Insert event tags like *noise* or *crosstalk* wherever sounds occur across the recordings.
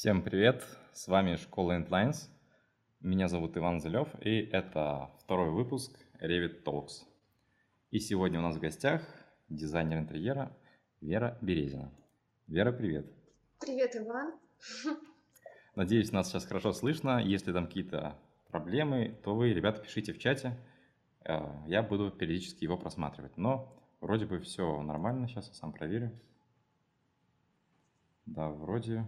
Всем привет! С вами школа Endlines. Меня зовут Иван Зелев, и это второй выпуск Revit Talks. И сегодня у нас в гостях дизайнер интерьера Вера Березина. Вера, привет! Привет, Иван! *laughs* Надеюсь, нас сейчас хорошо слышно. Если там какие-то проблемы, то вы, ребята, пишите в чате. Э, Я буду периодически его просматривать. Но вроде бы все нормально. Сейчас я сам проверю. Да, вроде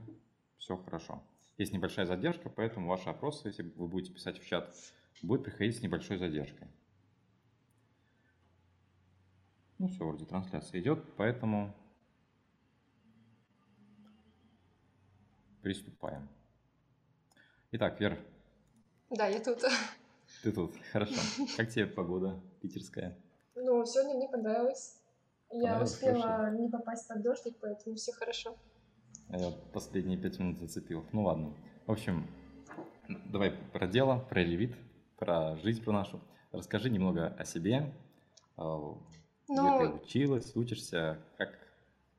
все хорошо. Есть небольшая задержка, поэтому ваши опросы, если вы будете писать в чат, будут приходить с небольшой задержкой. Ну все, вроде трансляция идет, поэтому приступаем. Итак, Вер, Да, я тут. ты тут. Хорошо. Как тебе погода питерская? Ну, сегодня мне понравилось. Я Понравилось? успела не попасть под дождик, поэтому все хорошо. Я последние пять минут зацепил. Ну ладно. В общем, давай про дело, про ревит, про жизнь про нашу. Расскажи немного о себе, а, где ты Ну, училась, учишься, как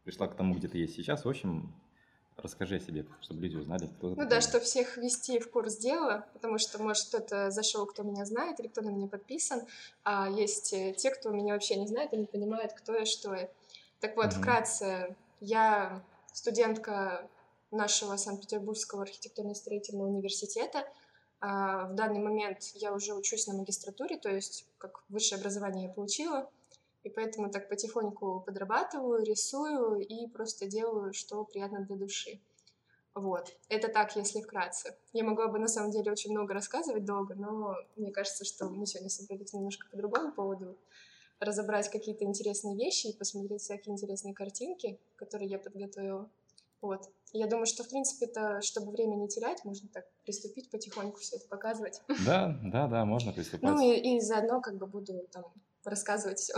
пришла к тому, где ты есть сейчас. В общем, расскажи о себе, чтобы люди узнали, кто ну да, такая. что всех ввести в курс дела, потому что, может, кто-то зашел, кто меня знает, или кто на меня подписан, а есть э, те, кто меня вообще не знает и не понимает, кто я, что я. Так вот, Мгм. вкратце, я студентка нашего Санкт-Петербургского архитектурно-строительного университета. А, В данный момент я уже учусь на магистратуре, то есть как высшее образование я получила, и поэтому так потихоньку подрабатываю, рисую и просто делаю, что приятно для души. Вот, это так, если вкратце. Я могла бы на самом деле очень много рассказывать долго, но мне кажется, что мы сегодня собрались немножко по другому поводу. Разобрать какие-то интересные вещи и посмотреть всякие интересные картинки, которые я подготовила. Вот. Я думаю, что, в принципе, это, чтобы время не терять, можно так приступить потихоньку все это показывать. Да, да, да, можно приступать. Ну и, и заодно как бы буду там рассказывать все.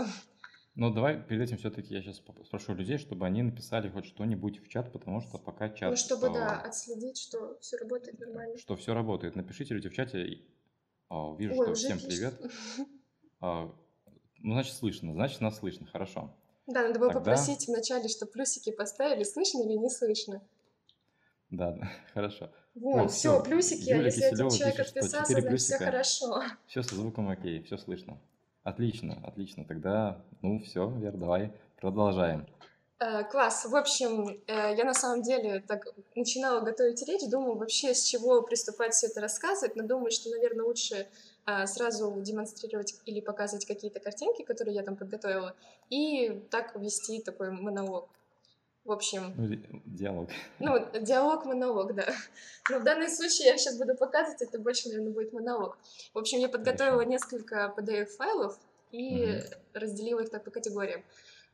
Но давай перед этим все-таки я сейчас спрошу людей, чтобы они написали хоть что-нибудь в чат, потому что пока чат... Ну, чтобы, да, а, отследить, что все работает нормально. что все работает. Напишите люди в чате. и, а, Вижу, Ой, что всем пишут. привет. *laughs* Ну, значит, слышно. Значит, нас слышно. Хорошо. Да, надо было Тогда- попросить вначале, чтобы плюсики поставили, слышно или не слышно. Да, да, *laughs* хорошо. Вот, О, все, всё. плюсики, Юля если один Киселёва человек пишет, что отписался, значит все плюсика. хорошо. Все со звуком окей, все слышно. Отлично, отлично. Тогда, ну, все, Вер, давай продолжаем. Э, Класс. В общем, э, я на самом деле так начинала готовить речь, думаю вообще с чего приступать все это рассказывать, но думаю, что, наверное, лучше сразу демонстрировать или показывать какие-то картинки, которые я там подготовила, и так вести такой монолог. В общем, Ну, ди- диалог. ну, диалог-монолог, да. *laughs* Но в данном случае я сейчас буду показывать, это больше, наверное, будет монолог. В общем, я подготовила Хорошо. несколько PDF-файлов и Мгм. разделила их так по категориям.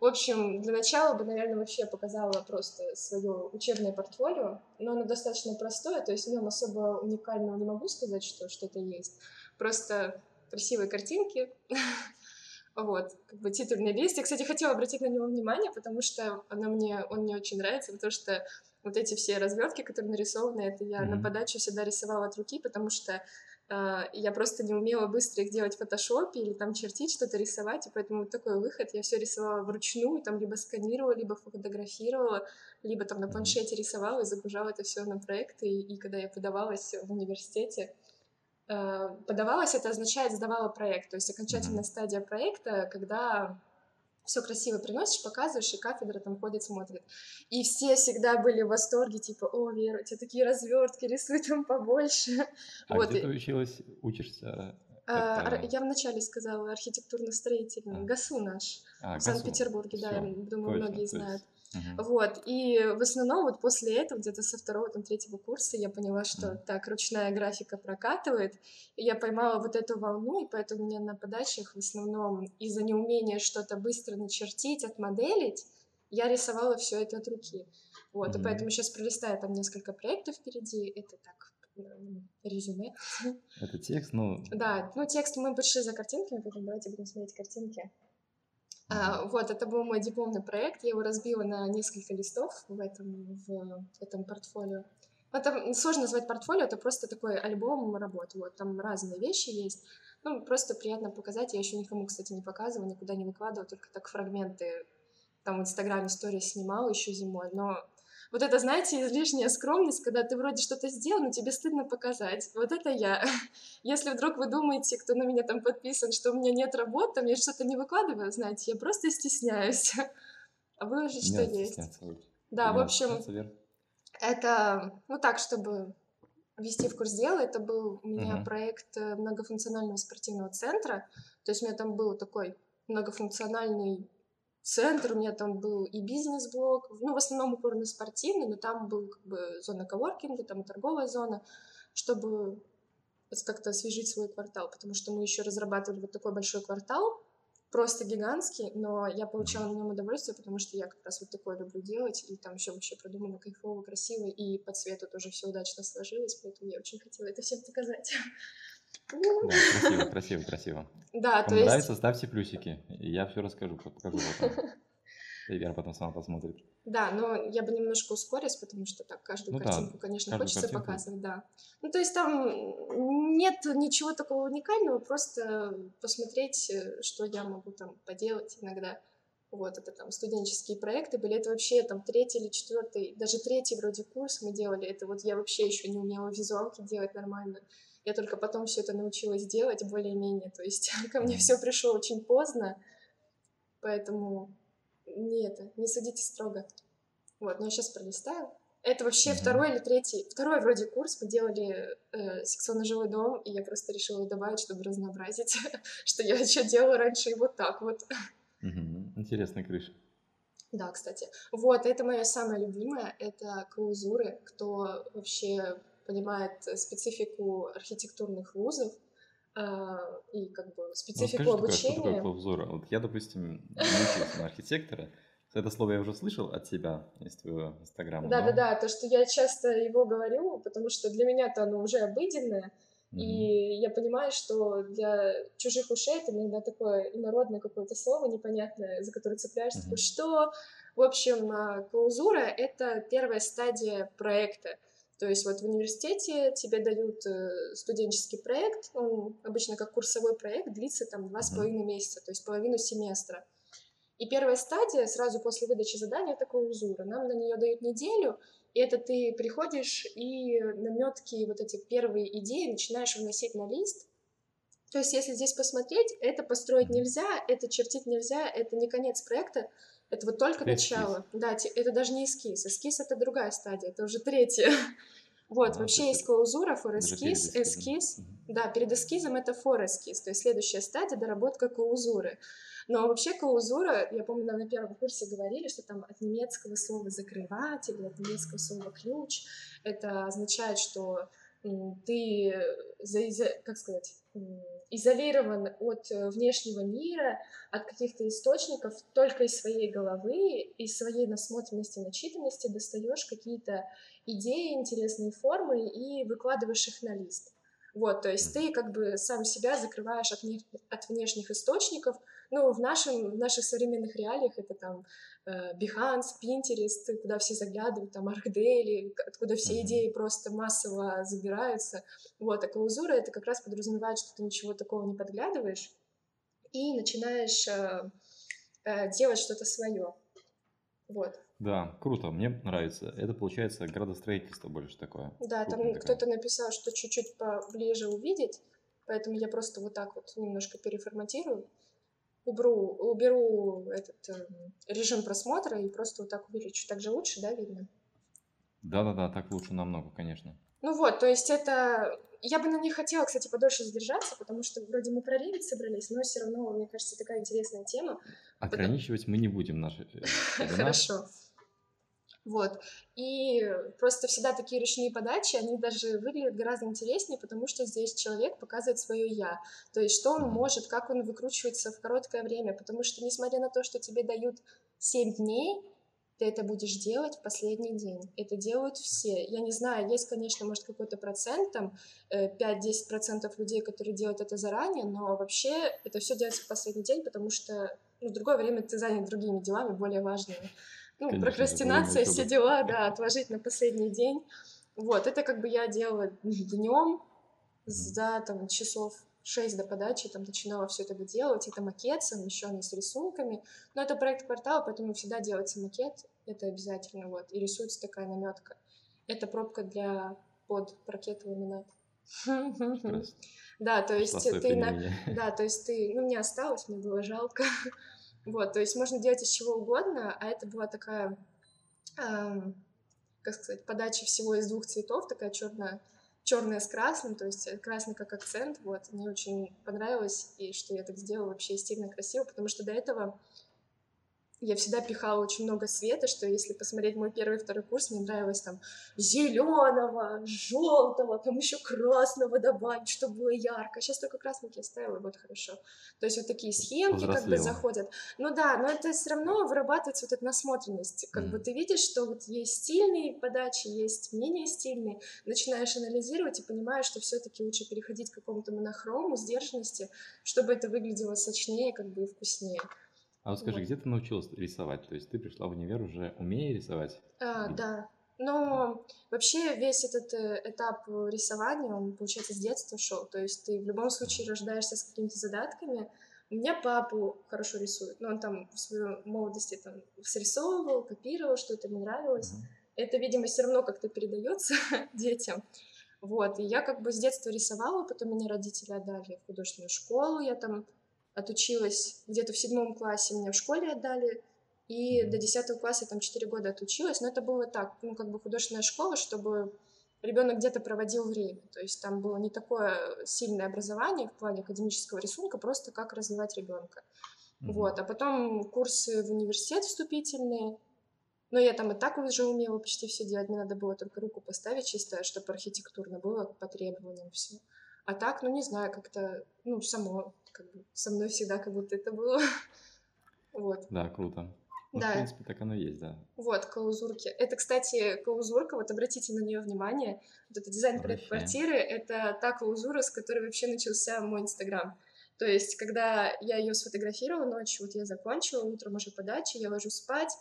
В общем, для начала бы, наверное, вообще показала просто свое учебное портфолио, но оно достаточно простое, то есть в нем особо уникального не могу сказать, что что-то есть. Просто красивые картинки, *laughs* вот, как бы титульный лист. Я, кстати, хотела обратить на него внимание, потому что оно мне, он мне очень нравится, потому что вот эти все развертки, которые нарисованы, это я на Мгм. подачу всегда рисовала от руки, потому что э, я просто не умела быстро их делать в фотошопе или там чертить, что-то рисовать, и поэтому вот такой выход. Я все рисовала вручную, там либо сканировала, либо фотографировала, либо там на планшете рисовала и загружала это все на проекты. И, и когда я подавалась в университете, подавалась, это означает сдавала проект. То есть окончательная стадия проекта, когда все красиво приносишь, показываешь, и кафедра там ходит, смотрит. И все всегда были в восторге, типа, о, Вера, у тебя такие развертки, рисуй там побольше. *laughs* А Вот, где ты училась, учишься? А, Это- Я вначале сказала архитектурно-строительный, А. ГАСУ наш, А, в. Санкт-Петербурге, да, думаю, точно, многие то есть- Мгм. Вот, и в основном вот после этого, где-то со второго, там, третьего курса, я поняла, что Мгм. так, ручная графика прокатывает, и я поймала вот эту волну, и поэтому мне на подачах в основном из-за неумения что-то быстро начертить, отмоделить, я рисовала все это от руки. Вот, Мгм. и поэтому сейчас пролистаю там несколько проектов впереди, это так, резюме. Это текст, ну... Да, ну текст мы пришли за картинками, поэтому давайте будем смотреть картинки. А, вот, это был мой дипломный проект. Я его разбила на несколько листов в этом, в этом портфолио. Это сложно назвать портфолио, это просто такой альбом работ. Вот, там разные вещи есть. Ну, просто приятно показать. Я еще никому, кстати, не показывала, никуда не выкладывала, только так фрагменты там в Инстаграме истории снимала еще зимой. Но Вот это, знаете, излишняя скромность, когда ты вроде что-то сделал, но тебе стыдно показать. Вот это я. *laughs* Если вдруг вы думаете, кто на меня там подписан, что у меня нет работы, я что-то не выкладываю, знаете, я просто стесняюсь. *laughs* А вы уже что есть. Да, в общем, это, ну так, чтобы ввести в курс дела, это был у меня uh-huh. проект э, многофункционального спортивного центра. То есть у меня там был такой многофункциональный центр, у меня там был и бизнес-блок, ну, в основном упор на спортивный, но там был как бы зона коворкинга, там торговая зона, чтобы как-то освежить свой квартал, потому что мы еще разрабатывали вот такой большой квартал, просто гигантский, но я получала на нем удовольствие, потому что я как раз вот такое люблю делать, и там еще вообще продумано кайфово, красиво, и по цвету тоже все удачно сложилось, поэтому я очень хотела это всем показать. Да, красиво, красиво, красиво. Да, то есть... нравится, ставьте плюсики, я все расскажу, покажу потом. *laughs* И Вера потом сама посмотрит. Да, но я бы немножко ускорилась, потому что так каждую ну, картинку, да, конечно, хочется картинку. показывать, да. Ну, то есть там нет ничего такого уникального, просто посмотреть, э, что я могу там поделать иногда. Вот, это там студенческие проекты были, это вообще там третий или четвертый, даже третий вроде курс мы делали, это вот я вообще еще не умела визуалки делать нормально. Я только потом все это научилась делать более-менее. То есть *laughs* ко мне все пришло очень поздно, поэтому не это, не судите строго. Вот, но я сейчас пролистаю. Это вообще mm-hmm. второй или третий, второй вроде курс, мы делали э, секционный жилой дом, и я просто решила добавить, чтобы разнообразить, *laughs* что я еще делала раньше и вот так вот. Mm-hmm. Интересная крыша. Да, кстати. Вот, это моя самая любимая, это клаузуры. Кто вообще понимает специфику архитектурных вузов э, и как бы специфику ну, скажи, обучения. Что такое клаузура? Вот я, допустим, не учился на архитектора, это слово я уже слышал от тебя из твоего инстаграма. Да, да, да, то, что я часто его говорю, потому что для меня-то оно уже обыденное, mm-hmm. и я понимаю, что для чужих ушей это иногда такое инородное какое-то слово непонятное, за которое цепляешься, mm-hmm. такое, что... В общем, а, клаузура — это первая стадия проекта. То есть вот в университете тебе дают э, студенческий проект, он обычно как курсовой проект длится там два с половиной месяца, то есть половину семестра. И первая стадия сразу после выдачи задания это клаузура. Нам на нее дают неделю, и это ты приходишь и наметки, вот эти первые идеи начинаешь вносить на лист. То есть если здесь посмотреть, это построить нельзя, это чертить нельзя, это не конец проекта, это вот только эскиз. начало. Да, это даже не эскиз. Эскиз — это другая стадия, это уже третья. *laughs* Вот, а, вообще есть клаузура, форескиз, эскиз. Да, перед эскизом это форескиз, то есть следующая стадия — доработка клаузуры. Но вообще клаузура, я помню, нам на первом курсе говорили, что там от немецкого слова «закрывать» или от немецкого слова «ключ» это означает, что ты, как сказать, изолирован от э, внешнего мира, от каких-то источников, только из своей головы, из своей насмотренности, начитанности достаешь какие-то идеи, интересные формы и выкладываешь их на лист. Вот, то есть ты как бы сам себя закрываешь от, не, от внешних источников. Ну, в, нашем, в наших современных реалиях это там э, Behance, Pinterest, куда все заглядывают, там ArcDaily, откуда все идеи просто массово забираются. Вот, а клаузура — это как раз подразумевает, что ты ничего такого не подглядываешь и начинаешь э, э, делать что-то свое. Вот. Да, круто, мне нравится. Это получается градостроительство больше такое. Да, там кто-то написал, что чуть-чуть поближе увидеть, поэтому я просто вот так вот немножко переформатирую, уберу, уберу этот э, режим просмотра и просто вот так увеличу. Так же лучше, да, видно? Да-да-да, так лучше намного, конечно. Ну вот, то есть это... Я бы на них хотела, кстати, подольше задержаться, потому что вроде мы про Revit собрались, но все равно, мне кажется, такая интересная тема. Ограничивать мы не будем наши э, *laughs* Хорошо. Вот. И просто всегда такие ручные подачи, они даже выглядят гораздо интереснее, потому что здесь человек показывает свое «я». То есть что он может, как он выкручивается в короткое время. Потому что, несмотря на то, что тебе дают 7 дней, ты это будешь делать в последний день. Это делают все. Я не знаю, есть, конечно, может, какой-то процент, там, 5-10% э, людей, которые делают это заранее, но вообще это все делается в последний день, потому что ну, в другое время ты занят другими делами, более важными ну, Конечно, прокрастинация, все дела, *laughs* да, отложить на последний день. Вот, это как бы я делала *laughs* днем за там часов 6 до подачи, там начинала все это делать, это макет совмещенный с рисунками, но это проект квартала, поэтому всегда делается макет, Это обязательно, вот. И рисуется такая наметка. Это пробка для под паркет ламинат. *laughs* Да, то есть ты на... Да, то есть ты... Ну, мне осталось, мне было жалко. Вот, то есть можно делать из чего угодно, а это была такая, эм, как сказать, подача всего из двух цветов, такая черная, черная с красным, то есть красный как акцент, вот, мне очень понравилось, и что я так сделала вообще стильно, красиво, потому что до этого я всегда пихала очень много света, что если посмотреть мой первый и второй курс, мне нравилось там зеленого, желтого, там еще красного добавить, чтобы было ярко. Сейчас только красненький оставила, вот хорошо. То есть вот такие схемки как бы заходят. Ну да, но это все равно вырабатывается вот эта насмотренность. Как mm. бы ты видишь, что вот есть стильные подачи, есть менее стильные, начинаешь анализировать и понимаешь, что все-таки лучше переходить к какому-то монохрому, сдержанности, чтобы это выглядело сочнее, как бы и вкуснее. А вот скажи, вот. где ты научилась рисовать? То есть ты пришла в универ уже умея рисовать? А, да. Но вообще весь этот э, этап рисования, он, получается, с детства шел. То есть ты в любом случае рождаешься с какими-то задатками. У меня папу хорошо рисует, но он там в своей молодости там срисовывал, копировал, что это ему нравилось. Mm-hmm. Это, видимо, все равно как-то передается *laughs* детям. Вот, и я как бы с детства рисовала, потом меня родители отдали в художественную школу, я там отучилась где-то в седьмом классе, меня в школе отдали, и до десятого класса там четыре года отучилась, но это было так, ну, как бы художественная школа, чтобы ребенок где-то проводил время, то есть там было не такое сильное образование в плане академического рисунка, просто как развивать ребенка. Mm-hmm. Вот, а потом курсы в университет вступительные, но я там и так уже умела почти все делать, мне надо было только руку поставить чисто, чтобы архитектурно было по требованиям все. А так, ну не знаю, как-то, ну, само как бы со мной всегда как будто это было. *laughs* вот. Да, круто. Ну, да. в принципе, так оно и есть, да. Вот, клаузурки. Это, кстати, клаузурка, вот обратите на нее внимание. Вот это дизайн проект квартиры, это та клаузура, с которой вообще начался мой Инстаграм. То есть, когда я ее сфотографировала ночью, вот я закончила, утром уже подача, я ложусь спать,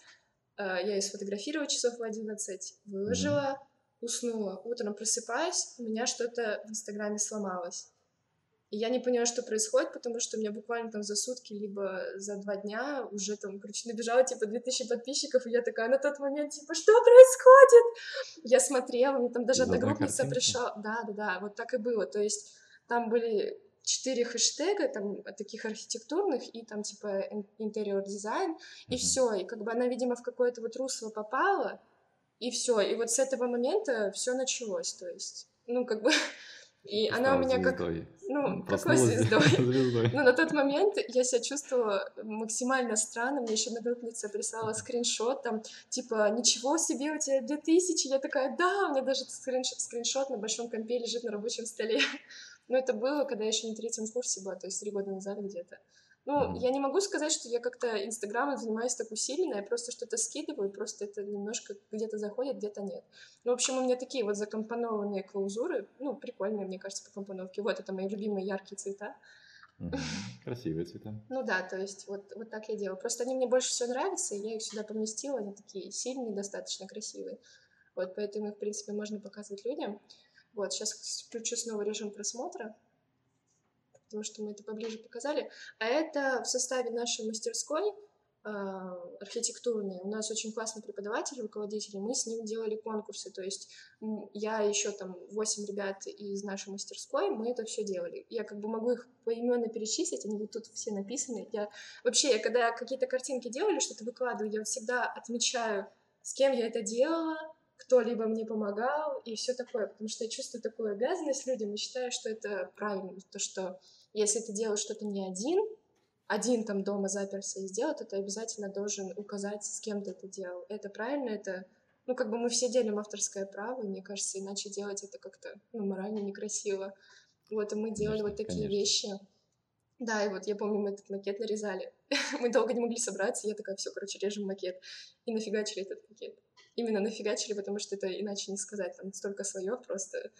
э, я ее сфотографировала часов в 11, выложила, mm-hmm. уснула. Утром просыпаюсь, у меня что-то в Инстаграме сломалось. И я не поняла, что происходит, потому что у меня буквально там за сутки, либо за два дня уже там, короче, набежало типа 2000 подписчиков, и я такая на тот момент, типа, что происходит? Я смотрела, мне там даже одногруппница пришла. Да, да, да, вот так и было. То есть там были четыре хэштега, там, таких архитектурных, и там, типа, интерьер дизайн, и все. И как бы она, видимо, в какое-то вот русло попала, и все. И вот с этого момента все началось. То есть, ну, как бы *laughs* И она у меня как... Ну, какой звездой? *laughs* звездой? Ну, на тот момент я себя чувствовала максимально странно. Мне еще одногруппница прислала скриншот, там, типа, ничего себе, у тебя 2000. Я такая, да, у меня даже скриншот, скриншот на большом компе лежит на рабочем столе. *laughs* Но это было, когда я еще на третьем курсе была, то есть три года назад где-то. Ну, я не могу сказать, что я как-то Инстаграмом занимаюсь так усиленно, я просто что-то скидываю, просто это немножко где-то заходит, где-то нет. Ну, в общем, у меня такие вот закомпонованные клаузуры, ну, прикольные, мне кажется, по компоновке. Вот, это мои любимые яркие цвета. *laughs* Красивые цвета. Ну да, то есть вот, вот так я делаю. Просто они мне больше всего нравятся, и я их сюда поместила, они такие сильные, достаточно красивые. Вот, поэтому их, в принципе, можно показывать людям. Вот, сейчас включу снова режим просмотра потому что мы это поближе показали. А это в составе нашей мастерской а, архитектурные. У нас очень классный преподаватель, руководитель, мы с ним делали конкурсы, то есть я еще там 8 ребят из нашей мастерской, мы это все делали. Я как бы могу их поименно перечислить, они вот тут все написаны. Я вообще, я когда какие-то картинки делали, что-то выкладываю, я всегда отмечаю, с кем я это делала, кто-либо мне помогал и все такое, потому что я чувствую такую обязанность людям и считаю, что это правильно, то, что если ты делаешь что-то не один, один там дома заперся и сделал, то ты обязательно должен указать, с кем ты это делал. Это правильно, это... Ну, как бы мы все делим авторское право, и мне кажется, иначе делать это как-то, ну, морально некрасиво. Вот, и мы делали конечно, вот такие конечно. вещи. Да, и вот я помню, мы этот макет нарезали. *laughs* мы долго не могли собраться, и я такая, все, короче, режем макет. И нафигачили этот макет. Именно нафигачили, потому что это иначе не сказать, там столько слоев просто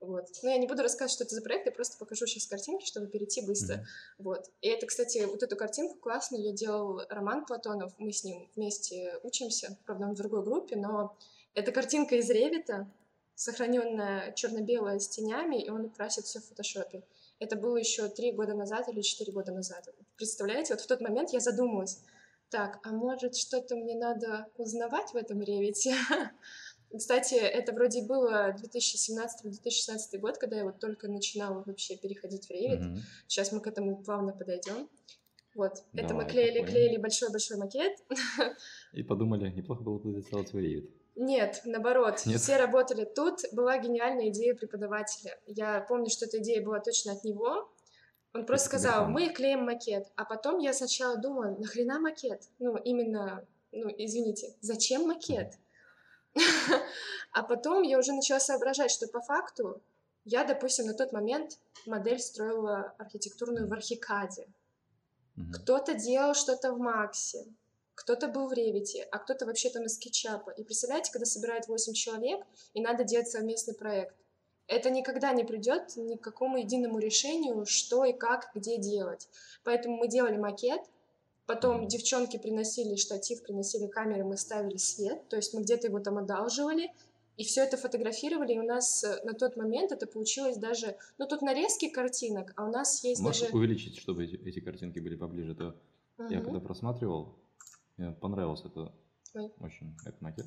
вот. Но я не буду рассказывать, что это за проект, я просто покажу сейчас картинки, чтобы перейти быстро. Mm-hmm. Вот. И это, кстати, вот эту картинку классную я делал Роман Платонов, мы с ним вместе учимся, правда, он в другой группе, но это картинка из Ревита, сохраненная черно-белая с тенями, и он красит все в фотошопе. Это было еще три года назад или четыре года назад. Представляете, вот в тот момент я задумалась, Так, а может что-то мне надо узнавать в этом ревите? *laughs* Кстати, это вроде было 2017-2016 год, когда я вот только начинала вообще переходить в Revit. Мгм. Сейчас мы к этому плавно подойдем. Вот, это мы Давай, клеили, клеили большой-большой макет. *laughs* И подумали, неплохо было бы сделать свой ревит. Нет, наоборот, Нет? все работали тут. Была гениальная идея преподавателя. Я помню, что эта идея была точно от него. Он просто Это сказал, мы клеим макет. А потом я сначала думала, нахрена макет? Ну, именно, ну, извините, зачем макет? *laughs* А потом я уже начала соображать, что по факту я, допустим, на тот момент модель строила архитектурную в Архикаде. Мгм. Кто-то делал что-то в Максе, кто-то был в Ревите, а кто-то вообще там из Скетчапа. И представляете, когда собирают 8 человек, и надо делать совместный проект. Это никогда не придет ни к какому единому решению, что и как, где делать. Поэтому мы делали макет, потом девчонки приносили штатив, приносили камеры, мы ставили свет, то есть мы где-то его там одалживали, и все это фотографировали, и у нас э, на тот момент это получилось даже, ну тут нарезки картинок, а у нас есть Можешь даже... увеличить, чтобы эти, эти картинки были поближе? То я Мгм. когда просматривал, мне понравился это Ой. очень этот макет.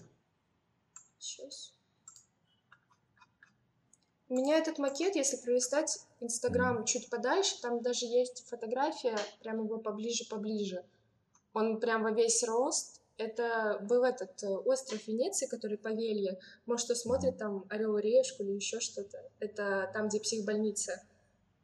Сейчас. У меня этот макет, если пролистать Инстаграм чуть подальше, там даже есть фотография, прям его поближе-поближе. Он прям во весь рост. Это был этот э, остров Венеции, который Павелье. Может, кто смотрит там Орел и Решку или еще что-то. Это там, где психбольница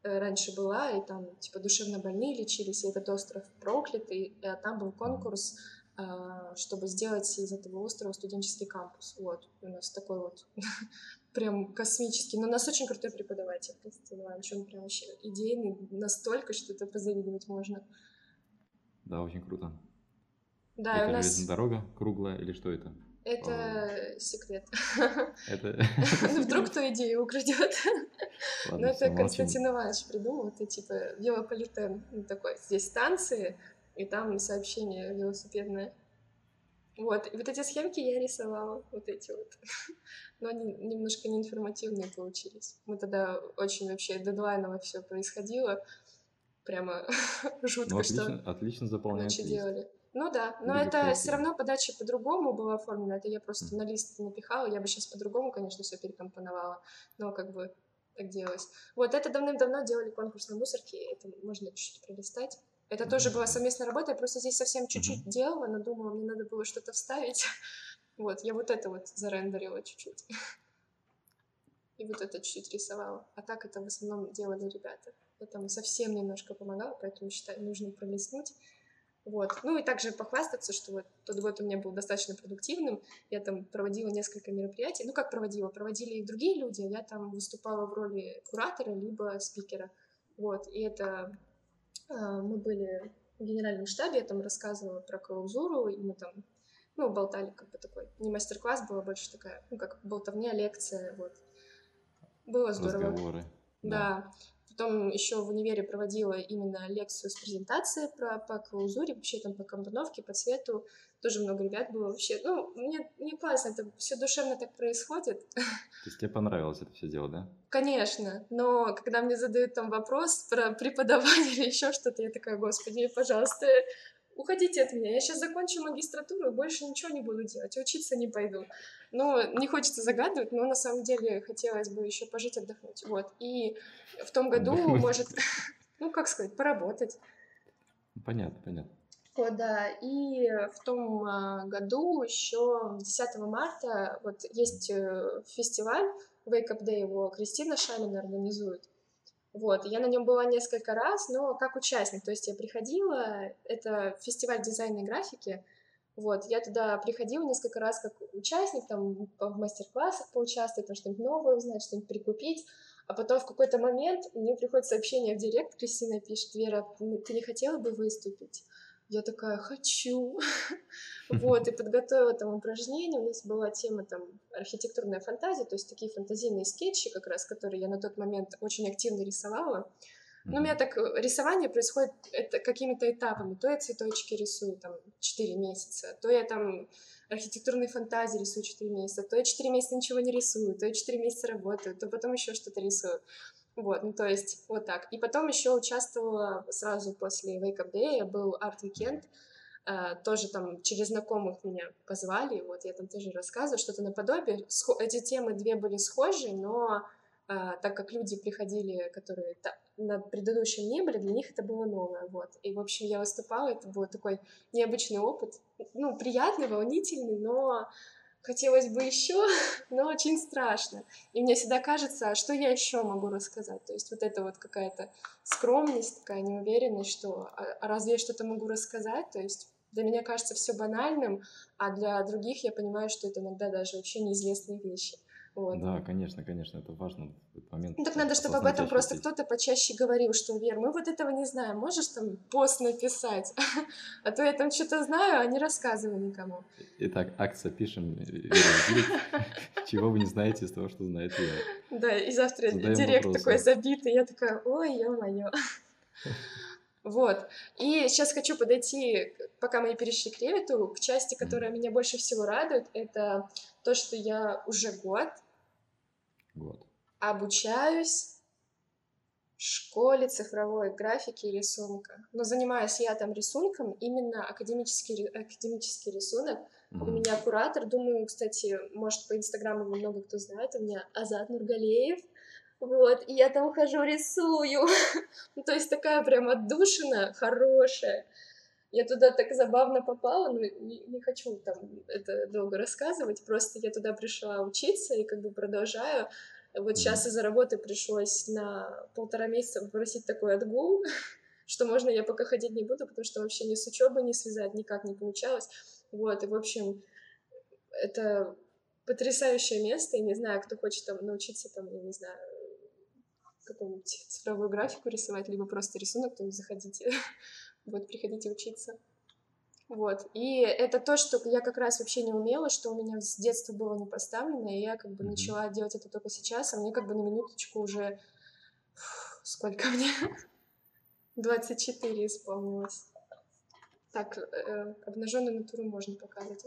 э, раньше была, и там типа душевно больные лечились, и этот остров проклятый, а там был конкурс, а, чтобы сделать из этого острова студенческий кампус. Вот, у нас такой вот *laughs* прям космический. Но у нас очень крутой преподаватель, Константин Иванович. Он прям вообще идейный настолько, что это позавидовать можно. Да, очень круто. Да, это у нас железная дорога круглая или что это? это секрет. Это... *laughs* Вдруг кто *laughs* идею украдет. Ну, это. Константин Иванович придумал. Это типа велополитен. Ну, такой. Здесь станции, и там сообщение велосипедное. Вот. И вот эти схемки я рисовала. Вот эти вот. *laughs* Но они немножко неинформативные получились. Мы тогда очень вообще дедлайново все происходило. Прямо *laughs* Ну, жутко, что отлично, отлично заполняет ночи лист. делали. Ну да, но Либо это креативно. все равно подача по-другому была оформлена. Это я просто Мгм. на лист напихала. Я бы сейчас по-другому, конечно, все перекомпоновала. Но как бы так делалось. Вот это давным-давно делали конкурс на мусорке. Это можно чуть-чуть пролистать. Это тоже была совместная работа. Я просто здесь совсем чуть-чуть делала, но думала, мне надо было что-то вставить. *laughs* Вот, я вот это вот зарендерила чуть-чуть. *laughs* И вот это чуть-чуть рисовала. А так это в основном делали ребята. Я там совсем немножко помогала, поэтому считаю, нужно пролистнуть. Вот. Ну и также похвастаться, что вот тот год у меня был достаточно продуктивным. Я там проводила несколько мероприятий. Ну как проводила? Проводили и другие люди, я там выступала в роли куратора либо спикера. Вот. И это мы были в генеральном штабе, я там рассказывала про клаузуру, и мы там ну, болтали как бы такой, не мастер-класс, была больше такая, ну, как болтовня, лекция, вот. Было здорово. Разговоры. Да. Потом еще в универе проводила именно лекцию с презентацией про, по клаузуре, вообще там по компоновке, по цвету. Тоже много ребят было вообще. Ну, мне, мне классно, это все душевно так происходит. То есть тебе понравилось это все дело, да? Конечно, но когда мне задают там вопрос про преподавание *laughs* или еще что-то, я такая, господи, пожалуйста, уходите от меня, я сейчас закончу магистратуру и больше ничего не буду делать, учиться не пойду. Ну, не хочется загадывать, но на самом деле хотелось бы еще пожить, отдохнуть. Вот. И в том году, может, *laughs* ну, как сказать, поработать. Понятно, понятно. Вот, да. И в том а, году еще 10 марта вот есть э, фестиваль Wake Up Day, его Кристина Шамина организует. Вот, я на нем была несколько раз, но как участник, то есть я приходила, это фестиваль дизайна и графики, вот, я туда приходила несколько раз как участник, там в мастер-классах поучаствовать, там что-нибудь новое узнать, что-нибудь прикупить, а потом в какой-то момент мне приходит сообщение в директ, Кристина пишет, Вера, ты не хотела бы выступить? Я такая, хочу. *laughs* Вот, и подготовила там упражнение. У нас была тема там архитектурная фантазия, то есть такие фантазийные скетчи как раз, которые я на тот момент очень активно рисовала. Ну, у меня так э, рисование происходит это какими-то этапами. То я цветочки рисую там 4 месяца, то я там архитектурные фантазии рисую 4 месяца, то я 4 месяца ничего не рисую, то я 4 месяца работаю, то потом еще что-то рисую. Вот, ну то есть вот так. И потом еще участвовала сразу после Wake Up Day, был Art Weekend, э, тоже там через знакомых меня позвали, вот я там тоже рассказываю что-то наподобие. Эти темы две были схожи, но э, так как люди приходили, которые на предыдущем не были, для них это было новое, вот. И, в общем, я выступала, это был такой необычный опыт, ну, приятный, волнительный, но хотелось бы еще, *laughs* но очень страшно. И мне всегда кажется, а что я еще могу рассказать? То есть вот это вот какая-то скромность, такая неуверенность, что а, а разве я что-то могу рассказать? То есть для меня кажется все банальным, а для других я понимаю, что это иногда даже вообще неизвестные вещи. Вот. Да, конечно, конечно, это важно в этот момент. Ну так надо, чтобы об этом просто кто-то почаще говорил, что Вер, мы вот этого не знаем, можешь там пост написать? *laughs* А то я там что-то знаю, а не рассказываю никому. Итак, акция пишем. *laughs* Чего вы не знаете из того, что знает Вера? Да, и завтра директ такой забитый, я такая, ой, ё-моё. *laughs* Вот. И сейчас хочу подойти, пока мы не перешли к Ревиту, к части, которая меня больше всего радует, это то, что я уже год Вот. обучаюсь в школе цифровой графики и рисунка. Но занимаюсь я там рисунком, именно академический, академический рисунок. У Мгм. меня куратор, думаю, кстати, может, по инстаграму много кто знает, у меня Азат Нургалеев. Вот, и я там хожу, рисую. *laughs* ну, то есть такая прям отдушина хорошая. Я туда так забавно попала, но не, не хочу там это долго рассказывать, просто я туда пришла учиться и как бы продолжаю. Вот сейчас из-за работы пришлось на полтора месяца попросить такой отгул, *laughs* что можно я пока ходить не буду, потому что вообще ни с учебой не связать никак не получалось. Вот, и в общем, это потрясающее место, и не знаю, кто хочет там научиться там, я не знаю, какую-нибудь цифровую графику рисовать, либо просто рисунок, то заходите, *laughs* вот, приходите учиться. Вот, и это то, что я как раз вообще не умела, что у меня с детства было не поставлено, и я как бы начала делать это только сейчас, а мне как бы на минуточку уже... Сколько мне? *laughs* 24 исполнилось. Так, э, обнаженную натуру можно показывать.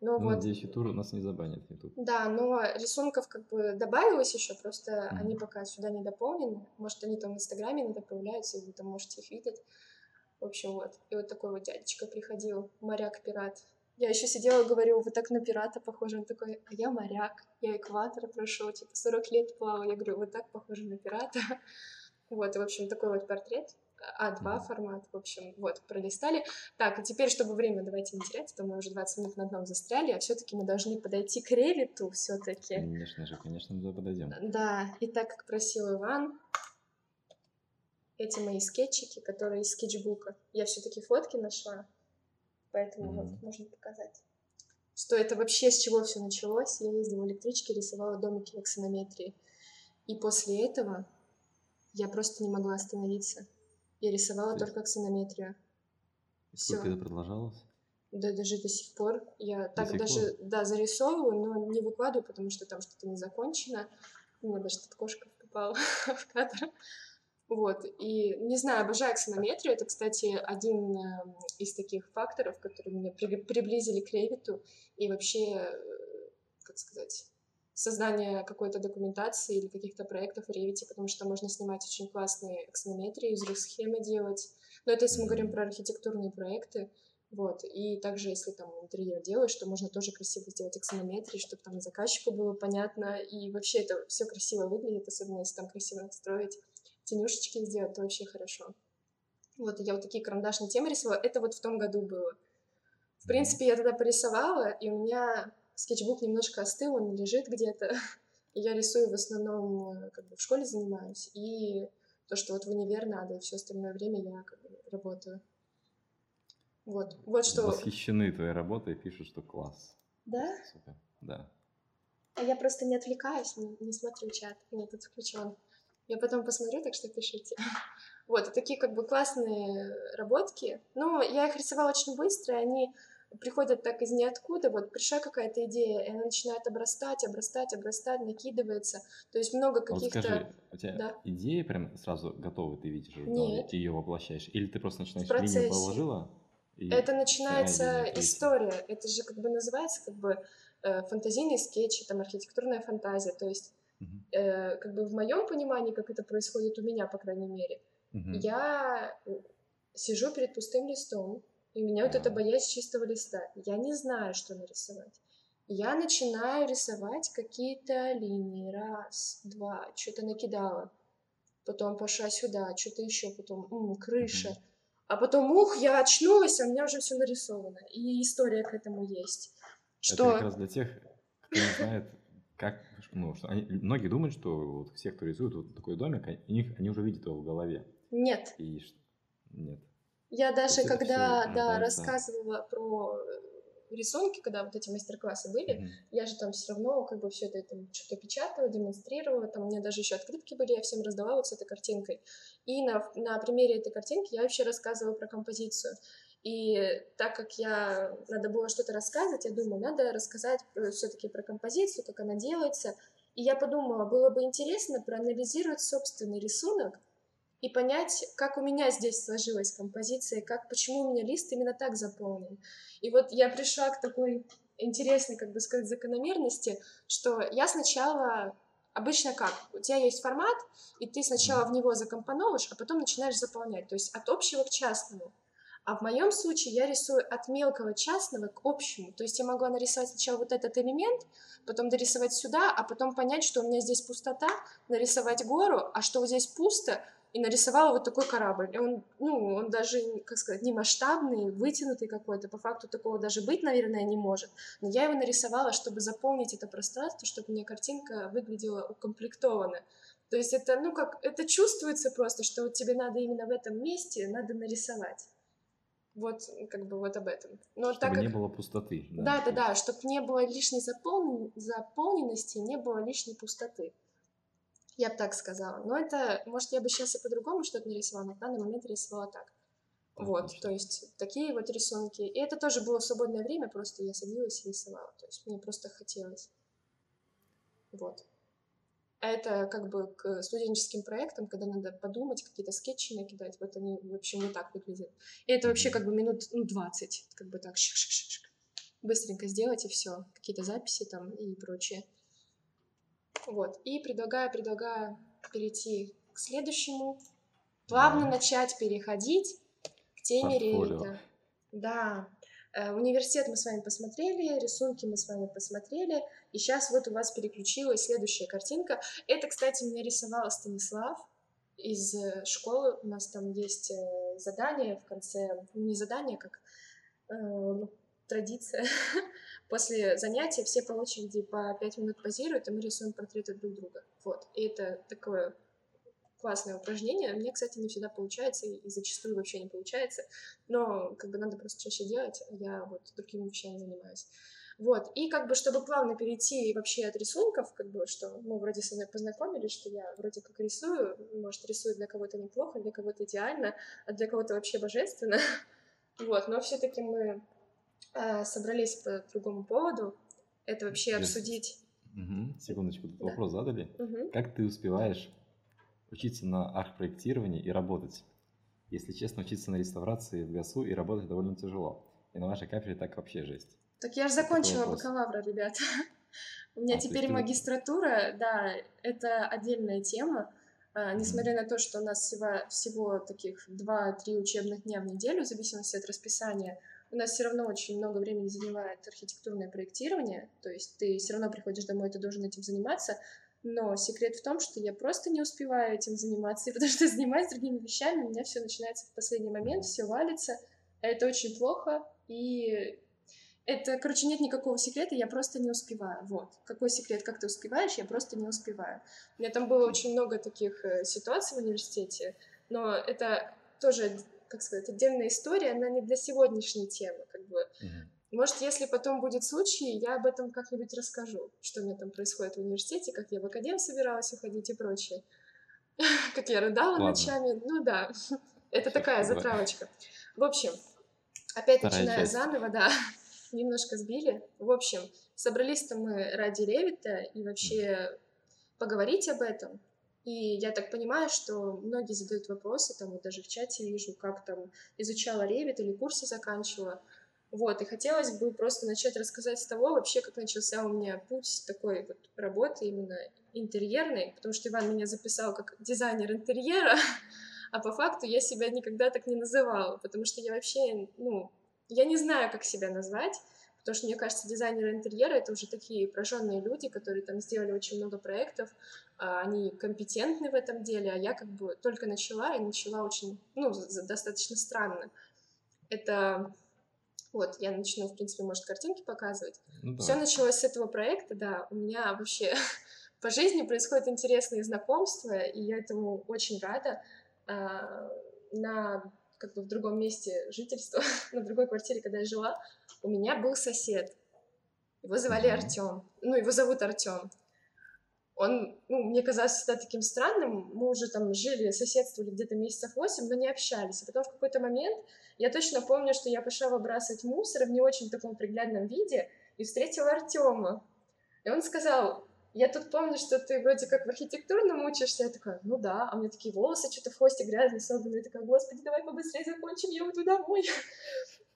Ну, Ну, вот, надеюсь, Ютур у нас не забанит YouTube. да, но рисунков как бы добавилось еще, просто Мгм. они пока сюда не дополнены. Может, они там в Инстаграме иногда появляются, и вы там можете их видеть. В общем, вот. И вот такой вот дядечка приходил, моряк-пират. Я еще сидела и говорю, вы так на пирата похожи. Он такой, а я моряк, я экватор прошел, типа 40 лет плавал. Я говорю, вы так похожи на пирата. *laughs* Вот, и, в общем, такой вот портрет. А2 Мгм. формат, в общем, вот, пролистали. Так, и теперь, чтобы время давайте не терять, а то мы уже 20 минут на одном застряли, а все-таки мы должны подойти к ревиту все-таки. Конечно же, конечно, мы подойдем. Да, и так как просил Иван, эти мои скетчики, которые из скетчбука, я все-таки фотки нашла, поэтому Мгм. вот можно показать. Что это вообще с чего все началось? Я ездила в электричке, рисовала домики в аксонометрии. И после этого я просто не могла остановиться. Я рисовала есть- только аксонометрию. И Сколько Всё. это продолжалось? Да, даже до сих пор. Я так сих даже, да, зарисовываю, но не выкладываю, потому что там что-то не закончено. У меня даже тут кошка попала *laughs* в кадр. Вот, и не знаю, обожаю аксонометрию. Это, кстати, один эм, из таких факторов, которые меня при- приблизили к Ревиту и вообще, э, как сказать, создание какой-то документации или каких-то проектов в Ревите, потому что можно снимать очень классные аксонометрии, схемы делать. Но это если мы говорим про архитектурные проекты. Вот, и также, если там интерьер делаешь, то можно тоже красиво сделать аксонометрии, чтобы там заказчику было понятно, и вообще это все красиво выглядит, особенно если там красиво настроить, тенюшечки сделать, то вообще хорошо. Вот, я вот такие карандашные темы рисовала, это вот в том году было. В принципе, я тогда порисовала, и у меня скетчбук немножко остыл, он лежит где-то, *laughs* и я рисую в основном, э, как бы в школе занимаюсь, и то, что вот в универ надо, и все остальное время я как бы работаю. Вот, вот что... Восхищены твоей работой, пишут, что класс. Да? Супер. Да. А я просто не отвлекаюсь, не, не смотрю чат, у меня тут включен. Я потом посмотрю, так что пишите. *laughs* Вот, такие как бы классные работки. Но я их рисовала очень быстро, и они приходят так из ниоткуда. Вот пришла какая-то идея, и она начинает обрастать, обрастать, обрастать, накидывается. То есть много А вот каких-то... скажи, у тебя Да. идеи прям сразу готовы ты видишь уже Нет. ее воплощаешь? Или ты просто начинаешь линию положила? и Это начинается идея история. Это же как бы называется как бы э, фантазийный скетч, там архитектурная фантазия. То есть Мгм. э, как бы в моем понимании, как это происходит у меня, по крайней мере, Мгм. я сижу перед пустым листом, И у меня вот эта боязнь чистого листа. Я не знаю, что нарисовать. Я начинаю рисовать какие-то линии. Раз, два, что-то накидала. Потом пошла сюда, что-то еще, потом м, крыша. А потом, ух, я очнулась, а у меня уже все нарисовано. И история к этому есть. Что... Это как раз для тех, кто не знает, как, ну, что они, многие думают, что вот все, кто рисует вот такой домик, они, они уже видят его в голове. Нет. И нет. Я даже когда да, рассказывала про рисунки, когда вот эти мастер-классы были, mm-hmm. я же там все равно как бы все это там что-то печатала, демонстрировала, там у меня даже еще открытки были, я всем раздавала вот с этой картинкой. И на, на примере этой картинки я вообще рассказывала про композицию. И так как я надо было что-то рассказывать, я думаю, надо рассказать все-таки про композицию, как она делается. И я подумала, было бы интересно проанализировать собственный рисунок и понять, как у меня здесь сложилась композиция, как, почему у меня лист именно так заполнен. И вот я пришла к такой интересной, как бы сказать, закономерности, что я сначала Обычно как? У тебя есть формат, и ты сначала в него закомпоновываешь, а потом начинаешь заполнять. То есть от общего к частному. А в моем случае я рисую от мелкого частного к общему. То есть я могла нарисовать сначала вот этот элемент, потом дорисовать сюда, а потом понять, что у меня здесь пустота, нарисовать гору, а что вот здесь пусто, и нарисовала вот такой корабль. И он, ну, он даже, как сказать, не масштабный, вытянутый какой-то, по факту такого даже быть, наверное, не может. Но я его нарисовала, чтобы заполнить это пространство, чтобы у меня картинка выглядела укомплектованно. То есть это, ну, как, это чувствуется просто, что вот тебе надо именно в этом месте, надо нарисовать. Вот, как бы вот об этом. Но чтобы так как... не было пустоты. Да, да, да, да чтобы не было лишней заполнен... заполненности, не было лишней пустоты. Я бы так сказала. Но это, может, я бы сейчас и по-другому что-то нарисовала, но в данный момент рисовала так. Вот, то есть такие вот рисунки. И это тоже было свободное время, просто я садилась и рисовала. То есть мне просто хотелось. Вот. Это как бы к студенческим проектам, когда надо подумать, какие-то скетчи накидать. Вот они, в общем, вот так выглядят. И это вообще как бы минут ну, 20, как бы так, -шик -шик -шик. быстренько сделать и все. Какие-то записи там и прочее. Вот. И предлагаю, предлагаю перейти к следующему. Плавно да. начать переходить к теме Ревита. Да. Э, университет мы с вами посмотрели, рисунки мы с вами посмотрели, и сейчас вот у вас переключилась следующая картинка. Это, кстати, меня рисовал Станислав из э, школы. У нас там есть э, задание в конце, ну, не задание, как ну, традиция. *laughs* После занятия все по очереди по пять минут позируют, и мы рисуем портреты друг друга. Вот. И это такое классное упражнение. Мне, кстати, не всегда получается, и зачастую вообще не получается. Но как бы надо просто чаще делать, а я вот другими вещами занимаюсь. Вот, и как бы, чтобы плавно перейти вообще от рисунков, как бы, что мы вроде со мной познакомились, что я вроде как рисую, может, рисую для кого-то неплохо, для кого-то идеально, а для кого-то вообще божественно. *laughs* Вот, но все таки мы собрались по другому поводу. Это вообще Нет. обсудить. Угу. Секундочку, да. вопрос задали. Угу. Как ты успеваешь учиться на архпроектировании и работать? Если честно, учиться на реставрации в ГАСУ и работать довольно тяжело. И на вашей кафедре так вообще жесть. Так я же закончила бакалавра, ребят. *laughs* У меня а, теперь магистратура, да, это отдельная тема. А, несмотря на то, что у нас всего, всего таких 2-3 учебных дня в неделю, в зависимости от расписания, у нас все равно очень много времени занимает архитектурное проектирование, то есть ты все равно приходишь домой, ты должен этим заниматься, но секрет в том, что я просто не успеваю этим заниматься, *laughs* потому что занимаюсь другими вещами, у меня все начинается в последний момент, все валится, это очень плохо, и это, короче, нет никакого секрета, я просто не успеваю. Вот. Какой секрет, как ты успеваешь, я просто не успеваю. У меня там было очень много таких э, ситуаций в университете, но это тоже как сказать, отдельная история, она не для сегодняшней темы, как бы. Uh-huh. Может, если потом будет случай, я об этом как-нибудь расскажу, что у меня там происходит в университете, как я в академ собиралась уходить и прочее. *laughs* Как я рыдала Ладно. ночами. Ну да, *laughs* это такая затравочка. В общем, опять начиная заново, да, *laughs* немножко сбили. В общем, собрались-то мы ради Ревита и вообще поговорить об этом. И я так понимаю, что многие задают вопросы, там вот даже в чате вижу, как там изучала Ревит или курсы заканчивала. Вот, и хотелось бы просто начать рассказать с того вообще, как начался у меня путь такой вот работы именно интерьерной, потому что Иван меня записал как дизайнер интерьера, *laughs* а по факту я себя никогда так не называла, потому что я вообще, ну, я не знаю, как себя назвать, потому что, мне кажется, дизайнеры интерьера — это уже такие прожженные люди, которые там сделали очень много проектов, а, они компетентны в этом деле, а я как бы только начала, и начала очень, ну, достаточно странно. Это вот, я начну, в принципе, может, картинки показывать. Ну, Все началось с этого проекта, да. У меня вообще *laughs* по жизни происходят интересные знакомства, и я этому очень рада. А, на как бы в другом месте жительства, *laughs* на другой квартире, когда я жила, у меня был сосед. Его звали Артем. Ну, его зовут Артем. Он, ну, мне казалось всегда таким странным. Мы уже там жили, соседствовали где-то месяцев восемь, но не общались. А потом в какой-то момент я точно помню, что я пошла выбрасывать мусор в не очень таком приглядном виде и встретила Артема. И он сказал, я тут помню, что ты вроде как в архитектурном учишься. Я такая, ну да. А у меня такие волосы что-то в хвосте грязные, особенно. Я такая, господи, давай побыстрее закончим, я уйду домой.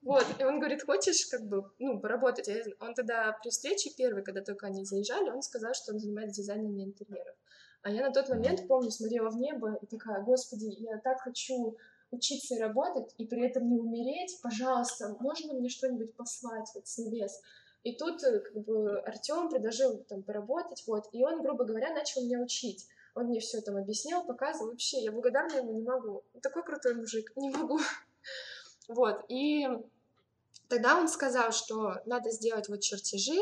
Вот, и он говорит, хочешь как бы, ну, поработать? Он тогда при встрече первой, когда только они заезжали, он сказал, что он занимается дизайном интерьеров. А я на тот момент, помню, смотрела в небо и такая, господи, я так хочу учиться и работать, и при этом не умереть, пожалуйста, можно мне что-нибудь послать вот с небес? И тут э, как бы Артем предложил там поработать, вот, и он, грубо говоря, начал меня учить. Он мне все там объяснял, показывал. Вообще, я благодарна ему не могу. Такой крутой мужик, не могу. Вот, и тогда он сказал, что надо сделать вот чертежи,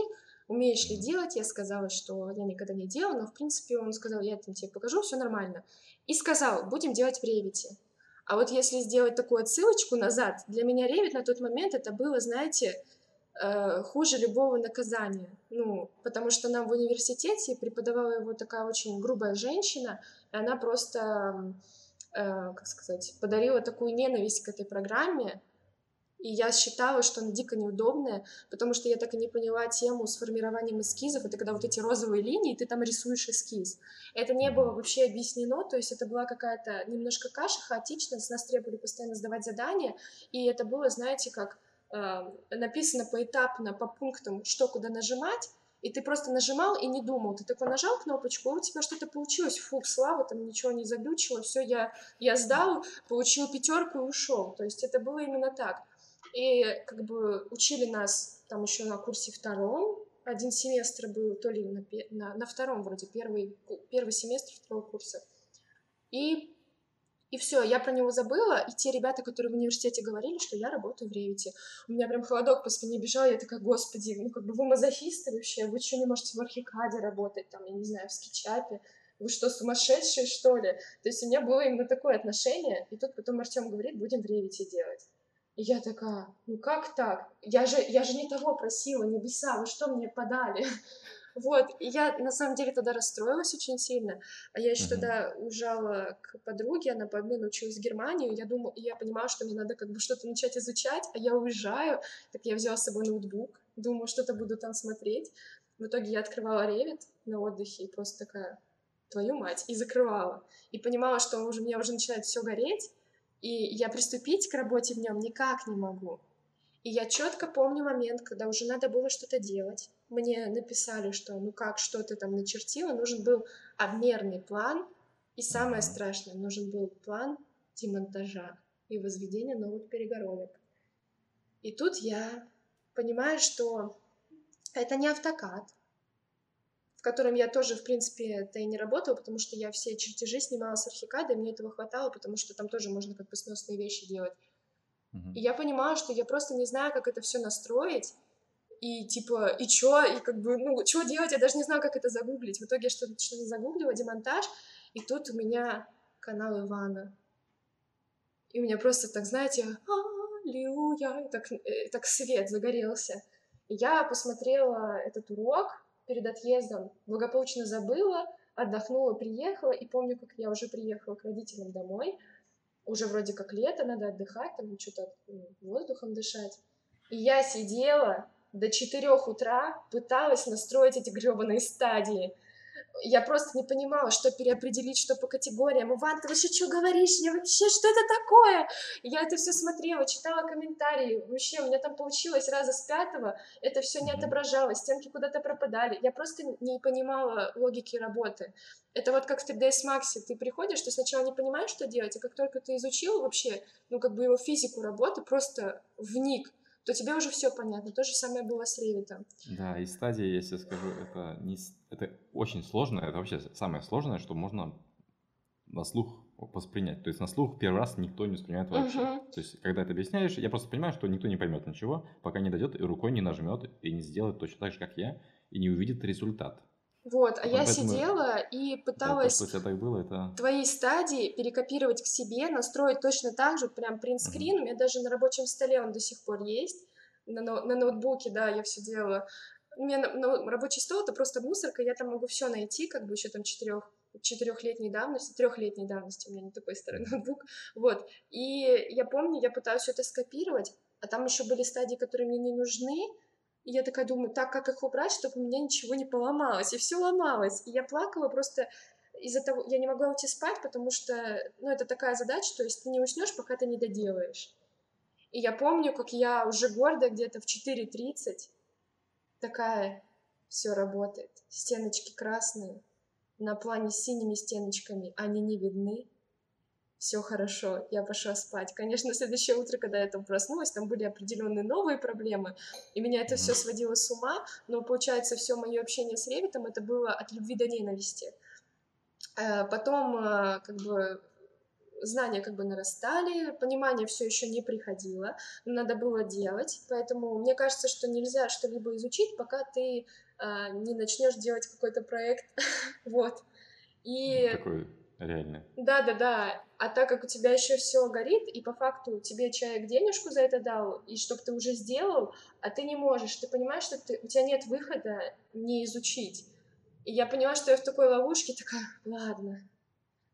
умеешь ли делать? Я сказала, что я никогда не делала, но, в принципе, он сказал, я это тебе покажу, все нормально. И сказал, будем делать в ревите. А вот если сделать такую отсылочку назад, для меня ревит на тот момент это было, знаете, Э, хуже любого наказания. Ну, потому что нам в университете преподавала его такая очень грубая женщина, и она просто, как сказать, подарила такую ненависть к этой программе, и я считала, что она дико неудобная, потому что я так и не поняла тему с формированием эскизов. Это когда вот эти розовые линии, ты там рисуешь эскиз. Это не было вообще объяснено, то есть это была какая-то немножко каша хаотичная, с нас требовали постоянно сдавать задания, и это было, знаете, как Э, написано поэтапно, по пунктам, что куда нажимать, и ты просто нажимал и не думал. Ты такой нажал кнопочку, у тебя что-то получилось. Фу, слава, там ничего не заглючило, все, я, я сдал, получил пятерку и ушел. То есть это было именно так. И как бы учили нас там еще на курсе втором, один семестр был то ли на, на, на втором вроде, первый, первый семестр второго курса. И и все, я про него забыла, и те ребята, которые в университете говорили, что я работаю в Ревите. У меня прям холодок по спине бежал, я такая, господи, ну как бы вы мазохисты вообще, вы что, не можете в Архикаде работать, там, я не знаю, в Скетчапе, вы что, сумасшедшие, что ли? То есть у меня было именно такое отношение, и тут потом Артем говорит, будем в Ревите делать. И я такая, ну как так? Я же, я же не того просила, небеса, вы что мне подали? Вот, и я на самом деле тогда расстроилась очень сильно. А я еще mm-hmm. тогда уезжала к подруге, она по обмену училась в Германию, я думала, я понимала, что мне надо как бы что-то начать изучать, а я уезжаю, так я взяла с собой ноутбук, думаю, что-то буду там смотреть. В итоге я открывала Revit на отдыхе и просто такая, твою мать, и закрывала. И понимала, что уже, у меня уже начинает все гореть, и я приступить к работе в нем никак не могу. И я четко помню момент, когда уже надо было что-то делать мне написали, что ну как, что ты там начертила, нужен был обмерный план, и самое страшное, нужен был план демонтажа и возведения новых перегородок. И тут я понимаю, что это не автокад, в котором я тоже, в принципе, это и не работала, потому что я все чертежи снимала с архикада, и мне этого хватало, потому что там тоже можно как бы сносные вещи делать. Uh-huh. И я понимала, что я просто не знаю, как это все настроить, и типа, и чё, и как бы, ну, что делать, я даже не знаю, как это загуглить. В итоге я что-то что загуглила, демонтаж, и тут у меня канал Ивана. И у меня просто так, знаете, аллилуйя, так, э, так свет загорелся. И я посмотрела этот урок перед отъездом, благополучно забыла, отдохнула, приехала, и помню, как я уже приехала к родителям домой, уже вроде как лето, надо отдыхать, там что-то ну, воздухом дышать. И я сидела до 4 утра пыталась настроить эти гребаные стадии. Я просто не понимала, что переопределить, что по категориям. Иван, ты вообще что говоришь? Я вообще, что это такое? Я это все смотрела, читала комментарии. Вообще, у меня там получилось раза с пятого. Это все не отображалось, стенки куда-то пропадали. Я просто не понимала логики работы. Это вот как в 3ds Max. Ты приходишь, ты сначала не понимаешь, что делать, а как только ты изучил вообще, ну, как бы его физику работы, просто вник то тебе уже все понятно. То же самое было с Ревитом. Да, и стадия, если скажу, это, не, это очень сложно, это вообще самое сложное, что можно на слух воспринять. То есть на слух первый раз никто не воспринимает вообще. Мгм. То есть, когда ты объясняешь, я просто понимаю, что никто не поймет ничего, пока не дойдет и рукой не нажмет и не сделает точно так же, как я, и не увидит результат. Вот, а я сидела и пыталась так было, это... твои стадии перекопировать к себе, настроить точно так же, прям принтскрин. У меня даже на рабочем столе он до сих пор есть. На, ноу- на ноутбуке, да, я все делала. У меня на- на- рабочий стол это просто мусорка, я там могу все найти, как бы еще там четырех четырехлетней давности, трехлетней давности, у меня не такой старый *laughs* ноутбук, вот, и я помню, я пыталась все это скопировать, а там еще были стадии, которые мне не нужны, и я такая думаю, так, как их убрать, чтобы у меня ничего не поломалось, и все ломалось, и я плакала просто из-за того, я не могла уйти спать, потому что, ну, это такая задача, то есть ты не уснешь, пока ты не доделаешь. И я помню, как я уже гордо где-то в 4.30 такая, все работает, стеночки красные, на плане с синими стеночками, они не видны, все хорошо, я пошла спать. Конечно, на следующее утро, когда я там проснулась, там были определенные новые проблемы, и меня это все сводило с ума, но получается, все мое общение с Ревитом это было от любви до ненависти. Э, Потом, э, как бы, знания как бы нарастали, понимание все еще не приходило, надо было делать, поэтому мне кажется, что нельзя что-либо изучить, пока ты э, не начнешь делать какой-то проект, *laughs* вот. И Такой реальный. да, да, да. А так как у тебя еще все горит, и по факту тебе человек денежку за это дал, и чтоб ты уже сделал, а ты не можешь, ты понимаешь, что ты, у тебя нет выхода не изучить. И я поняла, что я в такой ловушке, такая, ладно,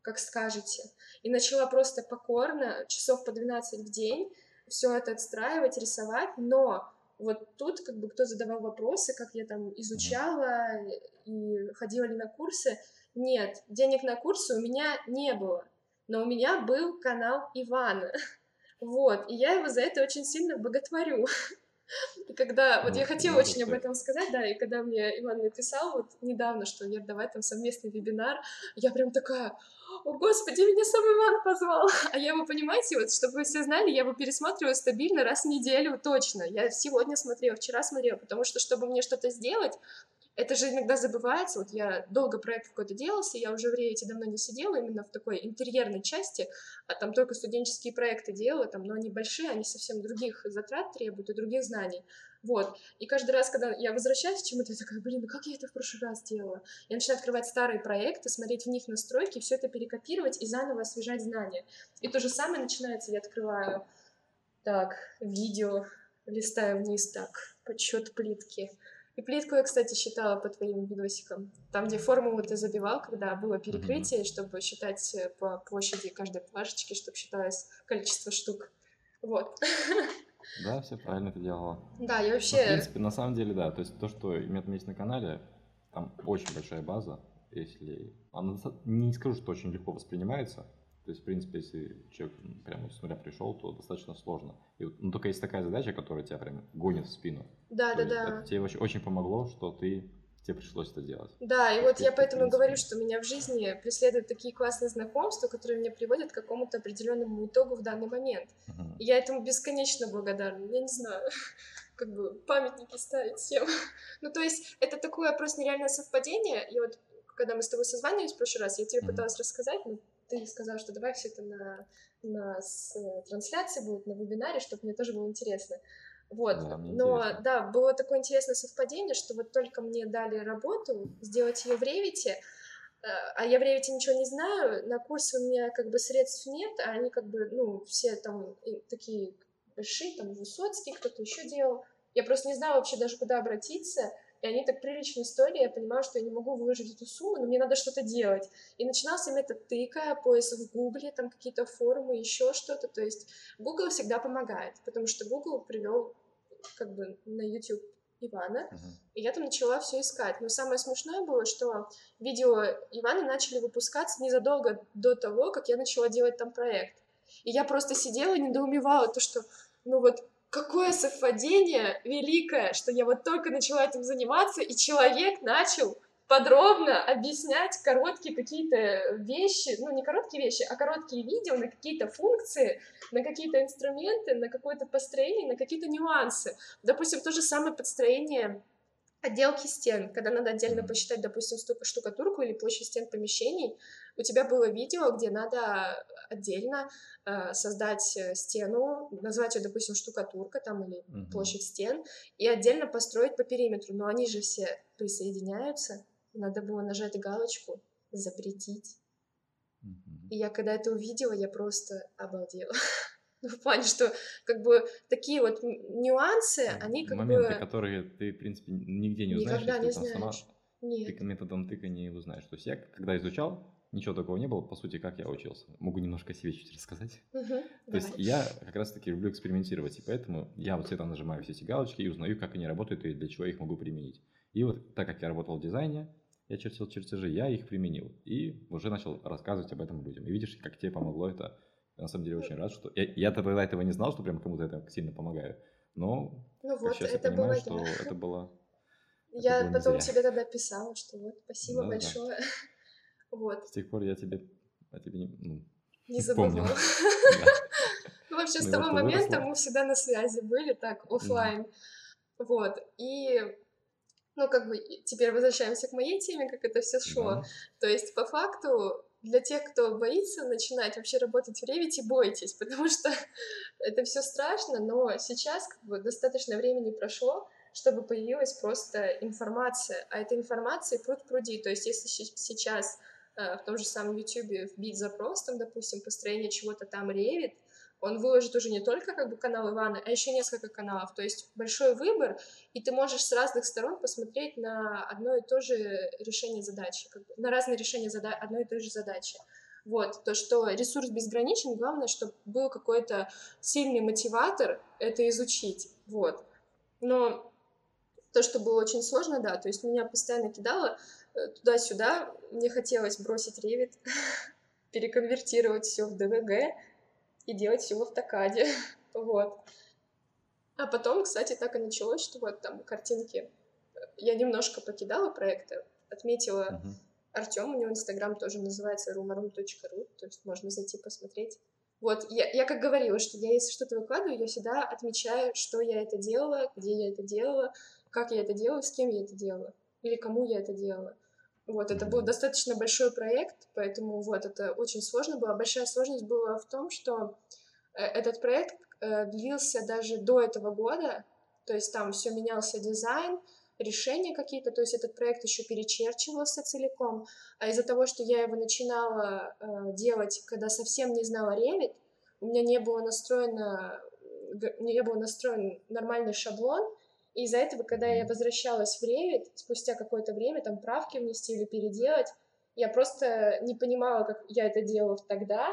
как скажете. И начала просто покорно, часов по 12 в день, все это отстраивать, рисовать, но вот тут как бы кто задавал вопросы, как я там изучала и ходила ли на курсы, нет, денег на курсы у меня не было, но у меня был канал Ивана, *laughs* вот, и я его за это очень сильно боготворю. *laughs* И когда, вот Ну, я хотела надо очень об этом сказать, да, и когда мне Иван написал вот недавно, что Вер, давай там совместный вебинар, я прям такая, о господи, меня сам Иван позвал. *laughs* А я его, понимаете, вот, чтобы вы все знали, я его пересматриваю стабильно раз в неделю, точно. Я сегодня смотрела, вчера смотрела, потому что, чтобы мне что-то сделать, это же иногда забывается. Вот я долго проект какой-то делался, я уже в Ревите давно не сидела, именно в такой интерьерной части, а там только студенческие проекты делала, там, но они большие, они совсем других затрат требуют и других знаний. Вот. И каждый раз, когда я возвращаюсь к чему-то, я такая, блин, ну как я это в прошлый раз делала? Я начинаю открывать старые проекты, смотреть в них настройки, все это перекопировать и заново освежать знания. И то же самое начинается, я открываю так, видео, листаю вниз так, подсчет плитки. И плитку я, кстати, считала по твоим видосикам. Там, где формулу ты забивал, когда было перекрытие, чтобы считать э, по площади каждой плашечки, чтобы считалось количество штук. Вот. *laughs* Да, все правильно ты делала. Да, я Ну, в вообще... принципе, на самом деле, да. То есть то, что имеет есть на канале, там очень большая база. Если... Она не скажу, что очень легко воспринимается. То есть, в принципе, если человек прямо с нуля пришел, то достаточно сложно. И ну, только есть такая задача, которая тебя прям гонит в спину. Да, То да, да. Это тебе очень, очень помогло, что ты тебе пришлось это делать. Да, и вот я поэтому говорю, что меня в жизни преследуют такие классные знакомства, которые меня приводят к какому-то определенному итогу в данный момент. Мгм. И я этому бесконечно благодарна. Я не знаю, *laughs* как бы памятники ставить всем. *laughs* Ну, то есть, это такое просто нереальное совпадение. И вот, когда мы с тобой созванивались в прошлый раз, я тебе Мгм. пыталась рассказать, но ты сказала, что давай все это на, на с, э, трансляции будет, на вебинаре, чтобы мне тоже было интересно. Вот, Да, но интересно. да, было такое интересное совпадение, что вот только мне дали работу сделать ее в Ревите, э, а я в Ревите ничего не знаю, на курсы у меня как бы средств нет, а они как бы, ну, все там такие большие, там Высоцкий, кто-то еще делал. Я просто не знала вообще даже, куда обратиться, и они так прилично стоили, я понимала, что я не могу выложить эту сумму, но мне надо что-то делать. И начинался метод тыка, поиск в Гугле, там какие-то форумы, еще что-то. То есть Google всегда помогает, потому что Google привел как бы на YouTube Ивана, Мгм. и я там начала все искать. Но самое смешное было, что видео Ивана начали выпускаться незадолго до того, как я начала делать там проект. И я просто сидела и недоумевала, то что, ну вот, какое совпадение великое, что я вот только начала этим заниматься, и человек начал подробно объяснять короткие какие-то вещи, ну не короткие вещи, а короткие видео на какие-то функции, на какие-то инструменты, на какое-то построение, на какие-то нюансы. Допустим, то же самое подстроение отделки стен, когда надо отдельно посчитать, допустим, штукатурку или площадь стен помещений, у тебя было видео, где надо отдельно э, создать э, стену, назвать ее, допустим, штукатурка там или угу. площадь стен, и отдельно построить по периметру, но они же все присоединяются, надо было нажать галочку «Запретить». Угу. И я когда это увидела, я просто обалдела. *laughs* Ну, в плане, что как бы такие вот нюансы, они как Моменты, бы... Моменты, которые ты, в принципе, нигде не узнаешь. Никогда не знаешь. Сама Нет. Ты методом тыка не узнаешь. То есть я, когда изучал, ничего такого не было, по сути, как я учился. Могу немножко о себе чуть рассказать. Угу, То давай. есть я как раз-таки люблю экспериментировать, и поэтому я вот всегда нажимаю все эти галочки и узнаю, как они работают и для чего я их могу применить. И вот так как я работал в дизайне, я чертил чертежи, я их применил и уже начал рассказывать об этом людям. И видишь, как тебе помогло это я на самом деле очень рад, что... Я, я тогда этого не знал, что прям кому-то это сильно помогаю. Но ну вот, сейчас это я понимаю, было что *laughs* я. это было... Я это было потом тебе тогда писала, что вот, спасибо да, большое. Да. Вот. С тех пор я тебе, я тебе не, ну, не забывала. *laughs* Ну, вообще, с Ну, того момента мы всегда на связи были, так, оффлайн. Вот. И, ну, как бы, теперь возвращаемся к моей теме, как это все шло. Да. То есть, по факту, для тех, кто боится начинать вообще работать в Revit, бойтесь, *laughs* потому что это все страшно, но сейчас как бы достаточно времени прошло, чтобы появилась просто информация, а эта информация пруд пруди, то есть если сейчас в том же самом YouTube вбить запрос, там, допустим, построение чего-то там Revit, он выложит уже не только как бы канал Ивана, а еще несколько каналов, то есть большой выбор, и ты можешь с разных сторон посмотреть на одно и то же решение задачи, как бы, на разные решения зада- одной и той же задачи. Вот, то, что ресурс безграничен, главное, чтобы был какой-то сильный мотиватор это изучить, вот. Но то, что было очень сложно, да, то есть меня постоянно кидало э, туда-сюда, мне хотелось бросить Revit, *laughs* переконвертировать все в DVG и делать все в автокаде, *laughs* вот. А потом, кстати, так и началось, что вот там картинки, э, я немножко покидала проекты, отметила Мгм. Артем, у него инстаграм тоже называется rumarum.ru, то есть можно зайти посмотреть. Вот, я, я как говорила, что я если что-то выкладываю, я всегда отмечаю, что я это делала, где я это делала, как я это делала, с кем я это делала, или кому я это делала. Вот, это был достаточно большой проект, поэтому вот, это очень сложно было. Большая сложность была в том, что э, этот проект э, длился даже до этого года, то есть там все менялся дизайн, решения какие-то, то есть этот проект еще перечерчивался целиком, а из-за того, что я его начинала э, делать, когда совсем не знала Revit, у меня не было настроено, не был настроен нормальный шаблон, и из-за этого, когда я возвращалась в Revit, спустя какое-то время, там правки внести или переделать, я просто не понимала, как я это делала тогда,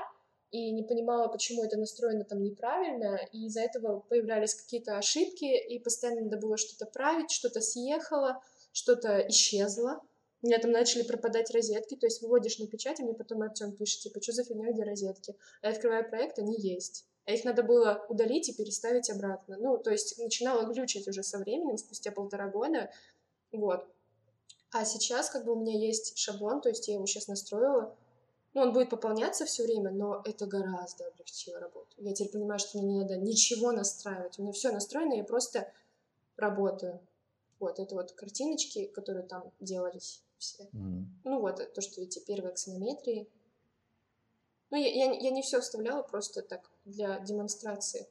и не понимала, почему это настроено там неправильно, и из-за этого появлялись какие-то ошибки, и постоянно надо было что-то править, что-то съехало, что-то исчезло. У меня там начали пропадать розетки, то есть выводишь на печать, и мне потом Артем пишет, типа, что за фигня, где розетки? А я открываю проект, они есть. А их надо было удалить и переставить обратно. Ну, то есть начинала глючить уже со временем, спустя полтора года. Вот. А сейчас как бы у меня есть шаблон, то есть я его сейчас настроила. Ну, он будет пополняться все время, но это гораздо облегчило работу. Я теперь понимаю, что мне не надо ничего настраивать. У меня все настроено, я просто работаю. Вот, это вот картиночки, которые там делались все. Мгм. Ну вот, то, что эти первые аксонометрии. Ну, я, я, я не все вставляла, просто так, для демонстрации.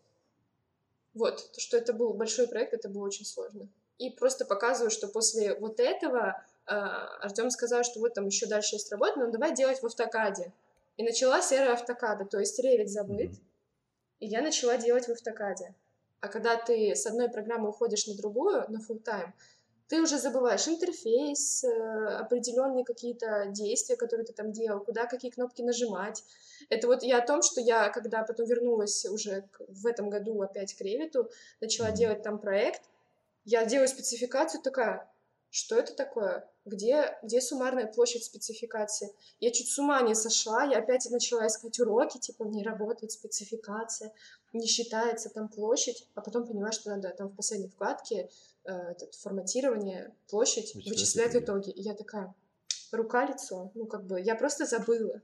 Вот, то, что это был большой проект, это было очень сложно. И просто показываю, что после вот этого Артем сказал, что вот там еще дальше есть работа, но давай делать в автокаде. И началась эра автокада, то есть Revit забыт, и я начала делать в автокаде. А когда ты с одной программы уходишь на другую, на full time, ты уже забываешь интерфейс, э, определенные какие-то действия, которые ты там делал, куда какие кнопки нажимать. Это вот я о том, что я, когда потом вернулась уже в этом году опять к Ревиту, начала делать там проект, я делаю спецификацию такая, что это такое? Где, где суммарная площадь спецификации? Я чуть с ума не сошла, я опять начала искать уроки, типа, не работает спецификация. Не считается там площадь, а потом понимаешь, что надо там в последней вкладке э, этот, форматирование, площадь Вычислять вычислять итоги. И я такая, рука-лицо, ну как бы я просто забыла.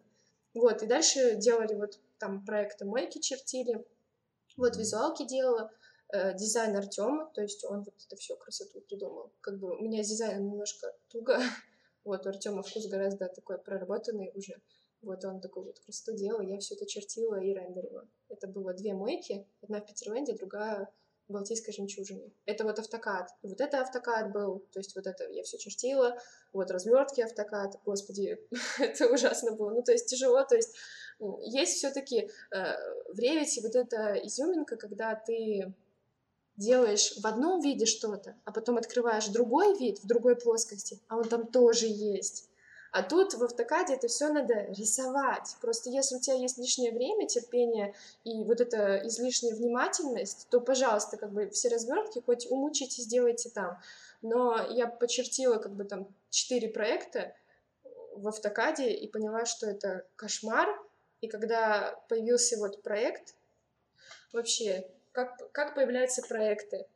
Вот, и дальше делали вот там проекты мойки чертили, вот визуалки делала, э, дизайн Артема, то есть он вот это все красоту придумал. Как бы у меня с дизайном немножко туго, *laughs* вот у Артема вкус гораздо такой проработанный уже. Вот он такой вот красоту делал, я все это чертила и рендерила. Это было две мойки, одна в Петерленде, другая в Балтийской жемчужине. Это вот автокад. Вот это автокад был, то есть вот это я все чертила, вот развертки автокад, господи, *laughs* это ужасно было. Ну, то есть тяжело, то есть есть все-таки в ревите вот эта изюминка, когда ты делаешь в одном виде что-то, а потом открываешь другой вид в другой плоскости, а он там тоже есть. А тут в автокаде это все надо рисовать. Просто если у тебя есть лишнее время, терпение и вот эта излишняя внимательность, то, пожалуйста, как бы все развертки хоть умучите, сделайте там. Но я почертила как бы там четыре проекта в автокаде и поняла, что это кошмар. И когда появился вот проект, вообще, как, как появляются проекты?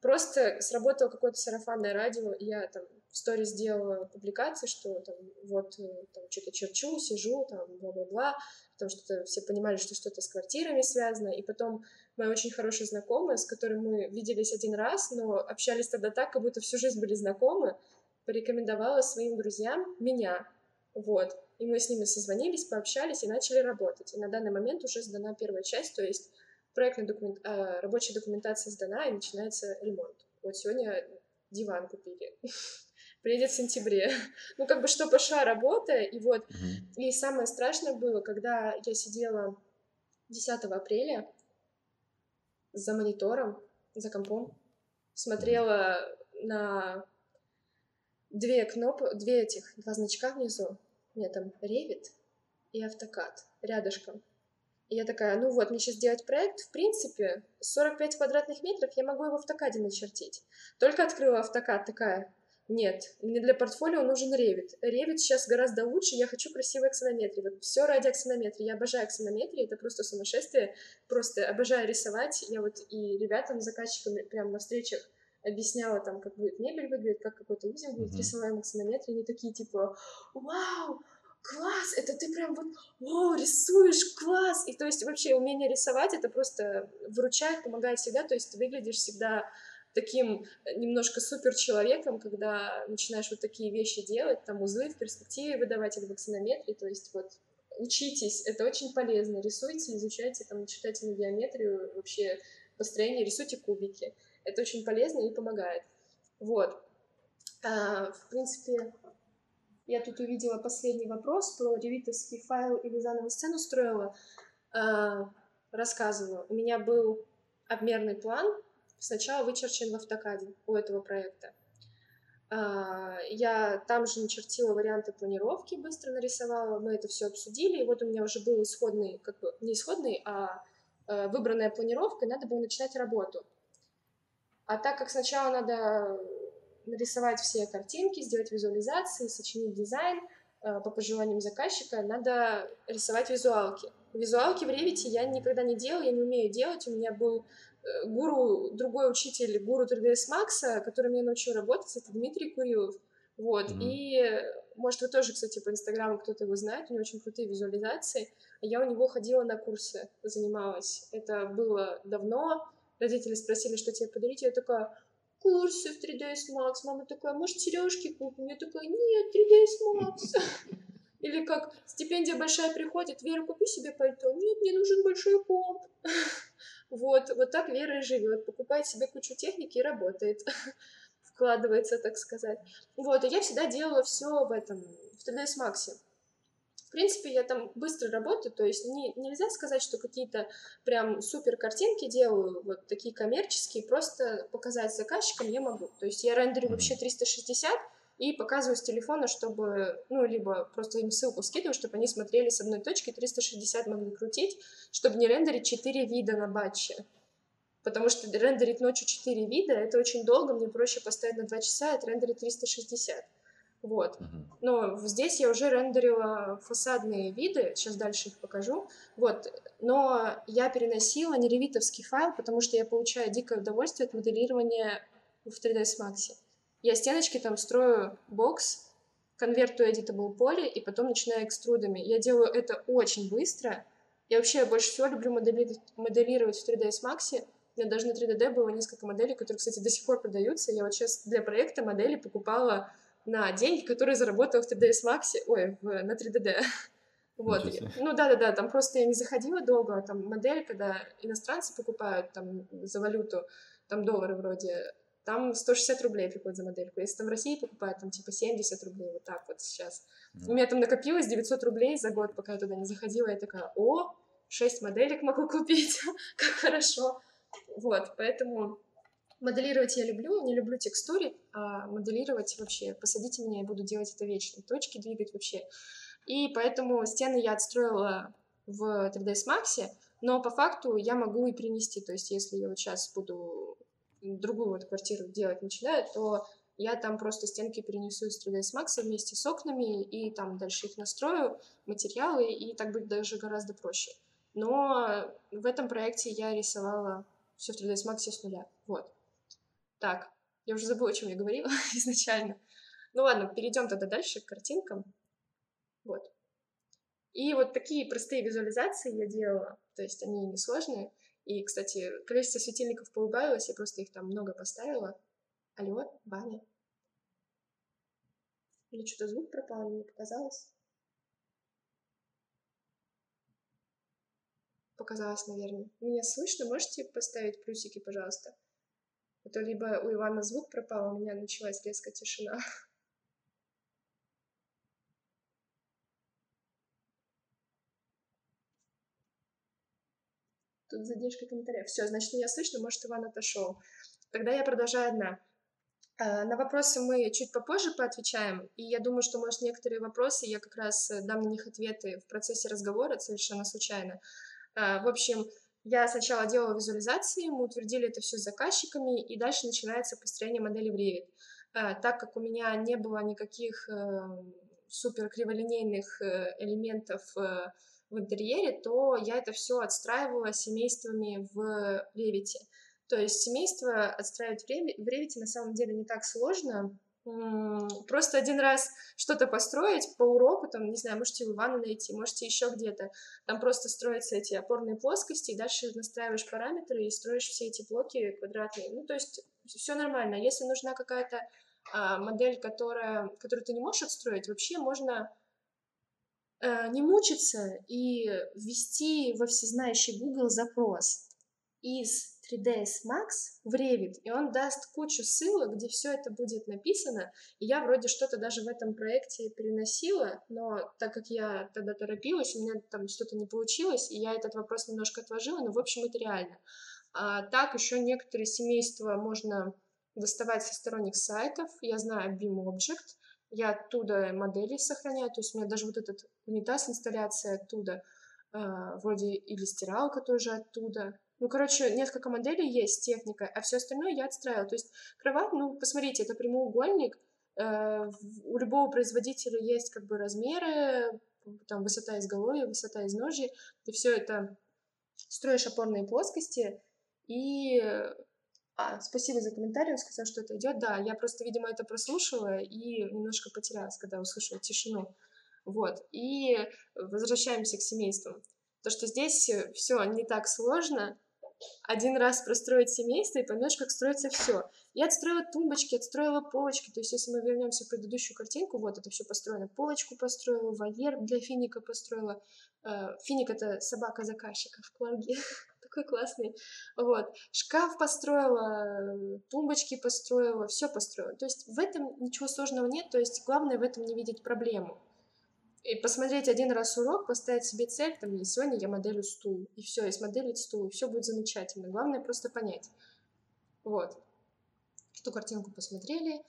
Просто сработало какое-то сарафанное радио, и я там в сторис сделала публикации, что там вот э, там что-то черчу, сижу, там бла-бла-бла, потому что все понимали, что что-то с квартирами связано, и потом моя очень хорошая знакомая, с которой мы виделись один раз, но общались тогда так, как будто всю жизнь были знакомы, порекомендовала своим друзьям меня, вот, и мы с ними созвонились, пообщались и начали работать, и на данный момент уже сдана первая часть, то есть проектная документ... а, рабочая документация сдана, и начинается ремонт. Вот сегодня диван купили. *laughs* Приедет в сентябре. *laughs* Ну, как бы, что пошла работа, и вот. Мгм. И самое страшное было, когда я сидела 10 апреля за монитором, за компом, смотрела на две кнопки, две этих, два значка внизу. У меня там Revit и автокад рядышком. И я такая, ну вот, мне сейчас делать проект, в принципе, 45 квадратных метров я могу его в автокаде начертить. Только открыла автокад, такая, нет, мне для портфолио нужен Revit. Revit сейчас гораздо лучше, я хочу красивой аксонометрии. Вот все ради аксонометрии. Я обожаю аксонометрии, это просто сумасшествие. Просто обожаю рисовать. Я вот и ребятам, заказчикам прямо на встречах объясняла там, как будет мебель выглядеть, как какой-то узел будет Мгм. рисоваем аксонометрии. Они такие типа, вау, класс, это ты прям вот, о, рисуешь, класс. И то есть вообще умение рисовать, это просто выручает, помогает всегда. То есть ты выглядишь всегда таким немножко супер человеком, когда начинаешь вот такие вещи делать, там узлы в перспективе выдавать или в аксонометрии, то есть вот учитесь, это очень полезно, рисуйте, изучайте, там, читайте на геометрию, вообще построение, рисуйте кубики, это очень полезно и помогает. Вот. А, в принципе, я тут увидела последний вопрос про ревитовский файл или заново сцену строила. А, рассказываю. У меня был обмерный план, сначала вычерчен в автокаде у этого проекта. А, Я там же начертила варианты планировки, быстро нарисовала, мы это все обсудили, и вот у меня уже был исходный, как бы не исходный, а э, выбранная планировка, и надо было начинать работу. А так как сначала надо нарисовать все картинки, сделать визуализации, сочинить дизайн э, по пожеланиям заказчика, надо рисовать визуалки. Визуалки в Ревите я никогда не делала, я не умею делать. У меня был э, гуру, другой учитель, гуру 3ds Max, который меня научил работать, это Дмитрий Курилов. Вот, Мгм. и, может, вы тоже, кстати, по Инстаграму кто-то его знает, у него очень крутые визуализации. А Я у него ходила на курсы, занималась. Это было давно. Родители спросили, что тебе подарить. Я такая, курсы в 3ds Max. Мама такая, может, сережки купим? Я такая, нет, 3ds *laughs* Max. Или как стипендия большая приходит, Вера, купи себе пальто. Нет, мне нужен большой комп. *laughs* Вот, вот так Вера и живет. Покупает себе кучу техники и работает. *laughs* Вкладывается, так сказать. Вот, и я всегда делала все в этом, в 3ds Max. В принципе, я там быстро работаю, то есть не, нельзя сказать, что какие-то прям супер картинки делаю, вот такие коммерческие, просто показать заказчикам я могу. То есть я рендерю вообще 360 и показываю с телефона, чтобы, ну, либо просто им ссылку скидываю, чтобы они смотрели с одной точки, 360 могли крутить, чтобы не рендерить 4 вида на батче. Потому что рендерить ночью 4 вида, это очень долго, мне проще поставить на 2 часа и отрендерить 360. Вот. Но здесь я уже рендерила фасадные виды, сейчас дальше их покажу. Вот. Но я переносила не ревитовский файл, потому что я получаю дикое удовольствие от моделирования в 3ds Max. Я стеночки там строю бокс, конвертую editable поле и потом начинаю экструдами. Я делаю это очень быстро. Я вообще больше всего люблю модели- моделировать в 3ds Max. У меня даже на 3D было несколько моделей, которые, кстати, до сих пор продаются. Я вот сейчас для проекта модели покупала на деньги, которые заработала в 3ds Max, ой, в, на 3DD. *laughs* Вот. Ничего себе. Ну да-да-да, там просто я не заходила долго, а там модель, когда иностранцы покупают там за валюту, там доллары вроде, там 160 рублей приходит за модельку. Если там в России покупают, там типа 70 рублей, вот так вот сейчас. У меня там накопилось 900 рублей за год, пока я туда не заходила. Я такая, о, 6 моделек могу купить, *laughs* как хорошо. Вот, поэтому моделировать я люблю, не люблю текстурить, а моделировать вообще, посадите меня, я буду делать это вечно, точки двигать вообще. И поэтому стены я отстроила в 3ds Max, но по факту я могу и перенести, то есть если я вот сейчас буду другую вот квартиру делать начинаю, то я там просто стенки перенесу из 3ds Max вместе с окнами и там дальше их настрою, материалы, и так будет даже гораздо проще. Но в этом проекте я рисовала все в 3ds Max с нуля. Вот. Так, я уже забыла, о чем я говорила *laughs* изначально. Ну ладно, перейдем тогда дальше к картинкам. Вот. И вот такие простые визуализации я делала, то есть они несложные. И, кстати, количество светильников поубавилось, я просто их там много поставила. Алло, Ваня? Или что-то звук пропал, мне показалось? Показалось, наверное. Меня слышно? Можете поставить плюсики, пожалуйста? А то либо у Ивана звук пропал, а у меня началась резкая тишина. *laughs* Тут задержка комментариев. Все, значит, меня слышно, может, Иван отошел. Тогда я продолжаю одна. А, На вопросы мы чуть попозже поотвечаем, и я думаю, что, может, некоторые вопросы я как раз э, дам на них ответы в процессе разговора совершенно случайно. А, В общем, я сначала делала визуализации, мы утвердили это все с заказчиками, и дальше начинается построение модели в Revit. А, Так как у меня не было никаких э, супер криволинейных э, элементов э, в интерьере, то я это все отстраивала семействами в Revit. То есть семейство отстраивать в Реви- в Revit на самом деле не так сложно. Просто один раз что-то построить по уроку, там, не знаю, можете у Ивана найти, можете еще где-то. Там просто строятся эти опорные плоскости, и дальше настраиваешь параметры и строишь все эти блоки квадратные. Ну, то есть все нормально. Если нужна какая-то а, модель, которая, которую ты не можешь отстроить, вообще можно не мучиться и ввести во всезнающий Google запрос из 3ds Max в Revit, и он даст кучу ссылок, где все это будет написано. И я вроде что-то даже в этом проекте переносила, но так как я тогда торопилась, у меня там что-то не получилось, и я этот вопрос немножко отложила, но в общем это реально. А так еще некоторые семейства можно доставать со сторонних сайтов. Я знаю Beam Object, я оттуда модели сохраняю, то есть у меня даже вот этот унитаз, инсталляция оттуда, а, вроде или стиралка тоже оттуда. Ну, короче, несколько моделей есть с техникой, а все остальное я отстраивала. То есть кровать, ну, посмотрите, это прямоугольник, э, у любого производителя есть как бы размеры, там высота изголовья, высота изножья, ты все это строишь опорные плоскости и а, спасибо за комментарий, он сказал, что это идет. Да, я просто, видимо, это прослушала и немножко потерялась, когда услышала тишину. Вот. И возвращаемся к семействам. То, что здесь все не так сложно. Один раз простроить семейство и поймешь, как строится все. Я отстроила тумбочки, отстроила полочки. То есть, если мы вернемся в предыдущую картинку, вот это все построено. Полочку построила, вольер для финика построила. Э, Финик это собака заказчика в Кларге. Такой классный. Вот. Шкаф построила, тумбочки построила, все построила. То есть в этом ничего сложного нет. То есть главное в этом не видеть проблему. И посмотреть один раз урок, поставить себе цель, там, и сегодня я моделю стул, и все, и смоделить стул, и все будет замечательно. Главное просто понять. Вот. Эту картинку посмотрели.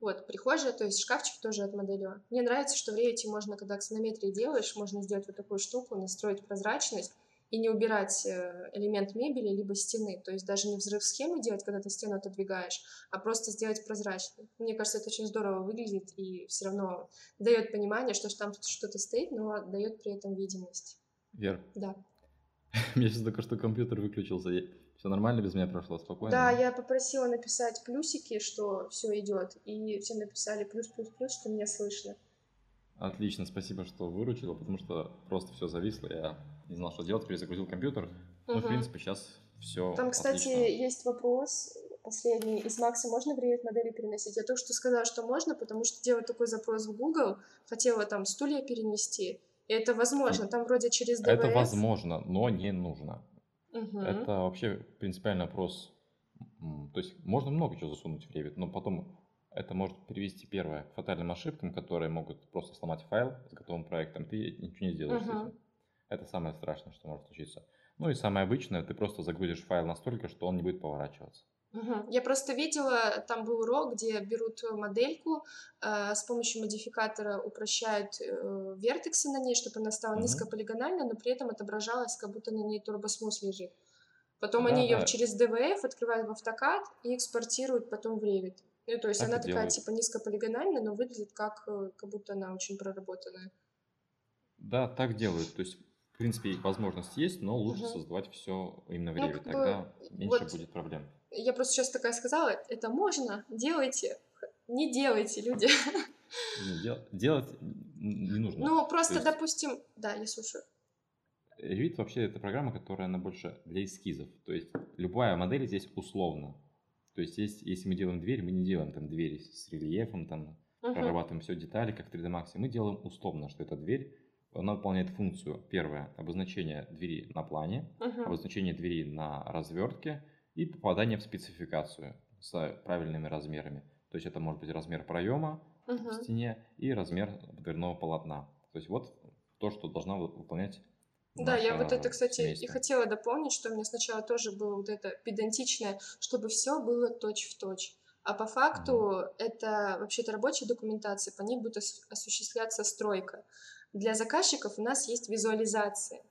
Вот, прихожая, то есть шкафчик тоже отмоделила. Мне нравится, что в Revit можно, когда аксонометрии делаешь, можно сделать вот такую штуку, настроить прозрачность, и не убирать э, элемент мебели либо стены. То есть даже не взрыв схемы делать, когда ты стену отодвигаешь, а просто сделать прозрачной. Мне кажется, это очень здорово выглядит и все равно дает понимание, что там что-то стоит, но дает при этом видимость. Вер. Да. *laughs* Мне сейчас только что компьютер выключился. Все нормально без меня прошло, спокойно? Да, я попросила написать плюсики, что все идет, и все написали плюс-плюс-плюс, что меня слышно. Отлично, спасибо, что выручила, потому что просто все зависло, я не знал, что делать, перезагрузил компьютер. Угу. Ну, в принципе, сейчас все Там, кстати, отлично. есть вопрос последний. Из Макса можно в Revit модели переносить? Я только что сказала, что можно, потому что делать такой запрос в Google, хотела там стулья перенести, и это возможно, там вроде через DVF. Это возможно, но не нужно. Угу. Это вообще принципиальный вопрос. То есть можно много чего засунуть в Revit, но потом это может привести, первое, к фатальным ошибкам, которые могут просто сломать файл с готовым проектом. Ты ничего не сделаешь uh-huh. с этим. Это самое страшное, что может случиться. Ну и самое обычное, ты просто загрузишь файл настолько, что он не будет поворачиваться. Угу. Я просто видела, там был урок, где берут модельку, э, с помощью модификатора упрощают э, вертексы на ней, чтобы она стала угу. низкополигональной, но при этом отображалась, как будто на ней турбосмус лежит. Потом да, они ее да. через DVF открывают в автокад и экспортируют потом в Revit. Ну, то есть так она такая делают. типа низкополигональная, но выглядит как, э, как будто она очень проработанная. Да, так делают. То есть, в принципе, возможность есть, но лучше угу. создавать все именно в Revit. Ну, Тогда бы, меньше вот будет проблем. Я просто сейчас такая сказала, это можно, делайте, не делайте, люди. *laughs* Не, дел, делать не нужно. Ну, просто, есть... допустим, да, я слушаю. Revit вообще это программа, которая она больше для эскизов. То есть любая модель здесь условна. То есть, есть, если мы делаем дверь, мы не делаем там двери с рельефом, там uh-huh. прорабатываем все детали, как в 3D Max. Мы делаем условно, что эта дверь, она выполняет функцию, первое, обозначение двери на плане, uh-huh. обозначение двери на развертке и попадание в спецификацию с правильными размерами. То есть это может быть размер проема uh-huh. в стене и размер дверного полотна. То есть вот то, что должна выполнять да, я вот это, кстати, семейство. и хотела дополнить, что у меня сначала тоже было вот это педантичное, чтобы все было точь-в-точь. А по факту mm. это вообще-то рабочая документация, по ней будет осуществляться стройка. Для заказчиков у нас есть визуализация.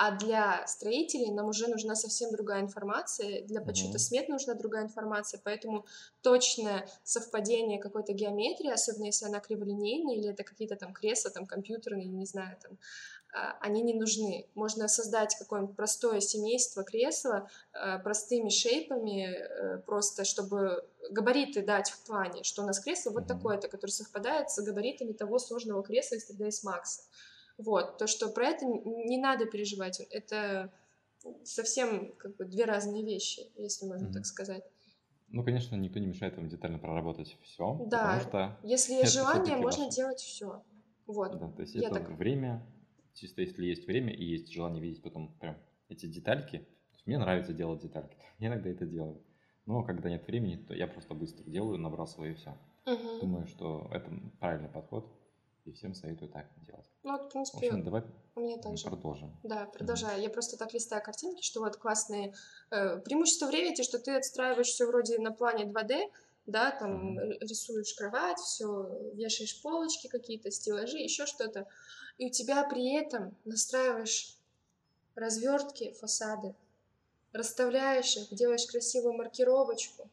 А для строителей нам уже нужна совсем другая информация, для подсчета mm-hmm. смет нужна другая информация, поэтому точное совпадение какой-то геометрии, особенно если она криволинейная или это какие-то там кресла, там компьютерные, не знаю, там, они не нужны. Можно создать какое-нибудь простое семейство кресла а, простыми шейпами, э, просто чтобы габариты дать в плане, что у нас кресло вот такое-то, которое совпадает с габаритами того сложного кресла из 3ds Max. Вот, то, что про это не надо переживать, это совсем как бы две разные вещи, если можно mm-hmm. так сказать. Ну, конечно, никто не мешает вам детально проработать все. Да, потому что если есть желание, можно делать все. Вот. Да, то есть Я это так... время, чисто если есть время и есть желание видеть потом прям эти детальки. Мне нравится делать детальки. *laughs* Я иногда это делаю. Но когда нет времени, то я просто быстро делаю, набрасываю и все. Угу. Думаю, что это правильный подход и всем советую так делать. Ну, вот, в принципе, в общем, давай у меня также. продолжим. Да, продолжаю. Mm-hmm. Я просто так листаю картинки, что вот классные э, преимущества в Revit, что ты отстраиваешь все вроде на плане 2D, да, там mm-hmm. рисуешь кровать, все, вешаешь полочки какие-то, стеллажи, еще что-то, и у тебя при этом настраиваешь развертки, фасады, расставляешь их, делаешь красивую маркировочку,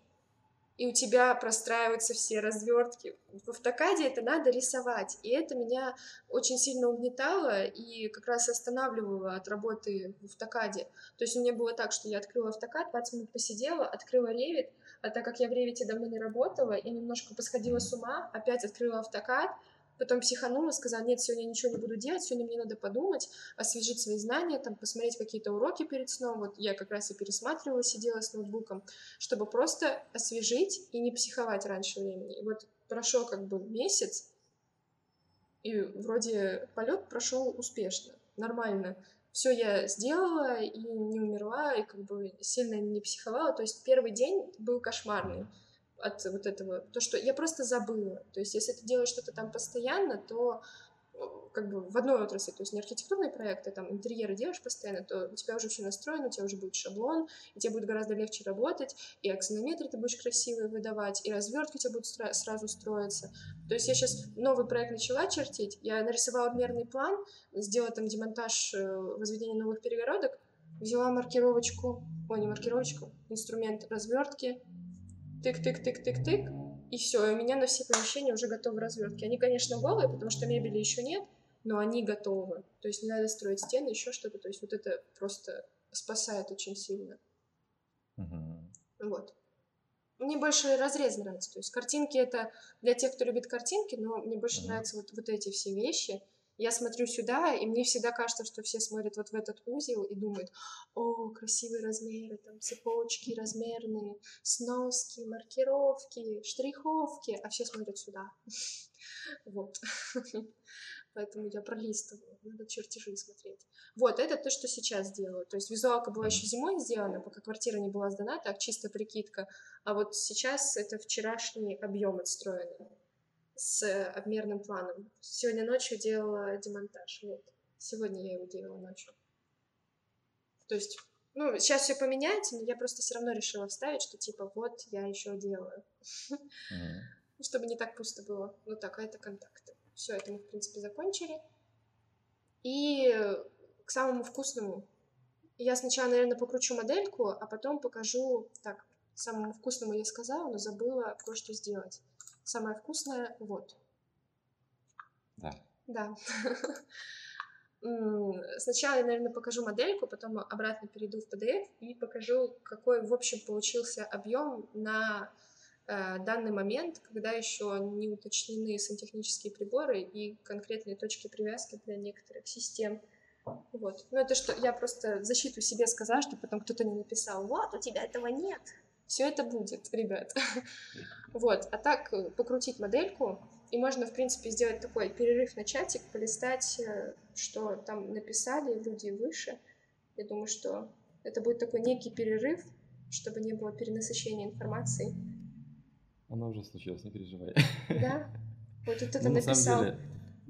и у тебя простраиваются все развертки. В автокаде это надо рисовать, и это меня очень сильно угнетало и как раз останавливало от работы в автокаде. То есть у меня было так, что я открыла автокад, 20 минут посидела, открыла ревит, а так как я в ревите давно не работала, я немножко посходила с ума, опять открыла автокад, Потом психанула, сказала, нет, сегодня ничего не буду делать, сегодня мне надо подумать, освежить свои знания, там, посмотреть какие-то уроки перед сном. Вот я как раз и пересматривала, сидела с ноутбуком, чтобы просто освежить и не психовать раньше времени. И вот прошел как бы месяц, и вроде полет прошел успешно, нормально. Все я сделала и не умерла, и как бы сильно не психовала. То есть первый день был кошмарный от вот этого, то, что я просто забыла. То есть, если ты делаешь что-то там постоянно, то как бы в одной отрасли, то есть не архитектурные проекты, там интерьеры делаешь постоянно, то у тебя уже все настроено, у тебя уже будет шаблон, и тебе будет гораздо легче работать, и аксонометры ты будешь красивые выдавать, и развертки у тебя будут сразу строиться. То есть я сейчас новый проект начала чертить, я нарисовала мерный план, сделала там демонтаж э, возведения новых перегородок, взяла маркировочку, ой, не маркировочку, инструмент развертки, тык-тык-тык-тык-тык, и все, и у меня на все помещения уже готовы развертки. Они, конечно, голые, потому что мебели еще нет, но они готовы. То есть не надо строить стены, еще что-то. То есть вот это просто спасает очень сильно. Угу. Вот. Мне больше разрез нравится. То есть картинки это для тех, кто любит картинки, но мне больше угу. нравятся вот, вот эти все вещи. Я смотрю сюда, и мне всегда кажется, что все смотрят вот в этот узел и думают, о, красивые размеры, там цепочки размерные, сноски, маркировки, штриховки, а все смотрят сюда. *laughs* Вот. *laughs* Поэтому я пролистываю, надо чертежи смотреть. Вот, это то, что сейчас делаю. То есть визуалка была еще зимой сделана, пока квартира не была сдана, так чисто прикидка. А вот сейчас это вчерашний объем отстроенный с обмерным планом. Сегодня ночью делала демонтаж. Вот. Сегодня я его делала ночью. То есть, ну, сейчас все поменяется, но я просто все равно решила вставить, что типа вот я еще делаю. Mm-hmm. *laughs* Чтобы не так пусто было. Ну так, а это контакты. Все, это мы, в принципе, закончили. И к самому вкусному. Я сначала, наверное, покручу модельку, а потом покажу... Так, самому вкусному я сказала, но забыла кое-что сделать. Самое вкусное вот. Да. Да. *laughs* Сначала я, наверное, покажу модельку, потом обратно перейду в PDF и покажу, какой, в общем, получился объем на Э, данный момент, когда еще не уточнены сантехнические приборы и конкретные точки привязки для некоторых систем. Вот. Ну, это что я просто в защиту себе сказала, чтобы потом кто-то не написал, вот, у тебя этого нет. Все это будет, ребят. *laughs* Вот. А так э, покрутить модельку, и можно, в принципе, сделать такой перерыв на чатик, полистать, э, что там написали люди выше. Я думаю, что это будет такой некий перерыв, чтобы не было перенасыщения информации. Оно уже случилось, не переживай. Да? Вот *laughs* тут это ну, написал деле...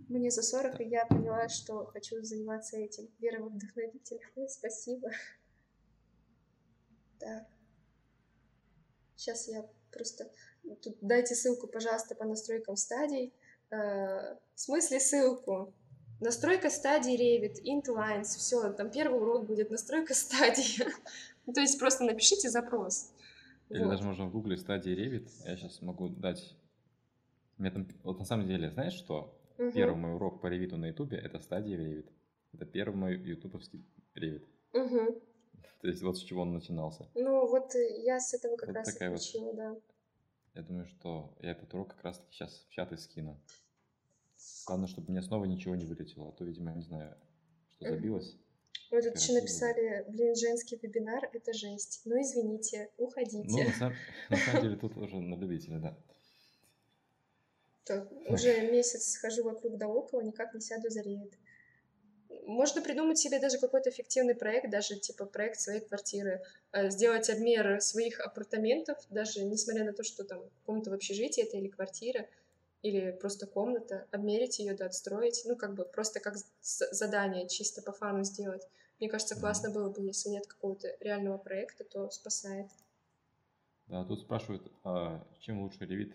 мне за 40, и я поняла, что хочу заниматься этим. Вера во вдохновитель. *laughs* Спасибо. Так. Сейчас я просто... Тут дайте ссылку, пожалуйста, по настройкам стадий. Э, в смысле ссылку? Настройка стадий Revit, int lines, все, там первый урок будет настройка *laughs* стадий. То есть просто напишите запрос. Или вот. даже можно в гугле стадии Revit. Я сейчас могу дать... Там... Вот на самом деле, знаешь что? Угу. Первый мой урок по Revit на ютубе — это стадия Revit. Это первый мой ютубовский Revit. Угу. То есть вот с чего он начинался. Ну вот я с этого как вот раз такая учила, вот... да. Я думаю, что я этот урок как раз таки сейчас в чат и скину. Главное, чтобы мне снова ничего не вылетело, а то, видимо, я не знаю, что забилось. Вот тут еще написали, блин, женский вебинар, это жесть. Ну, извините, уходите. Ну, на самом, *laughs* на самом деле, *laughs* тут уже на любителя, да. Так, уже месяц хожу вокруг да около, никак не сяду за рейд. Можно придумать себе даже какой-то эффективный проект, даже типа проект своей квартиры, э, сделать обмер своих апартаментов, даже несмотря на то, что там комната в общежитии это или квартира, или просто комната, обмерить ее, да, отстроить, ну, как бы просто как задание чисто по фану сделать. Мне кажется, классно было бы, если нет какого-то реального проекта, то спасает. Да, тут спрашивают, а чем лучше Revit,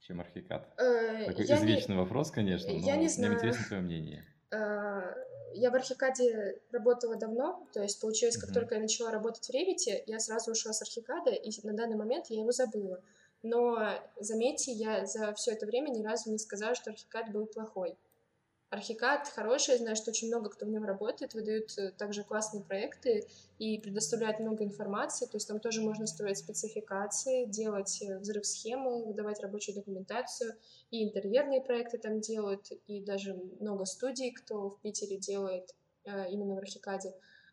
чем Архикад? Э, Такой извечный не... вопрос, конечно, но я не знаю. мне интересно твое мнение. Э, я в Архикаде работала давно, то есть получилось, как mm-hmm. только я начала работать в Revit, я сразу ушла с Архикада, и на данный момент я его забыла. Но, заметьте, я за все это время ни разу не сказала, что архикад был плохой. Архикад хороший, я знаю, что очень много кто в нем работает, выдают э, также классные проекты и предоставляют много информации, то есть там тоже можно строить спецификации, делать э, взрыв схемы, выдавать рабочую документацию, и интерьерные проекты там делают, и даже много студий, кто в Питере делает э, именно в Архикаде.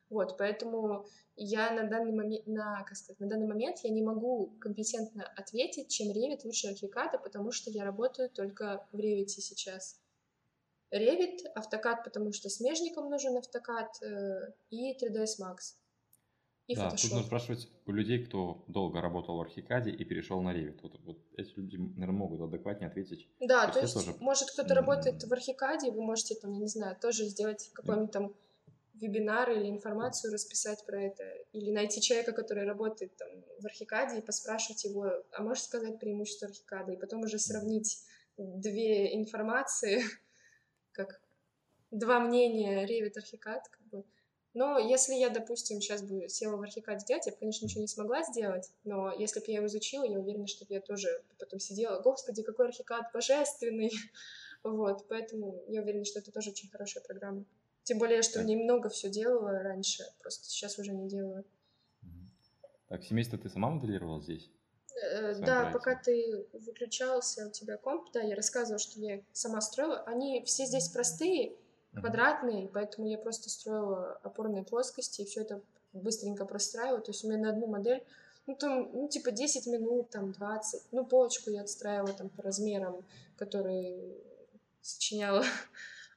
Вот, поэтому я на данный момент, на, как сказать, на данный момент я не могу компетентно ответить, чем Revit лучше Архикада, потому что я работаю только в Revit сейчас. Revit, автокад, потому что смежникам нужен автокад, э, и 3ds Max. и Да, тут нужно спрашивать у людей, кто долго работал в Архикаде и перешел на Revit. Вот, вот эти люди, наверное, могут адекватнее ответить. Да, То то есть тоже, может, кто-то работает в Архикаде, вы можете там, я не знаю, тоже сделать какой-нибудь там вебинар или информацию расписать про это, или найти человека, который работает там в Архикаде и поспрашивать его, а можешь сказать преимущество Архикада, и потом уже сравнить две информации, *laughs* два мнения Revit Архикад, как бы. Но если я, допустим, сейчас бы села в Архикаде делать, я бы, конечно, ничего не смогла сделать, но если бы я его изучила, я уверена, что бы я тоже потом сидела, господи, какой Архикад божественный, *laughs* вот, поэтому я уверена, что это тоже очень хорошая программа. Тем более, что в Так. ней много все делала раньше, просто сейчас уже не делаю. Так, семейство ты сама моделировала здесь? Э, Да, проекте? пока ты выключался, у тебя комп, да, я рассказывала, что я сама строила. Они все здесь простые, Мгм. квадратные, поэтому я просто строила опорные плоскости и все это быстренько простраивала. То есть у меня на одну модель, ну там, ну типа 10 минут, там 20. Ну полочку я отстраивала там по размерам, которые сочиняла. *laughs*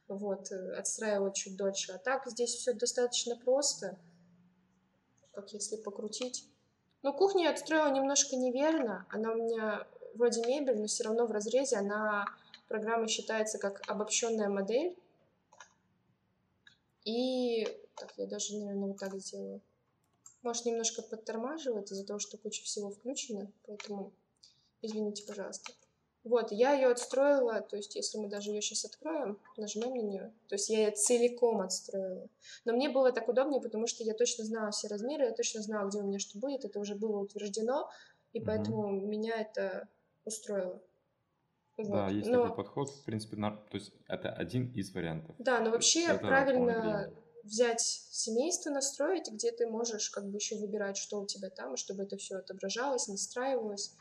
Вот, э, отстраивала чуть дольше. А так здесь все достаточно просто, как если покрутить. Ну, кухню я отстроила немножко неверно. Она у меня вроде мебель, но все равно в разрезе она программа считается как обобщенная модель. И так, я даже, наверное, вот так сделаю. Может, немножко подтормаживает из-за того, что куча всего включена, поэтому извините, пожалуйста. Вот, я ее отстроила, то есть если мы даже ее сейчас откроем, нажмем на нее, то есть я ее целиком отстроила. Но мне было так удобнее, потому что я точно знала все размеры, я точно знала, где у меня что будет, это уже было утверждено, и Мгм. поэтому меня это устроило. Да, Вот. есть Но- такой подход, в принципе, на- то есть это один из вариантов. Да, но вообще это правильно взять семейство, настроить, где ты можешь как бы еще выбирать, что у тебя там, чтобы это все отображалось, настраивалось.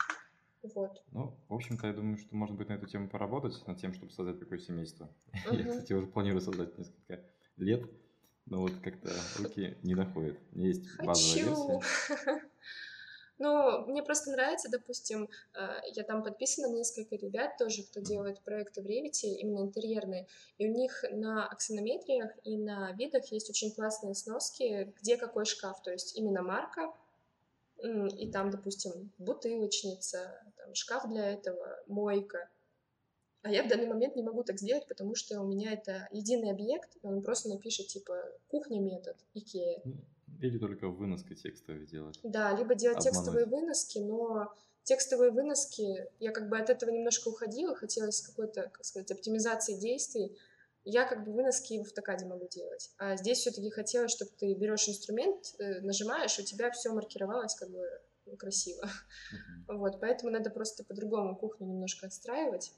Вот. Ну, в общем-то, я думаю, что можно будет на эту тему поработать, над тем, чтобы создать такое семейство. *laughs* Я, Мгм. кстати, уже планирую создать несколько лет, но вот как-то руки не доходят. У меня есть базовая Хочу. версия. *laughs* Ну, мне просто нравится, допустим, э, я там подписана на несколько ребят тоже, кто делает проекты в Revit, именно интерьерные, и у них на аксонометриях и на видах есть очень классные сноски, где какой шкаф, то есть именно марка, и там, допустим, бутылочница, там шкаф для этого, мойка. А я в данный момент не могу так сделать, потому что у меня это единый объект, и он просто напишет, типа, кухня метод, Икея. Или только выноска текстовой делать. Да, либо делать Обмануть. текстовые выноски, но текстовые выноски, я как бы от этого немножко уходила, хотелось какой-то, как сказать, оптимизации действий. Я как бы выноски в автокаде могу делать. А здесь все-таки хотелось, чтобы ты берешь инструмент, э, нажимаешь, у тебя все маркировалось как бы красиво. Мгм. Вот, поэтому надо просто по-другому кухню немножко отстраивать.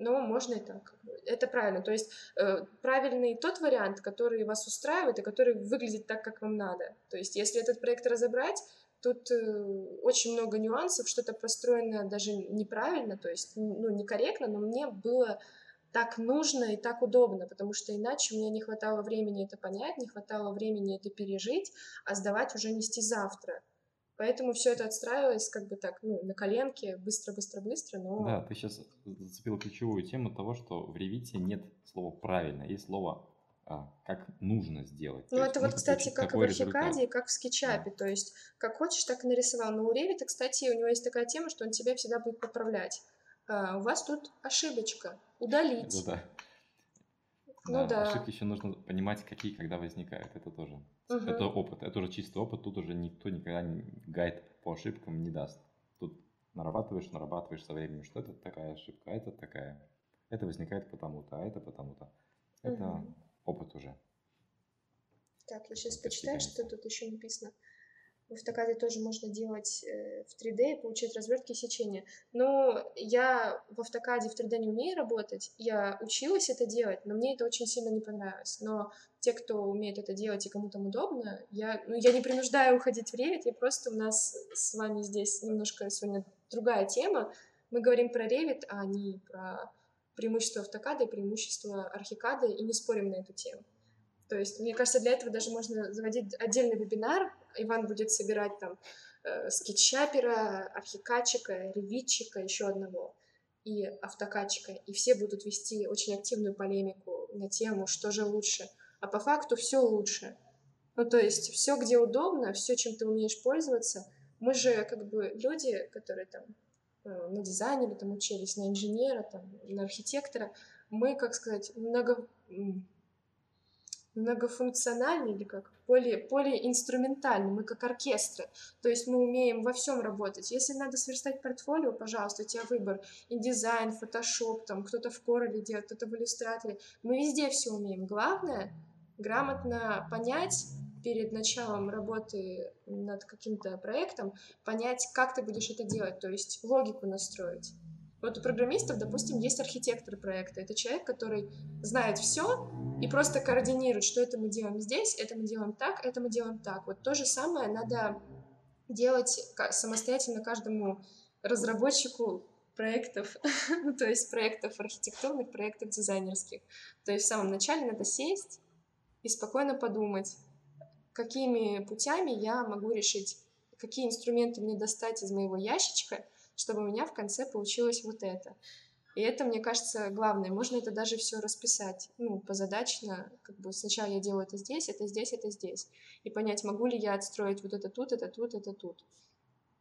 Но можно и так. Это правильно. То есть э, правильный тот вариант, который вас устраивает и который выглядит так, как вам надо. То есть если этот проект разобрать, тут э, очень много нюансов, что-то простроено даже неправильно, то есть ну, некорректно, но мне было так нужно и так удобно, потому что иначе у меня не хватало времени это понять, не хватало времени это пережить, а сдавать уже нести завтра. Поэтому все это отстраивалось как бы так, ну, на коленке, быстро-быстро-быстро, но... Да, ты сейчас зацепил ключевую тему того, что в ревите нет слова правильно, есть слово а, как нужно сделать. Ну, То это вот, кстати, как и в. Архикаде, и как в скетчапе. То есть, как хочешь, так и нарисовал. Но у Ревита, кстати, у него есть такая тема, что он тебя всегда будет поправлять. А, у вас тут ошибочка. Удалить. Это да. Ну да. Ошибки еще нужно понимать, какие когда возникают. Это тоже. Мгм. Это опыт. Это уже чистый опыт. Тут уже никто никогда не- гайд по ошибкам не даст. Тут нарабатываешь, нарабатываешь со временем, что это такая ошибка, а это такая. Это возникает потому-то, а это потому-то. Это Мгм. опыт уже. Так, я сейчас почитаю, что тут еще написано. В автокаде тоже можно делать э, в 3D и получать развертки и сечения. Но я в автокаде в 3D не умею работать. Я училась это делать, но мне это очень сильно не понравилось. Но те, кто умеет это делать и кому там удобно, я, ну, я не принуждаю уходить в Revit, я просто у нас с вами здесь немножко сегодня другая тема. Мы говорим про Revit, а не про преимущества автокада и преимущества архикада, и не спорим на эту тему. То есть, мне кажется, для этого даже можно заводить отдельный вебинар. Иван будет собирать там э, скетчапера, архикатчика, ревитчика, еще одного и автокатчика. И все будут вести очень активную полемику на тему, что же лучше. А по факту все лучше. Ну, то есть все, где удобно, все, чем ты умеешь пользоваться. Мы же как бы люди, которые там э, на дизайнере там учились, на инженера, там, на архитектора, мы, как сказать, много многофункциональный или как более, более инструментальный, мы как оркестры, то есть мы умеем во всем работать. Если надо сверстать портфолио, пожалуйста, у тебя выбор, и дизайн, фотошоп, там кто-то в Corel делает, кто-то в иллюстраторе, мы везде все умеем. Главное грамотно понять перед началом работы над каким-то проектом, понять, как ты будешь это делать, то есть логику настроить. Вот у программистов, допустим, есть архитектор проекта. Это человек, который знает все и просто координирует, что это мы делаем здесь, это мы делаем так, это мы делаем так. Вот то же самое надо делать самостоятельно каждому разработчику проектов, *laughs* ну, то есть проектов архитектурных, проектов дизайнерских. То есть в самом начале надо сесть и спокойно подумать, какими путями я могу решить, какие инструменты мне достать из моего ящичка, чтобы у меня в конце получилось вот это. И это, мне кажется, главное. Можно это даже все расписать, ну, позадачно, как бы сначала я делаю это здесь, это здесь, это здесь. И понять, могу ли я отстроить вот это тут, это тут, это тут.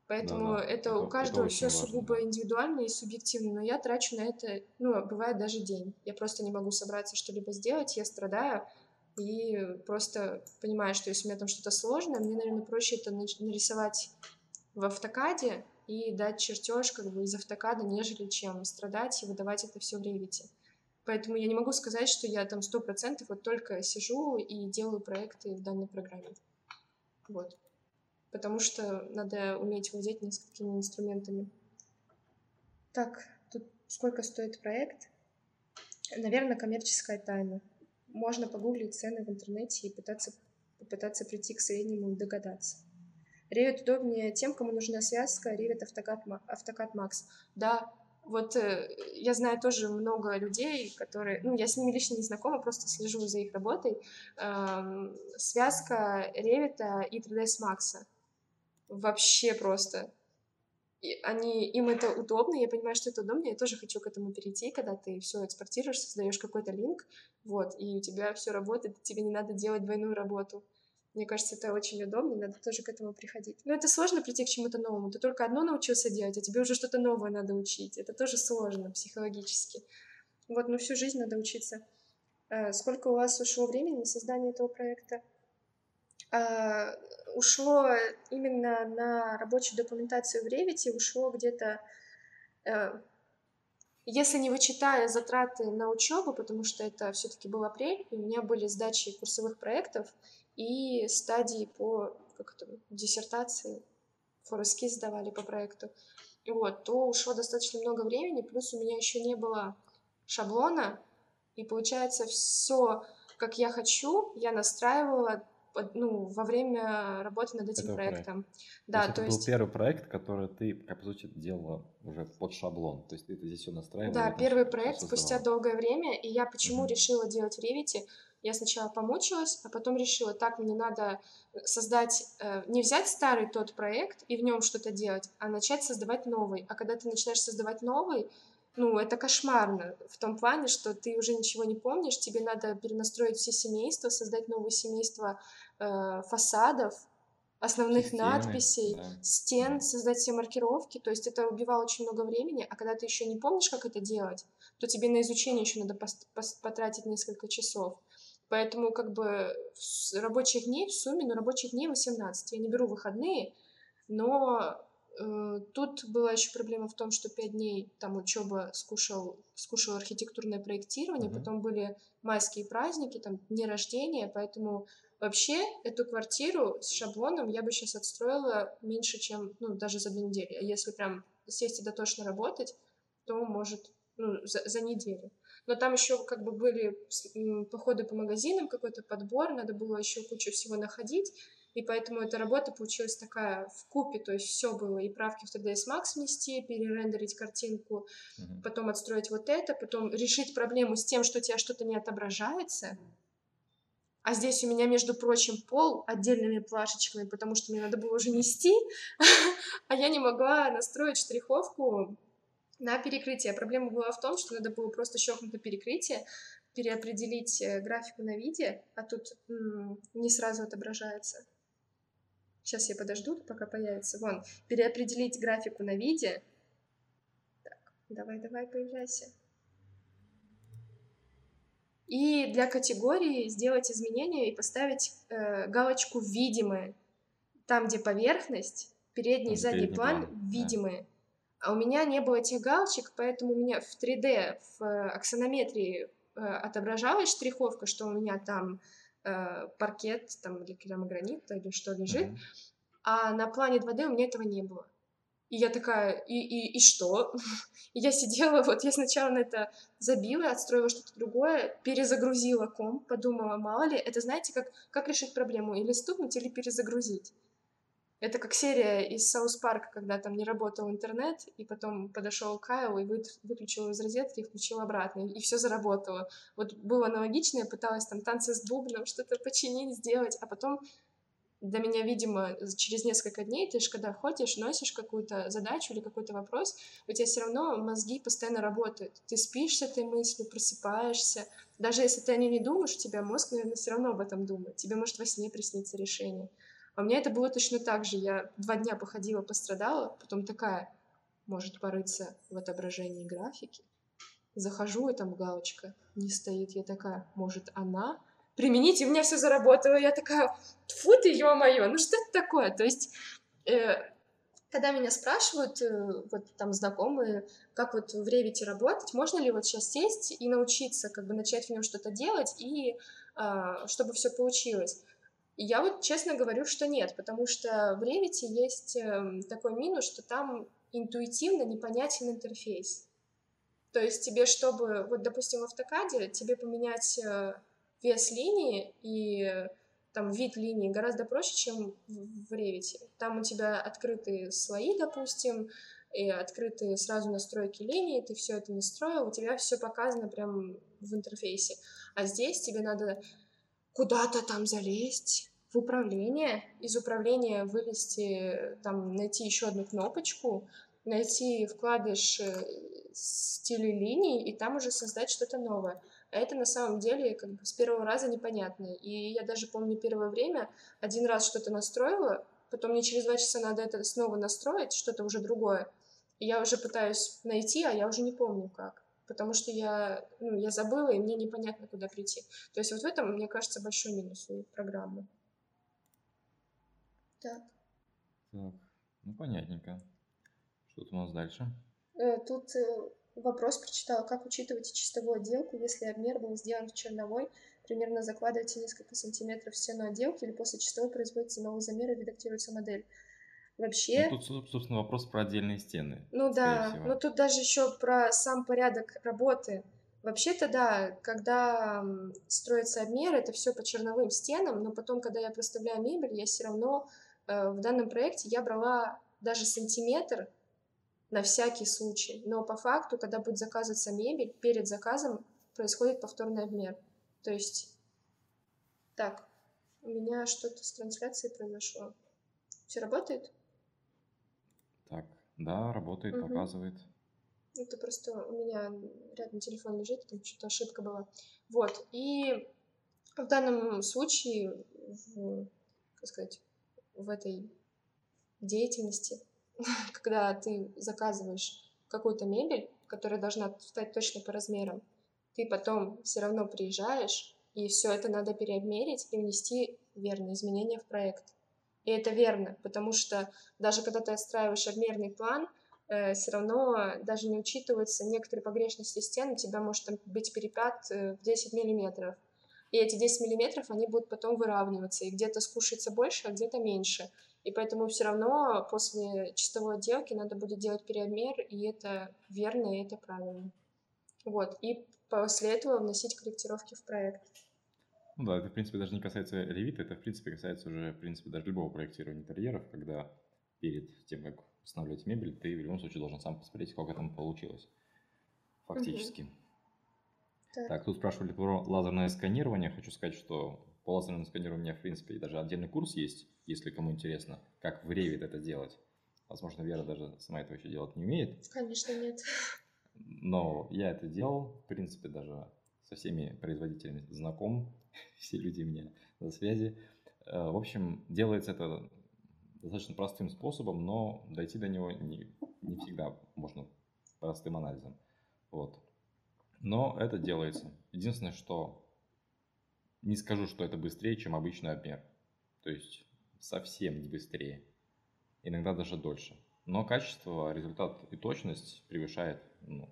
Поэтому да, да. это, это у каждого это все сугубо да. индивидуально и субъективно, но я трачу на это, ну, бывает даже день. Я просто не могу собраться что-либо сделать, я страдаю, и просто понимаю, что если у меня там что-то сложное, мне, наверное, проще это нарисовать в автокаде, и дать чертеж как бы из автокада, нежели чем страдать и выдавать это все в ревите. Поэтому я не могу сказать, что я там сто процентов вот только сижу и делаю проекты в данной программе. Вот. Потому что надо уметь владеть несколькими инструментами. Так, тут сколько стоит проект? Наверное, коммерческая тайна. Можно погуглить цены в интернете и пытаться, попытаться прийти к среднему и догадаться. Revit удобнее тем, кому нужна связка Revit AutoCAD, AutoCAD. Да, вот э, я знаю тоже много людей, которые, ну, я с ними лично не знакома, просто слежу за их работой. Эм, связка Revit и 3ds Max. Вообще просто. И они, им это удобно, я понимаю, что это удобно, я тоже хочу к этому перейти, когда ты все экспортируешь, создаешь какой-то линк, вот, и у тебя все работает, тебе не надо делать двойную работу. Мне кажется, это очень удобно, надо тоже к этому приходить. Но это сложно прийти к чему-то новому. Ты только одно научился делать, а тебе уже что-то новое надо учить. Это тоже сложно психологически. Вот, но всю жизнь надо учиться. А, сколько у вас ушло времени на создание этого проекта? А, ушло именно на рабочую документацию в Revit, ушло где-то э, если не вычитая затраты на учебу, потому что это все-таки был апрель, и у меня были сдачи курсовых проектов, и стадии по как это, диссертации, форески сдавали по проекту, вот, то ушло достаточно много времени, плюс у меня еще не было шаблона, и получается все, как я хочу, я настраивала ну, во время работы над этим Этого проектом. Проекта. Да, то, то есть это был первый проект, который ты, по сути, делала уже под шаблон. То есть ты здесь все настраивала. Да, первый проект спустя долгое время. И я почему uh-huh. решила делать в Revit? Я сначала помучилась, а потом решила, так, мне надо создать, э, не взять старый тот проект и в нем что-то делать, а начать создавать новый. А когда ты начинаешь создавать новый, ну, это кошмарно в том плане, что ты уже ничего не помнишь, тебе надо перенастроить все семейства, создать новое семейство э, фасадов, основных Системы, надписей, да. стен, создать все маркировки. То есть это убивало очень много времени, а когда ты еще не помнишь, как это делать, то тебе на изучение еще надо потратить несколько часов. Поэтому как бы рабочих дней в сумме, ну, рабочих дней 18. Я не беру выходные, но э, тут была еще проблема в том, что 5 дней там учеба скушал, скушал архитектурное проектирование, mm-hmm. потом были майские праздники, там дни рождения, поэтому вообще эту квартиру с шаблоном я бы сейчас отстроила меньше, чем, ну, даже за две недели. А если прям сесть и дотошно работать, то может, ну, за, за неделю но там еще как бы были походы по магазинам, какой-то подбор, надо было еще кучу всего находить, и поэтому эта работа получилась такая в купе, то есть все было, и правки в 3ds Max внести, перерендерить картинку, mm-hmm. потом отстроить вот это, потом решить проблему с тем, что у тебя что-то не отображается, а здесь у меня, между прочим, пол отдельными плашечками, потому что мне надо было уже нести, *laughs* а я не могла настроить штриховку на перекрытие. Проблема была в том, что надо было просто щелкнуть на перекрытие, переопределить э, графику на виде, а тут не сразу отображается. Сейчас я подожду, пока появится. Вон, переопределить графику на виде. Так, давай, давай, появляйся. И для категории сделать изменения и поставить э, галочку «Видимые». Там, где поверхность, передний и задний план, план видимые. Да. А у меня не было этих галочек, поэтому у меня в 3D, в э, аксонометрии э, отображалась штриховка, что у меня там э, паркет там, или керамогранит или что лежит, mm-hmm. а на плане 2D у меня этого не было. И я такая, и, и, и что? *laughs* и я сидела, *laughs* вот я сначала на это забила, отстроила что-то другое, перезагрузила комп, подумала, мало ли, это знаете, как, как решить проблему, или стукнуть, или перезагрузить. Это как серия из Саус Парка, когда там не работал интернет, и потом подошел Кайл и выключил из розетки и включил обратно, и все заработало. Вот было аналогично, пыталась там танцы с бубном, что-то починить, сделать, а потом для меня, видимо, через несколько дней ты же когда ходишь, носишь какую-то задачу или какой-то вопрос, у тебя все равно мозги постоянно работают. Ты спишь с этой мыслью, просыпаешься. Даже если ты о ней не думаешь, у тебя мозг, наверное, все равно об этом думает. Тебе может во сне присниться решение. А у меня это было точно так же. Я два дня походила, пострадала, потом такая, может порыться в отображении графики. Захожу, и там галочка не стоит. Я такая, может, она? Применить, и у меня все заработало. Я такая, фу ты, ё-моё, ну что это такое? То есть, э, когда меня спрашивают, э, вот там знакомые, как вот в Ревите работать, можно ли вот сейчас сесть и научиться, как бы начать в нем что-то делать, и э, чтобы все получилось. Я вот честно говорю, что нет, потому что в Revit есть эм, такой минус, что там интуитивно непонятен интерфейс. То есть тебе, чтобы, вот, допустим, в автокаде, тебе поменять э, вес линии и там вид линии гораздо проще, чем в Revit. Там у тебя открытые слои, допустим, и открытые сразу настройки линии, ты все это настроил, у тебя все показано прям в интерфейсе. А здесь тебе надо куда-то там залезть, в управление, из управления вывести, там, найти еще одну кнопочку, найти вкладыш э, стили линий и там уже создать что-то новое. А это на самом деле как бы с первого раза непонятно. И я даже помню первое время, один раз что-то настроила, потом мне через два часа надо это снова настроить, что-то уже другое. И я уже пытаюсь найти, а я уже не помню как потому что я, ну, я забыла, и мне непонятно, куда прийти. То есть вот в этом, мне кажется, большой минус у программы. Так. Так, ну понятненько. Что тут у нас дальше? Э, тут э, вопрос прочитала, как учитывать чистовую отделку, если обмер был сделан в черновой, примерно закладываете несколько сантиметров в стену отделки или после чистовой производится новый замер и редактируется модель. Вообще... Ну, тут, собственно, вопрос про отдельные стены. Ну да, всего. но тут даже еще про сам порядок работы. Вообще-то да, когда строится обмер, это все по черновым стенам, но потом, когда я проставляю мебель, я все равно э, в данном проекте я брала даже сантиметр на всякий случай. Но по факту, когда будет заказываться мебель, перед заказом происходит повторный обмер. То есть, так, у меня что-то с трансляцией произошло. Все работает? Да, работает, угу. показывает. Это просто у меня рядом телефон лежит, там что-то ошибка была. Вот, и в данном случае, в, как сказать, в этой деятельности, *laughs* когда ты заказываешь какую-то мебель, которая должна стать точно по размерам, ты потом все равно приезжаешь, и все это надо переобмерить и внести верные изменения в проект. И это верно, потому что даже когда ты отстраиваешь обмерный план, э, все равно даже не учитываются некоторые погрешности стен, у тебя может там быть перепад э, в 10 миллиметров. И эти 10 миллиметров, они будут потом выравниваться, и где-то скушается больше, а где-то меньше. И поэтому все равно после чистовой отделки надо будет делать переобмер, и это верно, и это правильно. Вот, и после этого вносить корректировки в проект. Ну да, это, в принципе, даже не касается ревита, это, в принципе, касается уже, в принципе, даже любого проектирования интерьеров, когда перед тем, как устанавливать мебель, ты в любом случае должен сам посмотреть, как это получилось фактически. Угу. Так. так, тут спрашивали про лазерное сканирование. Хочу сказать, что по лазерному сканированию у меня, в принципе, даже отдельный курс есть, если кому интересно, как в Revit это делать. Возможно, Вера даже сама этого еще делать не умеет. Конечно, нет. Но я это делал, в принципе, даже со всеми производителями знаком, *laughs* все люди меня на связи. Э, в общем, делается это достаточно простым способом, но дойти до него не, не всегда можно простым анализом. Вот. Но это делается. Единственное, что не скажу, что это быстрее, чем обычный обмер. То есть совсем не быстрее. Иногда даже дольше. Но качество, результат и точность превышает ну,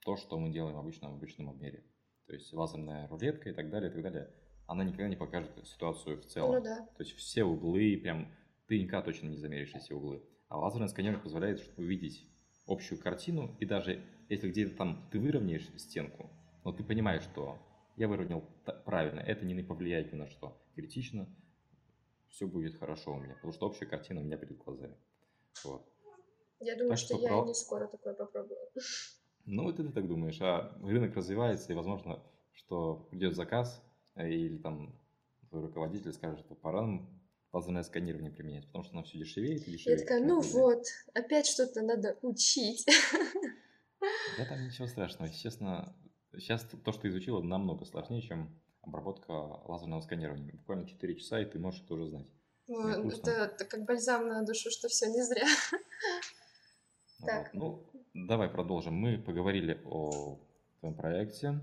то, что мы делаем обычно в обычном обмере. То есть лазерная рулетка и так далее, и так далее. Она никогда не покажет ситуацию в целом. Ну да. То есть все углы, прям ты никогда точно не замеришь все углы. А лазерный сканер позволяет увидеть общую картину, и даже если где-то там ты выровняешь стенку, но ты понимаешь, что я выровнял правильно, это не повлияет ни на что критично, все будет хорошо у меня, потому что общая картина у меня перед глазами. Вот. Я думаю, так что, что я про... не скоро такое попробую. *laughs* Ну, вот ты так думаешь, а рынок развивается, и возможно, что придет заказ, э, или там твой руководитель скажет, что пора нам лазерное сканирование применять, потому что оно все дешевеет и дешевеет. Я такая, ну вот, опять что-то надо учить. Да там ничего страшного. Честно, сейчас то, что изучила, намного сложнее, чем обработка лазерного сканирования. Буквально 4 часа, и ты можешь это уже знать. Ну, это, это как бальзам на душу, что все не зря. Вот. Так. Ну, давай продолжим. Мы поговорили о твоем проекте.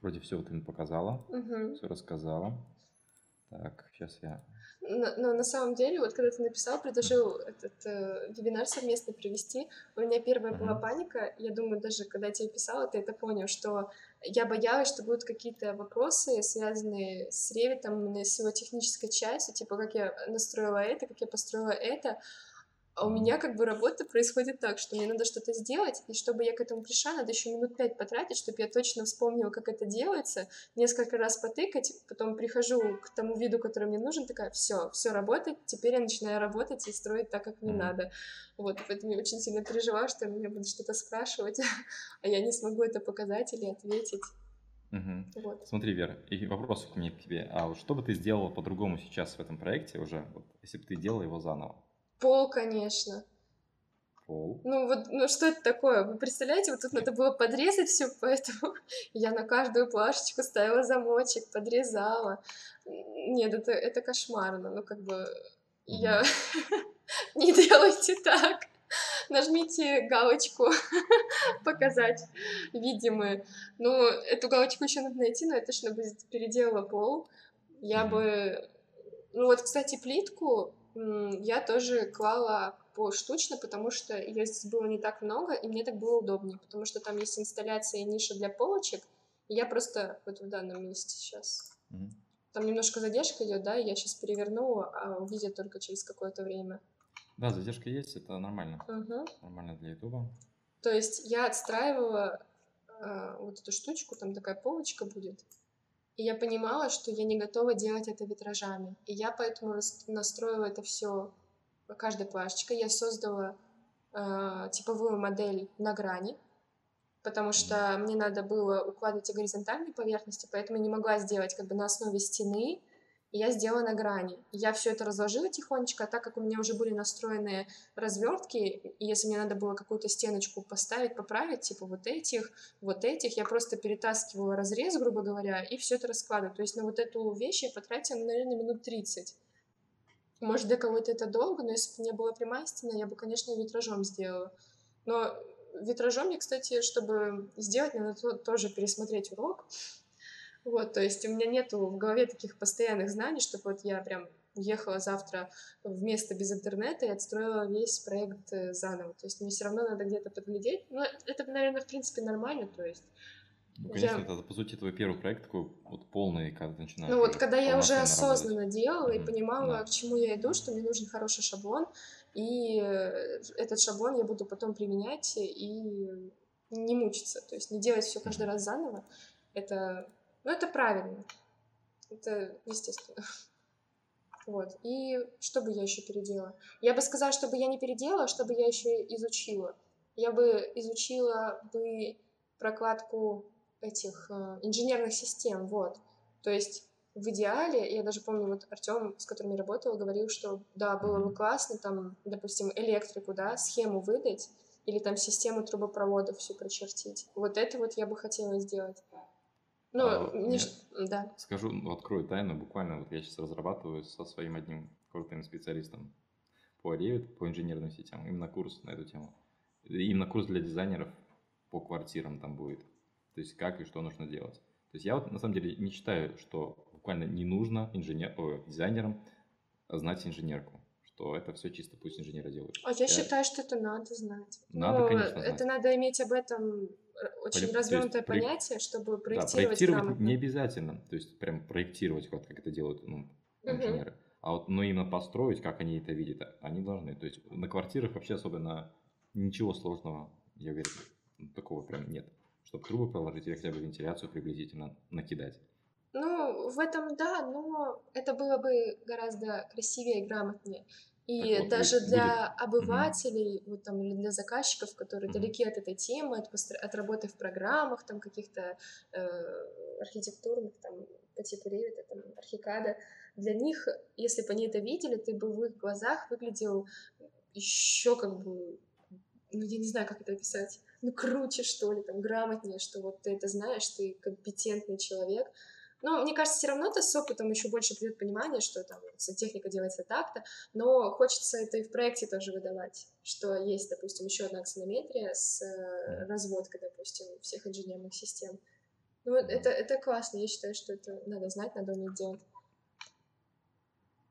Вроде все ты мне показала, угу. все рассказала. Так, сейчас я но, но на самом деле, вот когда ты написал, предложил этот э, вебинар совместно провести, у меня первая была паника. Я думаю, даже когда я тебе писала, ты это понял, что я боялась, что будут какие-то вопросы, связанные с ревитом, с его технической частью, типа как я настроила это, как я построила это. А у меня как бы работа происходит так, что мне надо что-то сделать, и чтобы я к этому пришла, надо еще минут пять потратить, чтобы я точно вспомнила, как это делается, несколько раз потыкать, потом прихожу к тому виду, который мне нужен, такая, все, все работает, теперь я начинаю работать и строить так, как мне mm-hmm. надо. Вот, поэтому я очень сильно переживаю, что меня будут что-то спрашивать, *laughs* а я не смогу это показать или ответить. Угу. Вот. Смотри, Вера, и вопрос у меня к тебе. А вот что бы ты сделала по-другому сейчас в этом проекте уже, вот, если бы ты делала его заново? Пол, конечно. Пол. Ну вот, ну что это такое? Вы представляете, вот тут надо было подрезать все, *laughs* поэтому я на каждую плашечку ставила замочек, подрезала. Нет, это, это кошмарно, ну как бы я... *laughs* Не делайте так. Нажмите галочку *laughs* показать видимые. Ну, эту галочку еще надо найти, но это точно будет переделала пол. Я бы... Ну вот, кстати, плитку я тоже клала поштучно, потому что ее здесь было не так много, и мне так было удобнее, потому что там есть инсталляция и ниша для полочек, и я просто вот в данном месте сейчас. Mm-hmm. Там немножко задержка идет, да, я сейчас переверну, а увидят только через какое-то время. Да, задержка есть, это нормально. Угу. Нормально для Ютуба. То есть я отстраивала э, вот эту штучку, там такая полочка будет, и я понимала, что я не готова делать это витражами. И я поэтому настроила это все каждой плашечкой. Я создала э, типовую модель на грани, потому что мне надо было укладывать и горизонтальные поверхности, поэтому я не могла сделать как бы на основе стены и я сделала на грани. Я все это разложила тихонечко, а так как у меня уже были настроенные развертки, и если мне надо было какую-то стеночку поставить, поправить, типа вот этих, вот этих, я просто перетаскивала разрез, грубо говоря, и все это раскладываю. То есть на вот эту вещь я потратила, наверное, минут 30. Может, для кого-то это долго, но если бы не была прямая стена, я бы, конечно, витражом сделала. Но витражом мне, кстати, чтобы сделать, надо тоже пересмотреть урок, вот, то есть у меня нету в голове таких постоянных знаний, чтобы вот я прям уехала завтра в место без интернета и отстроила весь проект э, заново. То есть мне все равно надо где-то подглядеть. Но это, наверное, в принципе нормально, то есть ну, конечно, я... это, по сути, твой первый проект такой вот полный, когда начинаешь. Ну вот, когда я уже осознанно работать. делала mm-hmm. и понимала, да. к чему я иду, что мне нужен хороший шаблон, и э, этот шаблон я буду потом применять и не мучиться, то есть не делать все каждый раз заново. Это но это правильно. Это естественно. *laughs* Вот. И что бы я еще переделала? Я бы сказала, чтобы я не переделала, а чтобы я еще изучила. Я бы изучила бы прокладку этих э, инженерных систем, вот. То есть в идеале, я даже помню, вот Артем, с которым я работала, говорил, что да, было бы классно там, допустим, электрику, да, схему выдать или там систему трубопроводов всю прочертить. Вот это вот я бы хотела сделать. Ну, А, не нет. ш- да. Скажу, ну, открою тайну, буквально вот я сейчас разрабатываю со своим одним крутым специалистом по Revit, по инженерным сетям, именно курс на эту тему. Именно курс для дизайнеров по квартирам там будет. То есть как и что нужно делать. То есть я вот на самом деле не считаю, что буквально не нужно инженер, ой, дизайнерам знать инженерку. Что это все чисто пусть инженеры делают. А я считаю, что это надо знать. Надо, Ну, конечно, Это знать. надо иметь об этом очень то есть развернутое проек- понятие, чтобы Да, проектировать, проектировать грамотно. не обязательно. То есть прям проектировать, вот как это делают ну, инженеры. А вот, но именно построить, как они это видят, они должны. То есть на квартирах вообще особенно ничего сложного, я уверен, такого прям нет. Чтобы трубы проложить или хотя бы вентиляцию приблизительно накидать. Ну, в этом да, но это было бы гораздо красивее и грамотнее. И Так вот, даже будет- для обывателей, вот там, или для заказчиков, которые далеки от этой темы, от, постро- от работы в программах, там, каких-то э, архитектурных, там, по типу Revit, там, Архикада, для них, если бы они это видели, ты бы в их глазах выглядел еще как бы, ну, я не знаю, как это описать, ну, круче, что ли, там, грамотнее, что вот ты это знаешь, ты компетентный человек, но мне кажется, все равно ты с опытом еще больше придет понимание, что там техника делается так-то, но хочется это и в проекте тоже выдавать, что есть, допустим, еще одна аксонометрия с э, разводкой, допустим, всех инженерных систем. Ну, это, это классно, я считаю, что это надо знать, надо уметь делать.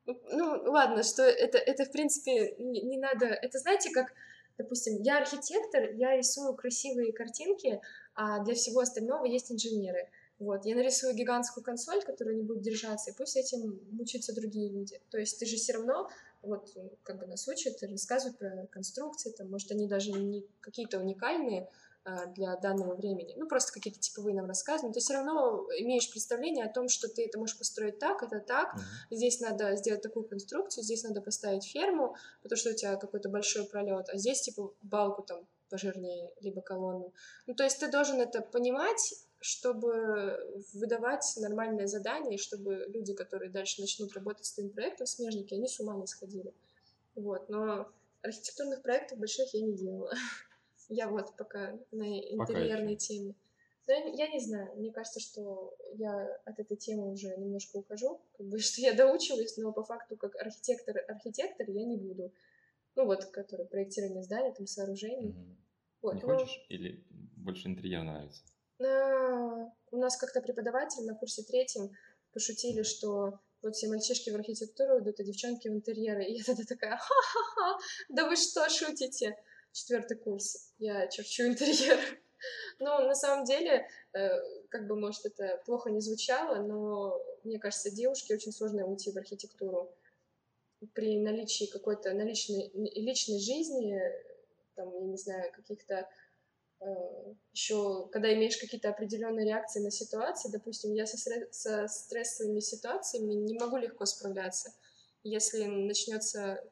Ну, ладно, что это, это в принципе, не, не надо... Это знаете, как, допустим, я архитектор, я рисую красивые картинки, а для всего остального есть инженеры. Вот, я нарисую гигантскую консоль, которая не будет держаться, и пусть этим мучаются другие люди. То есть ты же все равно, вот, как бы нас учат, рассказывают про конструкции, там, может, они даже не какие-то уникальные а, для данного времени, ну, просто какие-то типовые нам рассказывают, но ты все равно имеешь представление о том, что ты это можешь построить так, это так, Мгм. здесь надо сделать такую конструкцию, здесь надо поставить ферму, потому что у тебя какой-то большой пролет, а здесь, типа, балку там пожирнее, либо колонну. Ну, то есть ты должен это понимать, чтобы выдавать нормальное задание, и чтобы люди, которые дальше начнут работать с твоим проектом, смежники, они с ума не сходили. Вот, но архитектурных проектов больших я не делала. *laughs* Я вот пока на интерьерной теме. Но я, я не знаю, мне кажется, что я от этой темы уже немножко ухожу, как бы, *laughs* что я доучиваюсь, но по факту как архитектор, архитектор я не буду. Ну вот, который проектирование зданий, там сооружений. Мгм. Вот, Не ну, хочешь или больше интерьер нравится? На- У нас как-то преподаватель на курсе третьем пошутили, что вот все мальчишки в архитектуру идут, а девчонки в интерьеры. И я тогда такая, ха-ха-ха, да вы что, шутите? Четвертый курс, я черчу интерьер. Ну, на самом деле, э, как бы, может, это плохо не звучало, но мне кажется, девушке очень сложно уйти в архитектуру. При наличии какой-то наличной личной жизни, там, я не знаю, каких-то еще, когда имеешь какие-то определенные реакции на ситуации, допустим, я со, со стрессовыми ситуациями не могу легко справляться. Если начнется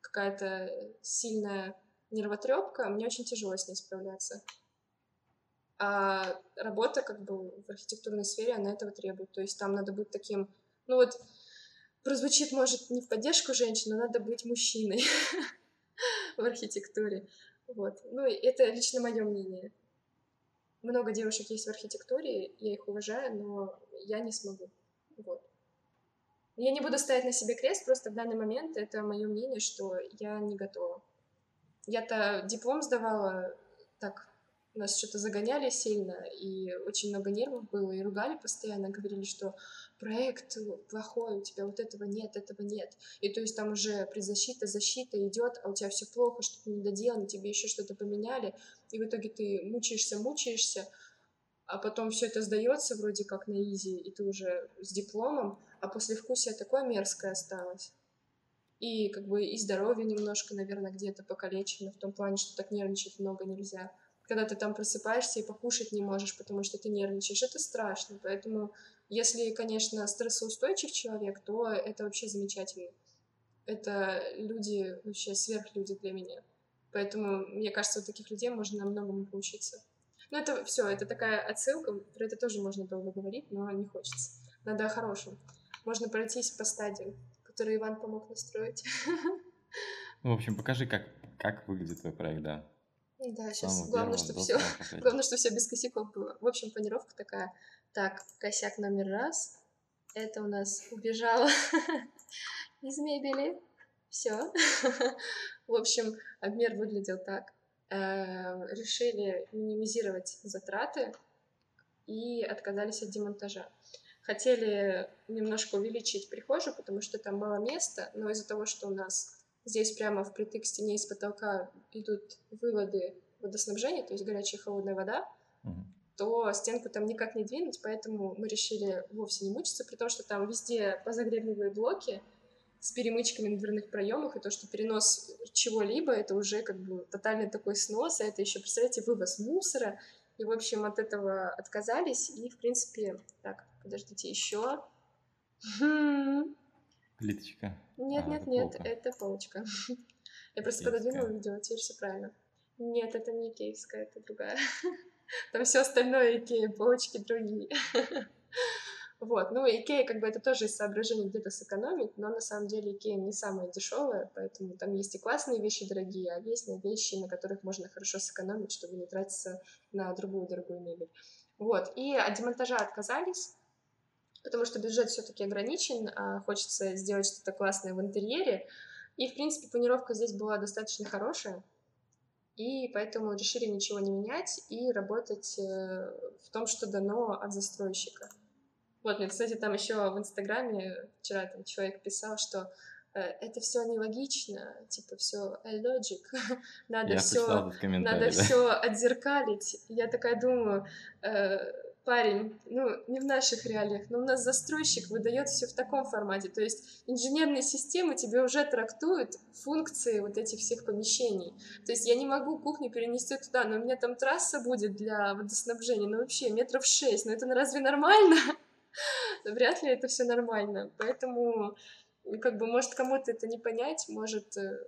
какая-то сильная нервотрепка, мне очень тяжело с ней справляться. А работа как бы в архитектурной сфере, она этого требует. То есть там надо быть таким, ну вот, прозвучит, может, не в поддержку женщин, но надо быть мужчиной *laughs* в архитектуре. Вот. Ну, это лично мое мнение. Много девушек есть в архитектуре, я их уважаю, но я не смогу. Вот. Я не буду ставить на себе крест, просто в данный момент это мое мнение, что я не готова. Я-то диплом сдавала так, нас что-то загоняли сильно, и очень много нервов было, и ругали постоянно, говорили, что проект плохой, у тебя вот этого нет, этого нет. И то есть там уже предзащита, защита идет, а у тебя все плохо, что-то не доделано, тебе еще что-то поменяли, и в итоге ты мучаешься, мучаешься, а потом все это сдается вроде как на изи, и ты уже с дипломом, а послевкусие такое мерзкое осталось. И как бы и здоровье немножко, наверное, где-то покалечено, в том плане, что так нервничать много нельзя. Когда ты там просыпаешься и покушать не можешь, потому что ты нервничаешь, это страшно. Поэтому, если, конечно, стрессоустойчив человек, то это вообще замечательно. Это люди, вообще сверхлюди для меня. Поэтому, мне кажется, у таких людей можно многому поучиться. Ну, это все, это такая отсылка, про это тоже можно долго говорить, но не хочется. Надо о хорошем. Можно пройтись по стадиям, которые Иван помог настроить. Ну, в общем, покажи, как, как выглядит твой проект, да. Да, сейчас самого главное, чтобы все, *laughs* главное, что все без косяков было. В общем, планировка такая. Так, косяк номер раз. Это у нас убежало *laughs* из мебели. Все. *laughs* В общем, обмер выглядел так. Э, решили минимизировать затраты и отказались от демонтажа. Хотели немножко увеличить прихожую, потому что там мало места, но из-за того, что у нас здесь прямо впритык к стене из потолка идут выводы водоснабжения, то есть горячая и холодная вода, угу. то стенку там никак не двинуть, поэтому мы решили вовсе не мучиться, при том, что там везде позагребливые блоки с перемычками на дверных проемах, и то, что перенос чего-либо, это уже как бы тотальный такой снос, а это еще, представляете, вывоз мусора, и, в общем, от этого отказались, и, в принципе, так, подождите, еще. Плиточка. Нет, а, нет, это нет, полка. это полочка. *laughs* Я просто пододвинула видео, теперь все правильно. Нет, это не икеевская, это другая. *laughs* Там все остальное Икея, полочки другие. *laughs* Вот, ну, Икея, как бы, это тоже из соображений где-то сэкономить, но на самом деле Икея не самая дешевая, поэтому там есть и классные вещи дорогие, а есть на вещи, на которых можно хорошо сэкономить, чтобы не тратиться на другую дорогую мебель. Вот, и от демонтажа отказались, потому что бюджет все-таки ограничен, а хочется сделать что-то классное в интерьере, и, в принципе, планировка здесь была достаточно хорошая, и поэтому решили ничего не менять и работать э, в том, что дано от застройщика. Вот, мне, кстати, там еще в Инстаграме вчера там человек писал, что э, это все нелогично, типа все logic, *laughs* надо все, надо да. все отзеркалить. Я такая думаю, э, парень, ну, не в наших реалиях, но у нас застройщик выдает все в таком формате. То есть инженерные системы тебе уже трактуют функции вот этих всех помещений. То есть я не могу кухню перенести туда, но у меня там трасса будет для водоснабжения, ну вообще метров шесть, но это разве нормально? *laughs* Вряд ли это все нормально. Поэтому, как бы, может, кому-то это не понять, может, э,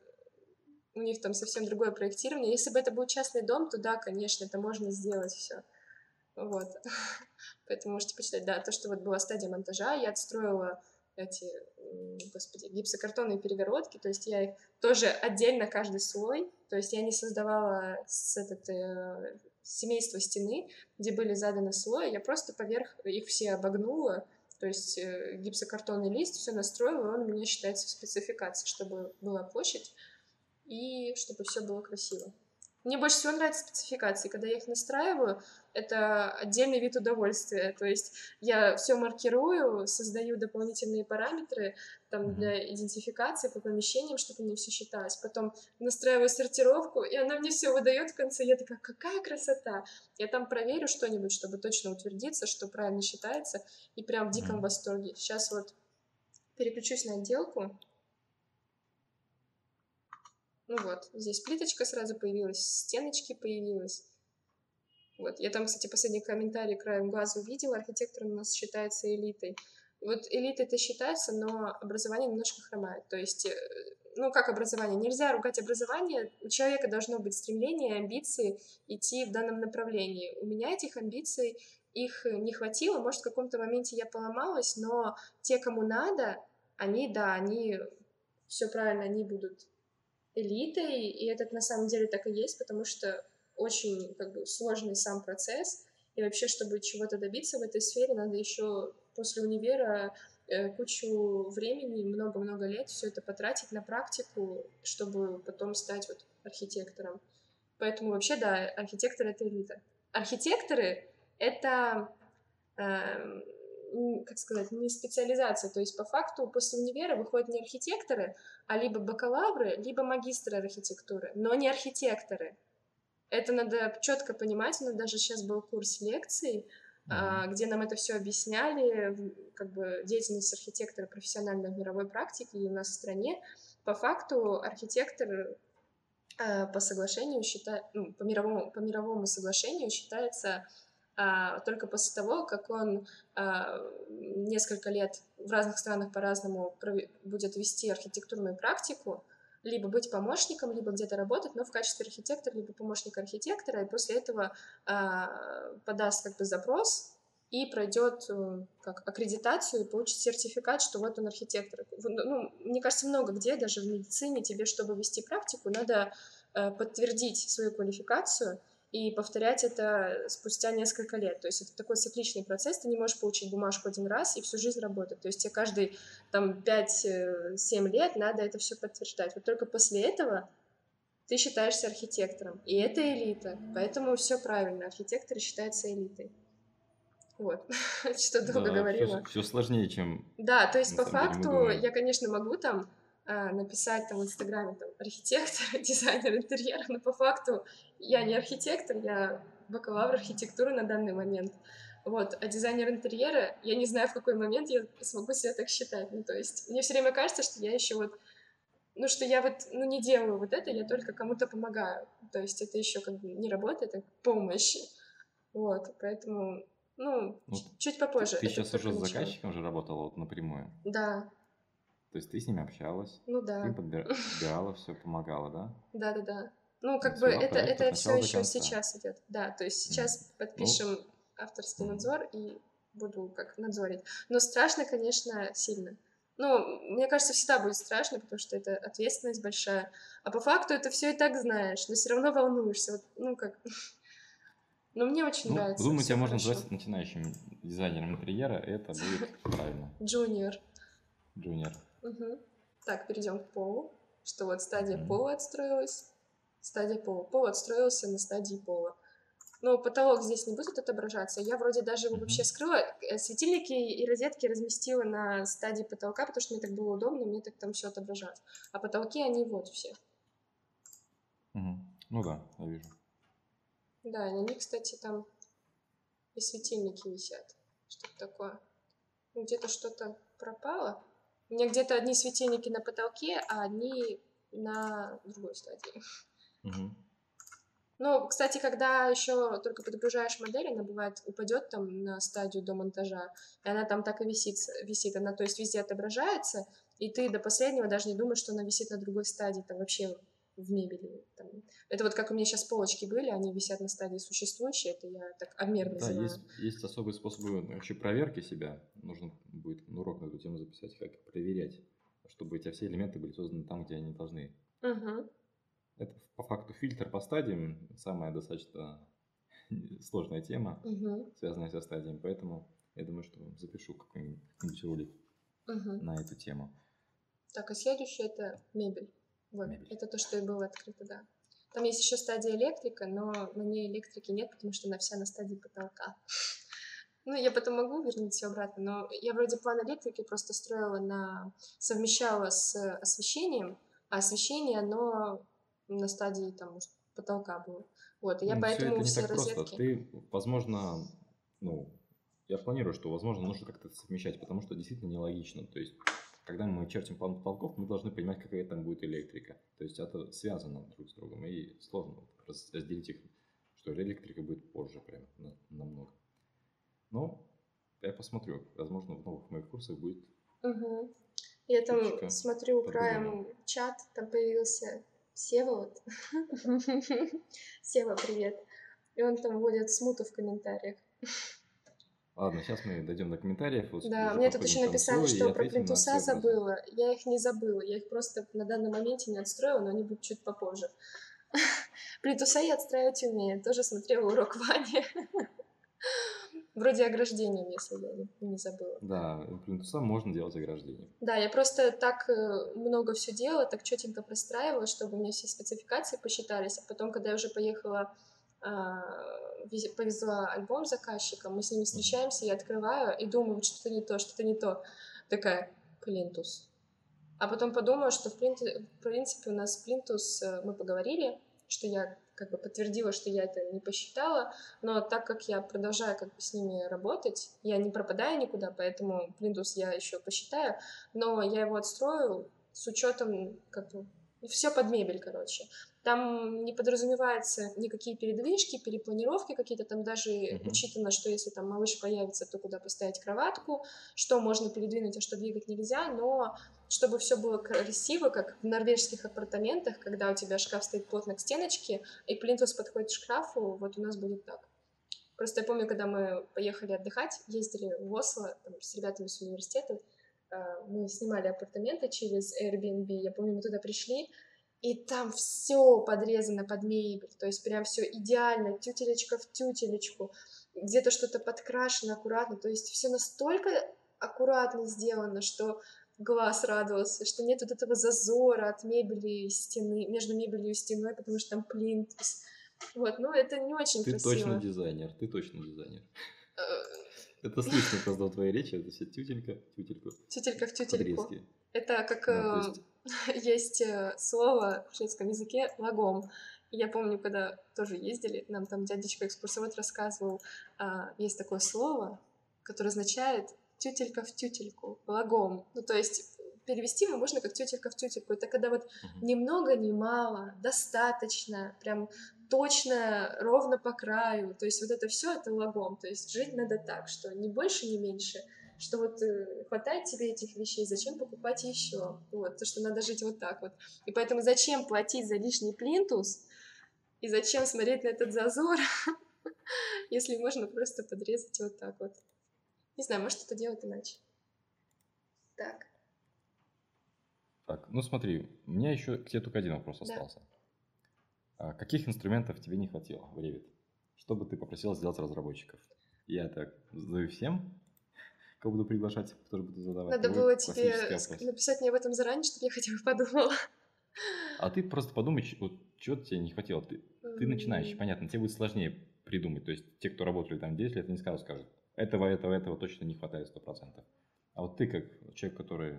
у них там совсем другое проектирование. Если бы это был частный дом, то да, конечно, это можно сделать все. Вот. *laughs* Поэтому можете почитать. Да, то, что вот была стадия монтажа, я отстроила эти, господи, гипсокартонные перегородки, то есть я их тоже отдельно каждый слой, то есть я не создавала с этот, э, семейство стены, где были заданы слои, я просто поверх их все обогнула, то есть э, гипсокартонный лист, все настроила, он у меня считается в спецификации, чтобы была площадь и чтобы все было красиво. Мне больше всего нравятся спецификации. Когда я их настраиваю, это отдельный вид удовольствия. То есть я все маркирую, создаю дополнительные параметры там, для идентификации по помещениям, чтобы мне все считалось. Потом настраиваю сортировку, и она мне все выдает в конце. Я такая, какая красота! Я там проверю что-нибудь, чтобы точно утвердиться, что правильно считается, и прям в диком восторге. Сейчас вот переключусь на отделку. Ну вот, здесь плиточка сразу появилась, стеночки появилась. Вот, я там, кстати, последний комментарий краем глаза увидела, архитектор у нас считается элитой. Вот элитой это считается, но образование немножко хромает. То есть, э, ну как образование? Нельзя ругать образование, у человека должно быть стремление, амбиции идти в данном направлении. У меня этих амбиций, их не хватило, может, в каком-то моменте я поломалась, но те, кому надо, они, да, они все правильно, они будут элитой, и это на самом деле так и есть, потому что очень как бы сложный сам процесс, и вообще, чтобы чего-то добиться в этой сфере, надо еще после универа э, кучу времени, много-много лет все это потратить на практику, чтобы потом стать вот архитектором. Поэтому вообще, да, архитектор — это элита. Архитекторы — это э, как сказать, не специализация. То есть по факту после универа выходят не архитекторы, а либо бакалавры, либо магистры архитектуры, но не архитекторы. Это надо четко понимать. У нас даже сейчас был курс лекций, mm-hmm. где нам это все объясняли, как бы деятельность архитектора профессиональной в мировой практике и у нас в стране. По факту архитектор а, по соглашению считает, ну, по мировому, по мировому соглашению считается а, только после того, как он а, несколько лет в разных странах по-разному будет вести архитектурную практику, либо быть помощником, либо где-то работать, но в качестве архитектора, либо помощника архитектора, и после этого а, подаст как бы запрос и пройдет э, как аккредитацию и получит сертификат, что вот он архитектор. Ну, мне кажется, много где, даже в медицине, тебе, чтобы вести практику, надо э, подтвердить свою квалификацию, и повторять это спустя несколько лет. То есть это такой цикличный процесс, ты не можешь получить бумажку один раз и всю жизнь работать. То есть тебе каждые там 5-7 лет надо это все подтверждать. Вот только после этого ты считаешься архитектором. И это элита. Поэтому все правильно. Архитекторы считаются элитой. Вот, *laughs* что долго Да, говорила. все, сложнее, чем Да, то есть по факту я, конечно, могу там а, написать там в Инстаграме там архитектор, *laughs* дизайнер интерьера, но по факту я не архитектор, я бакалавр архитектуры на данный момент. Вот, а дизайнер интерьера, я не знаю, в какой момент я смогу себя так считать. Ну, то есть, мне все время кажется, что я еще вот, ну, что я вот, ну, не делаю вот это, я только кому-то помогаю. То есть, это еще как бы не работа, это помощь. Вот, поэтому, ну, Ну, чуть попозже. ты сейчас уже с заказчиком же работала вот напрямую. Да, То есть ты с ними общалась, ну ты да. подбира- *laughs* подбирала все, помогала, да? Да, да, да. Ну, как Ну, бы это, это все еще конца. сейчас идет. Да, то есть сейчас подпишем авторский мгм. надзор и буду как надзорить. Но страшно, конечно, сильно. Ну, мне кажется, всегда будет страшно, потому что это ответственность большая. А по факту это все и так знаешь, но все равно волнуешься. Вот, ну, как... *laughs* Но мне очень Ну, нравится. думаю, тебя можно хорошо. назвать начинающим дизайнером интерьера, это будет *laughs* правильно. Junior. Junior. Мгм. Так, перейдем к полу. Что вот стадия Мгм. пола отстроилась. Стадия пола. Пол отстроился на стадии пола. Но потолок здесь не будет отображаться. Я вроде даже его вообще скрыла. Э, Светильники и розетки разместила на стадии потолка, потому что мне так было удобно, мне так там все отображалось. А потолки, они вот все. Мгм. Ну да, я вижу. Да, и на них, кстати, там и светильники висят. Что-то такое. Ну, Где-то что-то пропало. У меня где-то одни светильники на потолке, а одни на другой стадии. Ну, кстати, когда еще только подгружаешь модель, она бывает упадет там на стадию до монтажа, и она там так и висит, висит. Она, то есть, везде отображается, и ты до последнего даже не думаешь, что она висит на другой стадии, там вообще в мебели. Там. Это вот как у меня сейчас полочки были, они висят на стадии существующей, это я так обмер Да, называю. есть, есть особые способы вообще проверки себя. Нужно будет урок на эту тему записать, как проверять, чтобы у тебя все элементы были созданы там, где они должны. Мгм. Это по факту фильтр по стадиям, самая достаточно *laughs* сложная тема, Мгм. связанная со стадиями, поэтому я думаю, что запишу какой-нибудь какой-нибудь ролик Мгм. на эту тему. Так, а следующее это мебель. Вот, Мебель. это то, что и было открыто, да. Там есть еще стадия электрика, но на ней электрики нет, потому что она вся на стадии потолка. *laughs* Ну, я потом могу вернуть все обратно, но я вроде план электрики просто строила на... совмещала с освещением, а освещение, оно на стадии там потолка было. Вот, и я Ну, поэтому это не все так розетки... просто. Ты, возможно, ну, я планирую, что, возможно, нужно как-то совмещать, потому что действительно нелогично. То есть, когда мы чертим план потолков, мы должны понимать, какая там будет электрика. То есть, это связано друг с другом, и сложно разделить их, что электрика будет позже прям на- намного. Но я посмотрю. Возможно, в новых моих курсах будет Мгм. Я там Чуточка смотрю краем чат, там появился Сева вот. Сева, привет. И он там вводит смуту в комментариях. Ладно, сейчас мы дойдем до комментариев. вот Да, мне тут еще написали, что про плинтуса забыла. Я их не забыла, я их просто на данном моменте не отстроила, но они будут чуть попозже. *laughs* Плинтуса я отстраивать умею, тоже смотрела урок Вани. *laughs* Вроде ограждением, если я не, не забыла. Да, у плинтуса можно делать ограждение. Да, я просто так э, много все делала, так четенько простраивала, чтобы у меня все спецификации посчитались. А потом, когда я уже поехала, а, вез- повезла альбом заказчикам, мы с ними встречаемся, я открываю и думаю, вот что-то не то, что-то не то. Такая, плинтус. А потом подумала, что в принципе у нас плинтус, э, мы поговорили, что я как бы подтвердила, что я это не посчитала, но так как я продолжаю как бы с ними работать, я не пропадаю никуда, поэтому плинтус я еще посчитаю, но я его отстрою с учетом как бы все под мебель, короче. Там не подразумевается никакие передвижки, перепланировки какие-то, там даже Мгм. учитано, что если там малыш появится, то куда поставить кроватку, что можно передвинуть, а что двигать нельзя, но чтобы все было красиво, как в норвежских апартаментах, когда у тебя шкаф стоит плотно к стеночке, и плинтус подходит к шкафу, вот у нас будет так. Просто я помню, когда мы поехали отдыхать, ездили в Осло там, с ребятами с университета, э, мы снимали апартаменты через Airbnb, я помню, мы туда пришли, и там все подрезано под мебель, то есть прям все идеально, тютелечка в тютелечку, где-то что-то подкрашено аккуратно, то есть все настолько аккуратно сделано, что глаз радовался, что нет вот этого зазора от мебели и стены, между мебелью и стеной, потому что там плинтус. Вот, ну это не очень ты красиво. Ты точно дизайнер, ты точно дизайнер. Э, это слышно просто в твоей речи, это все тютелька, тютельку. Тютелька в тютельку. Подрезки. Это как ну, есть... *laughs* есть э, слово в шведском языке «лагом». Я помню, когда тоже ездили, нам там дядечка экскурсовод рассказывал, а, есть такое слово, которое означает тютелька в тютельку, лагом. Ну, то есть перевести его можно как тетелька в тютельку. Это когда вот ни много, ни мало, достаточно, прям точно, ровно по краю. То есть вот это все это лагом. То есть жить надо так, что ни больше, ни меньше. Что вот э, хватает тебе этих вещей, зачем покупать еще? Вот, то, что надо жить вот так вот. И поэтому зачем платить за лишний плинтус, и зачем смотреть на этот зазор, *laughs* если можно просто подрезать вот так вот. Не знаю, может это делать иначе. Так. Так, ну смотри, у меня еще к тебе только один вопрос да. остался. А каких инструментов тебе не хватило в Revit? Что бы ты попросила сделать разработчиков? Я так задаю всем, кого буду приглашать, тоже буду задавать. Надо было тебе написать мне об этом заранее, чтобы я хотя бы подумала. А ты просто подумай, вот, чего тебе не хватило. Ты, mm-hmm. ты начинающий, понятно, тебе будет сложнее придумать. То есть те, кто работали там 10 лет, они сразу скажут, этого, этого, этого точно не хватает 100%. А вот ты, как человек, который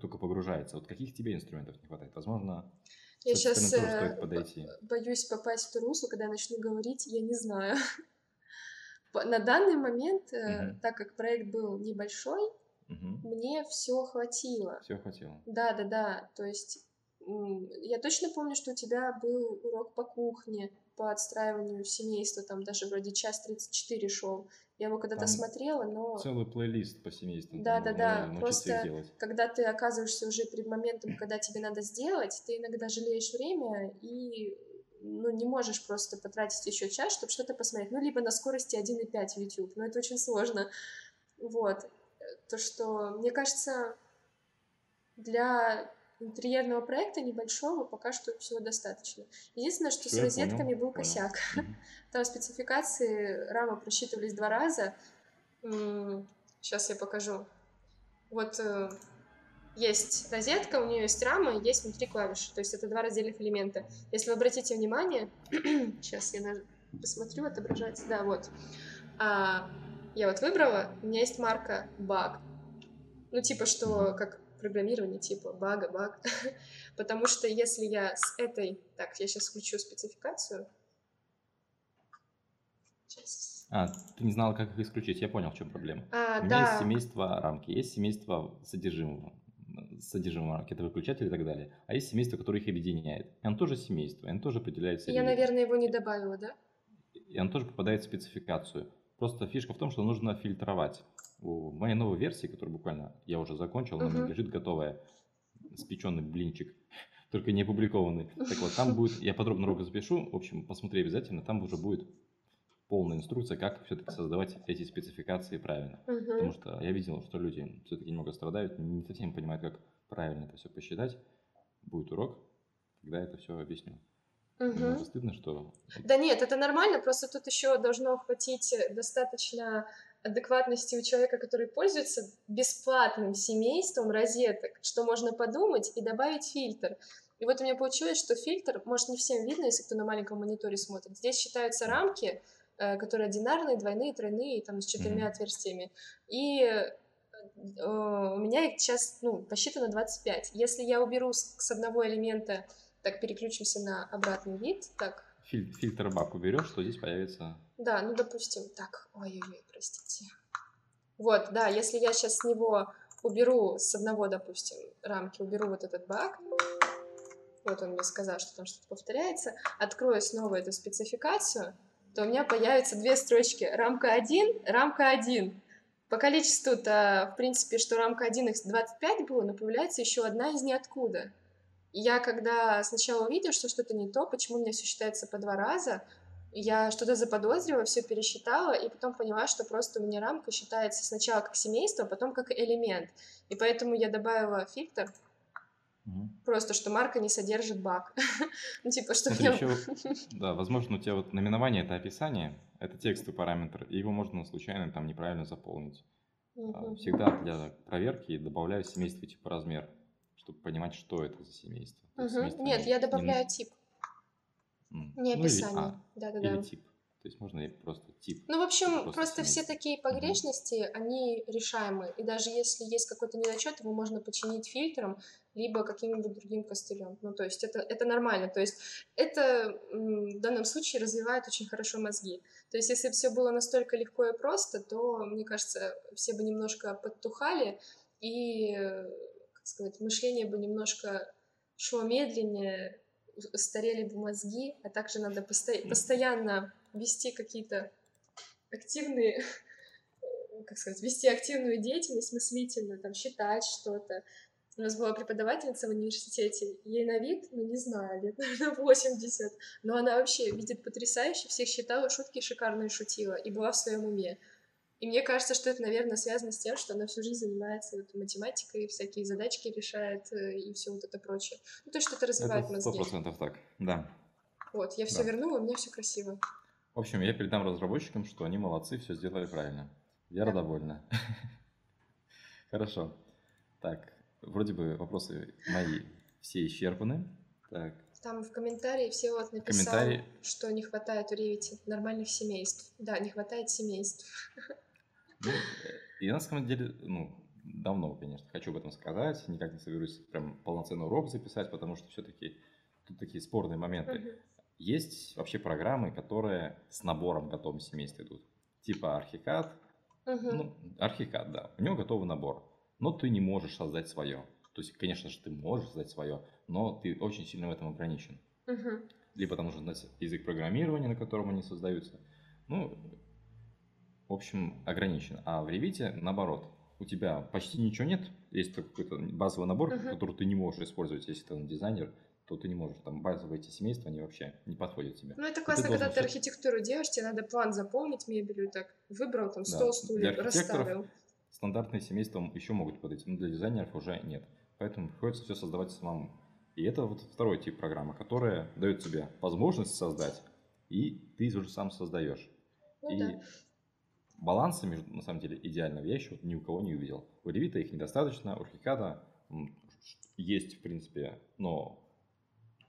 только погружается, вот каких тебе инструментов не хватает? Возможно, я сейчас э, боюсь попасть в ту русло, когда я начну говорить, я не знаю. *laughs* На данный момент, угу. так как проект был небольшой, угу. мне все хватило. Все хватило. Да, да, да. То есть я точно помню, что у тебя был урок по кухне, по отстраиванию семейства, там даже вроде час 34 шел. Я его когда-то смотрела, но... Целый плейлист по семейству. Да, да, да. Просто когда ты оказываешься уже перед моментом, когда тебе надо сделать, ты иногда жалеешь время и ну, не можешь просто потратить еще час, чтобы что-то посмотреть. Ну, либо на скорости 1.5 YouTube, но это очень сложно. Вот. То, что, мне кажется, для интерьерного проекта небольшого пока что всего достаточно. Единственное, что Все, с розетками понял, был понял. косяк. *laughs* Там спецификации рамы просчитывались два раза. Сейчас я покажу. Вот э, есть розетка, у нее есть рама, есть внутри клавиши. То есть это два раздельных элемента. Если вы обратите внимание, *clears throat* сейчас я посмотрю, отображается. Да, вот. А, я вот выбрала, у меня есть марка баг. Ну, типа, что как программирования типа бага, баг. *laughs* Потому что если я с этой... Так, я сейчас включу спецификацию. Сейчас. А, ты не знала, как их исключить. Я понял, в чем проблема. А, У меня да. есть семейство рамки, есть семейство содержимого содержимого рамки, это выключатель и так далее. А есть семейство, которое их объединяет. И оно тоже семейство, и оно тоже определяется. Я, наверное, его не добавила, да? И оно тоже попадает в спецификацию. Просто фишка в том, что нужно фильтровать. В моей новой версии, которую буквально я уже закончил, uh-huh. лежит готовая спеченный блинчик, *laughs* только не опубликованный. Так вот, там будет, я подробно урок запишу, в общем, посмотри обязательно, там уже будет полная инструкция, как все-таки создавать эти спецификации правильно. Uh-huh. Потому что я видел, что люди все-таки немного страдают, не совсем понимают, как правильно это все посчитать. Будет урок, когда это все объясню. Угу. стыдно, что... Да нет, это нормально, просто тут еще должно хватить достаточно адекватности у человека, который пользуется бесплатным семейством розеток, что можно подумать и добавить фильтр. И вот у меня получилось, что фильтр, может, не всем видно, если кто на маленьком мониторе смотрит. Здесь считаются рамки, э, которые одинарные, двойные, тройные, там с четырьмя отверстиями. И э, у меня их сейчас ну, посчитано 25. Если я уберу с, одного элемента, так переключимся на обратный вид, так, Филь- фильтр бак уберешь, что здесь появится... Да, ну, допустим, так, ой-ой-ой, простите. Вот, да, если я сейчас с него уберу, с одного, допустим, рамки, уберу вот этот бак, вот он мне сказал, что там что-то повторяется, открою снова эту спецификацию, то у меня появятся две строчки. Рамка 1, рамка 1. По количеству-то, в принципе, что рамка 1 их 25 было, но появляется еще одна из ниоткуда я когда сначала увидела, что что-то не то, почему у меня все считается по два раза, я что-то заподозрила, все пересчитала, и потом поняла, что просто у меня рамка считается сначала как семейство, а потом как элемент. И поэтому я добавила фильтр. Мгм. Просто, что марка не содержит баг. *laughs* Ну, типа, что Смотри, мне... еще, *laughs* да, возможно, у тебя вот наименование это описание, это текстовый параметр, и его можно случайно там неправильно заполнить. Мгм. Всегда для проверки добавляю семейство типа размер, чтобы понимать, что это за семейство. Мгм. семейство Нет, не- я добавляю тип, Не Ну описание. а, Да-да-да. или тип. То есть можно просто тип. Ну, в общем, просто просто все такие погрешности, они решаемы. И даже если есть какой-то недочет, его можно починить фильтром, либо каким-нибудь другим костылем. Ну, то есть это, это нормально. То есть это в данном случае развивает очень хорошо мозги. То есть если бы все было настолько легко и просто, то, мне кажется, все бы немножко подтухали, и, э, как сказать, мышление бы немножко шло медленнее, старели бы мозги, а также надо посто- постоянно вести какие-то активные, э, как сказать, вести активную деятельность мыслительную, там, считать что-то. У нас была преподавательница в университете, ей на вид, ну, не знаю, лет, наверное, *laughs* 80, но она вообще видит потрясающе, всех считала, шутки шикарные шутила и была в своем уме. И мне кажется, что это, наверное, связано с тем, что она всю жизнь занимается вот математикой, всякие задачки решает э, и все вот это прочее. Ну, то развивает Это сто мозги. процентов так, да. Вот, я все Да. вернула, у меня все красиво. В общем, я передам разработчикам, что они молодцы, все сделали правильно. Вера Да. довольна. *laughs* Хорошо. Так, вроде бы вопросы мои все исчерпаны. Так, Там в комментарии все вот написал, Комментарии. что не хватает у Ревити нормальных семейств. Да, не хватает семейств. *laughs* ну, *laughs* и на самом деле, ну, давно, конечно, хочу об этом сказать. Никак не соберусь прям полноценный урок записать, потому что все-таки тут такие спорные моменты. Мгм. Есть вообще программы, которые с набором готовых семейств идут. Типа Archicad. Мгм. Ну, Archicad, да. У него готовый набор. Но ты не можешь создать свое. То есть, конечно же, ты можешь создать свое, но ты очень сильно в этом ограничен. Мгм. Либо там нужно знать язык программирования, на котором они создаются. Ну, в общем, ограничен. А в Revit, наоборот, у тебя почти ничего нет. Есть какой-то базовый набор, Мгм. который ты не можешь использовать, если ты дизайнер, то ты не можешь. Там базовые эти семейства, они вообще не подходят тебе. Ну, это ты классно, когда должен ты архитектуру делаешь, тебе надо план заполнить мебелью, так выбрал там Да, стол, для стулья, расставил. Стандартные семейства еще могут подойти, но для дизайнеров уже нет. Поэтому приходится все создавать самому. И это вот второй тип программы, которая дает тебе возможность создать, и ты уже сам создаешь. Ну и да. Баланса между, на самом деле, идеального я еще ни у кого не увидел. У Ревита их недостаточно, у Архикада м, есть, в принципе, но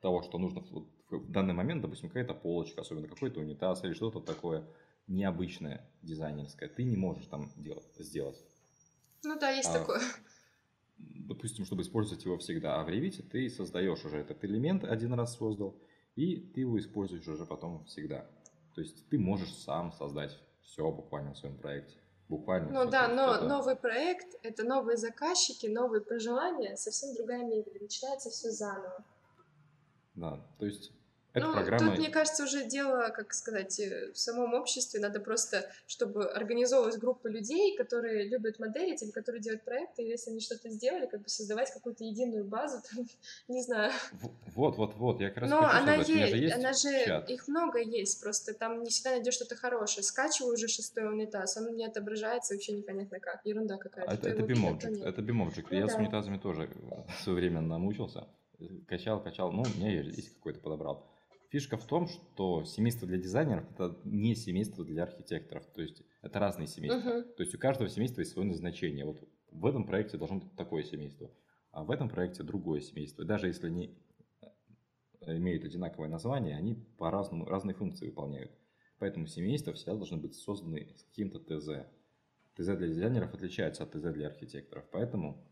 того, что нужно в, в данный момент, допустим, какая-то полочка, особенно какой-то унитаз или что-то такое необычное дизайнерское, ты не можешь там делать, сделать. Ну да, есть А, такое. допустим, чтобы использовать его всегда. А в Revit ты создаешь уже этот элемент, один раз создал, и ты его используешь уже потом всегда. То есть ты можешь сам создать все буквально в своем проекте. Буквально. Ну да, но это- новый проект — это новые заказчики, новые пожелания, совсем другая мебель. Начинается все заново. Да, то есть эта ну, программа... тут, мне кажется, уже дело, как сказать, э, в самом обществе. Надо просто, чтобы организовывалась группа людей, которые любят моделить или которые делают проекты, и если они что-то сделали, как бы создавать какую-то единую базу, там, *laughs* не знаю. Вот, вот, вот, я как раз Но хочу она сказать, есть, же есть она же, чат. их много есть, просто там не всегда найдешь что-то хорошее. Скачиваю уже шестой унитаз, он меня отображается вообще непонятно как, ерунда какая-то. А То Это, это нет. это Object. Ну я с да. унитазами тоже *laughs* в свое время намучился. Качал, качал. Ну, у меня есть какой-то подобрал. Фишка в том, что семейство для дизайнеров это не семейство для архитекторов. То есть это разные семейства. Мгм. То есть у каждого семейства есть свое назначение. Вот в этом проекте должно быть такое семейство, а в этом проекте другое семейство. И даже если они э, имеют одинаковое название, они по-разному разные функции выполняют. Поэтому семейства всегда должны быть созданы с каким-то ТЗ. ТЗ для дизайнеров отличается от ТЗ для архитекторов, поэтому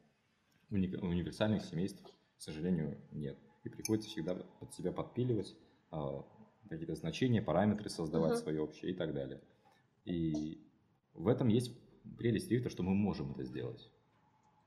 уни- универсальных семейств, к сожалению, нет. И приходится всегда под себя подпиливать, какие-то значения, параметры создавать Мгм. свои общие и так далее. И в этом есть прелесть Revit, что мы можем это сделать.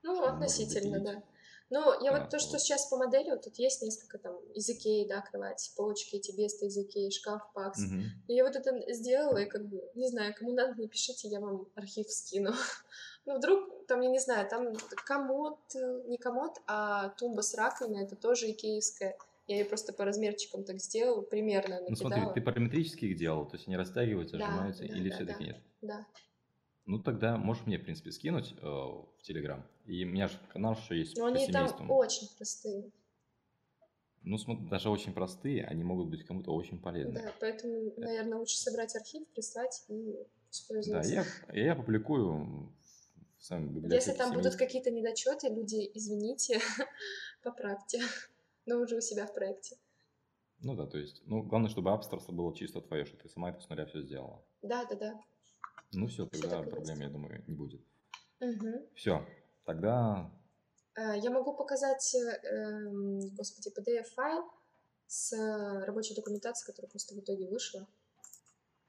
Ну, относительно, да. Ну, я Да, вот то, что сейчас по модели, вот тут есть несколько там из Икеи, да, кровати, полочки эти Беста из Икеи, шкаф, пакс. Мгм. И я вот это сделала, и как бы, не знаю, кому надо, напишите, я вам архив скину. *laughs* Ну, вдруг, там, я не знаю, там комод, э, не комод, а тумба с раковиной, это тоже икеевская. Я ее просто по размерчикам так сделала, примерно Ну смотри, накидала. ты параметрически их делал, то есть они растягиваются, Да, сжимаются, да, или да, все-таки да. нет? Да. Ну, тогда можешь мне, в принципе, скинуть э, в Телеграм. И у меня же канал еще есть Но по они там семейству. очень простые. Ну, смотри, даже очень простые, они могут быть кому-то очень полезны. Да, поэтому, наверное, лучше собрать архив, прислать и Да, использовать. я, я публикую в своем библиотеке Если там будут семейства. какие-то недочеты, люди, извините, *laughs* поправьте. Но уже у себя в проекте. Ну да, то есть, ну, главное, чтобы абстракт было чисто твое, что ты сама это с нуля все сделала. Да, да, да. Ну все, Всё тогда проблем, есть. я думаю, не будет. Мгм. Все, тогда Э, Я могу показать, эм, господи, PDF-файл с э, рабочей документацией, которая просто в итоге вышла.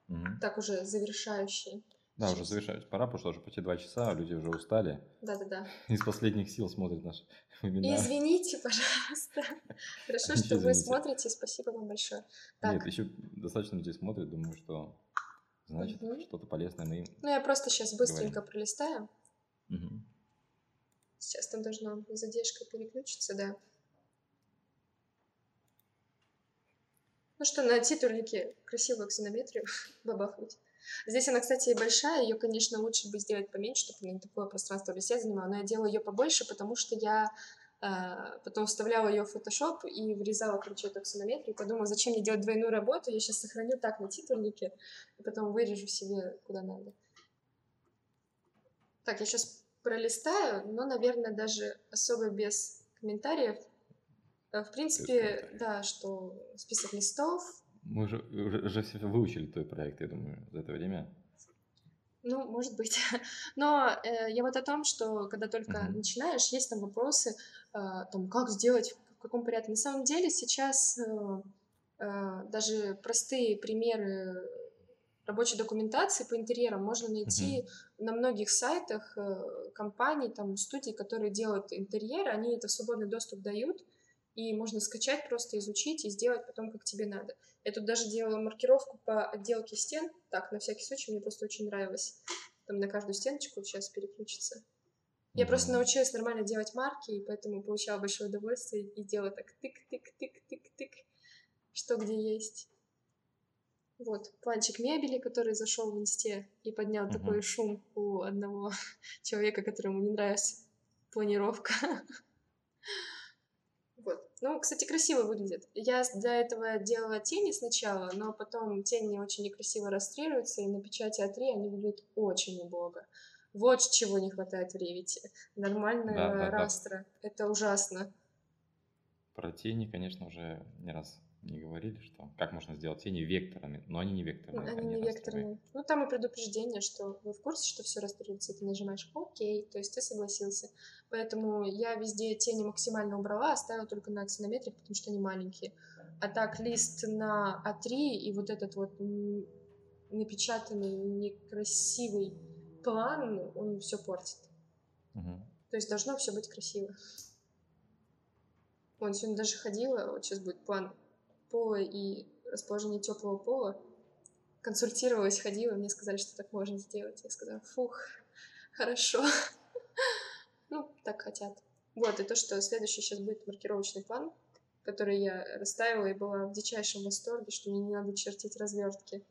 мгм. Так уже завершающий. Да, уже завершать пора, потому что уже почти два часа, люди уже устали. Да-да-да. Из последних сил смотрят наш *laughs* вебинар. извините, пожалуйста. Хорошо, что вы смотрите. Спасибо вам большое. Нет, еще достаточно людей смотрят, думаю, что значит что-то полезное мы им ну я просто сейчас быстренько пролистаю. Сейчас там должно с задержкой переключиться, да. Ну что, на титульнике красивую аксонометрию бабахнуть. *laughs* Здесь она, кстати, и большая, ее, конечно, лучше бы сделать поменьше, чтобы она не такое пространство в листе занимала, но я делаю ее побольше, потому что я э, потом вставляла ее в Photoshop и вырезала, короче, эту аксонометрию, и подумала, зачем мне делать двойную работу, я сейчас сохраню так на титульнике, и потом вырежу себе куда надо. Так, я сейчас пролистаю, но, наверное, даже особо без комментариев. Э, В принципе, да, что список листов, Мы уже, уже, уже все выучили твой проект, я думаю, за это время. ну, может быть. *laughs* Но э, я вот о том, что когда только Мгм. начинаешь, есть там вопросы, э, там, как сделать, в каком порядке. На самом деле сейчас э, э, даже простые примеры рабочей документации по интерьерам можно найти на многих сайтах э, компаний, там, студий, которые делают интерьеры, они это в свободный доступ дают, и можно скачать, просто изучить и сделать потом, как тебе надо. Я тут даже делала маркировку по отделке стен, так, на всякий случай, мне просто очень нравилось. Там на каждую стеночку сейчас переключится. Я просто Мгм. научилась нормально делать марки, и поэтому получала большое удовольствие и делала так тык-тык-тык-тык-тык, что где есть. Вот, планчик мебели, который зашел в инсте и поднял Мгм. такой шум у одного *laughs* человека, которому не нравится планировка. *laughs* Ну, кстати, красиво выглядит. Я для этого делала тени сначала, но потом тени очень некрасиво растрируются, и на печати А3 они выглядят очень убого. Вот чего не хватает в ревите. Нормальная Да, да, да. растра. Это ужасно. Про тени, конечно, уже не раз не говорили, что как можно сделать тени векторами, но они не векторные. Они не растровые. векторные. Ну, там и предупреждение, что вы в курсе, что все растрируется, и ты нажимаешь ОК, то есть ты согласился. Поэтому я везде тени максимально убрала, оставила только на аксонометре, потому что они маленькие. А так лист на А3 и вот этот вот напечатанный некрасивый план, он все портит. Мгм. То есть должно все быть красиво. Вон, сегодня даже ходила, вот сейчас будет план пола и расположение теплого пола. Консультировалась, ходила, мне сказали, что так можно сделать. Я сказала, фух, хорошо. *laughs* Ну, так хотят. Вот, и то, что следующий сейчас будет маркировочный план, который я расставила и была в дичайшем восторге, что мне не надо чертить развертки.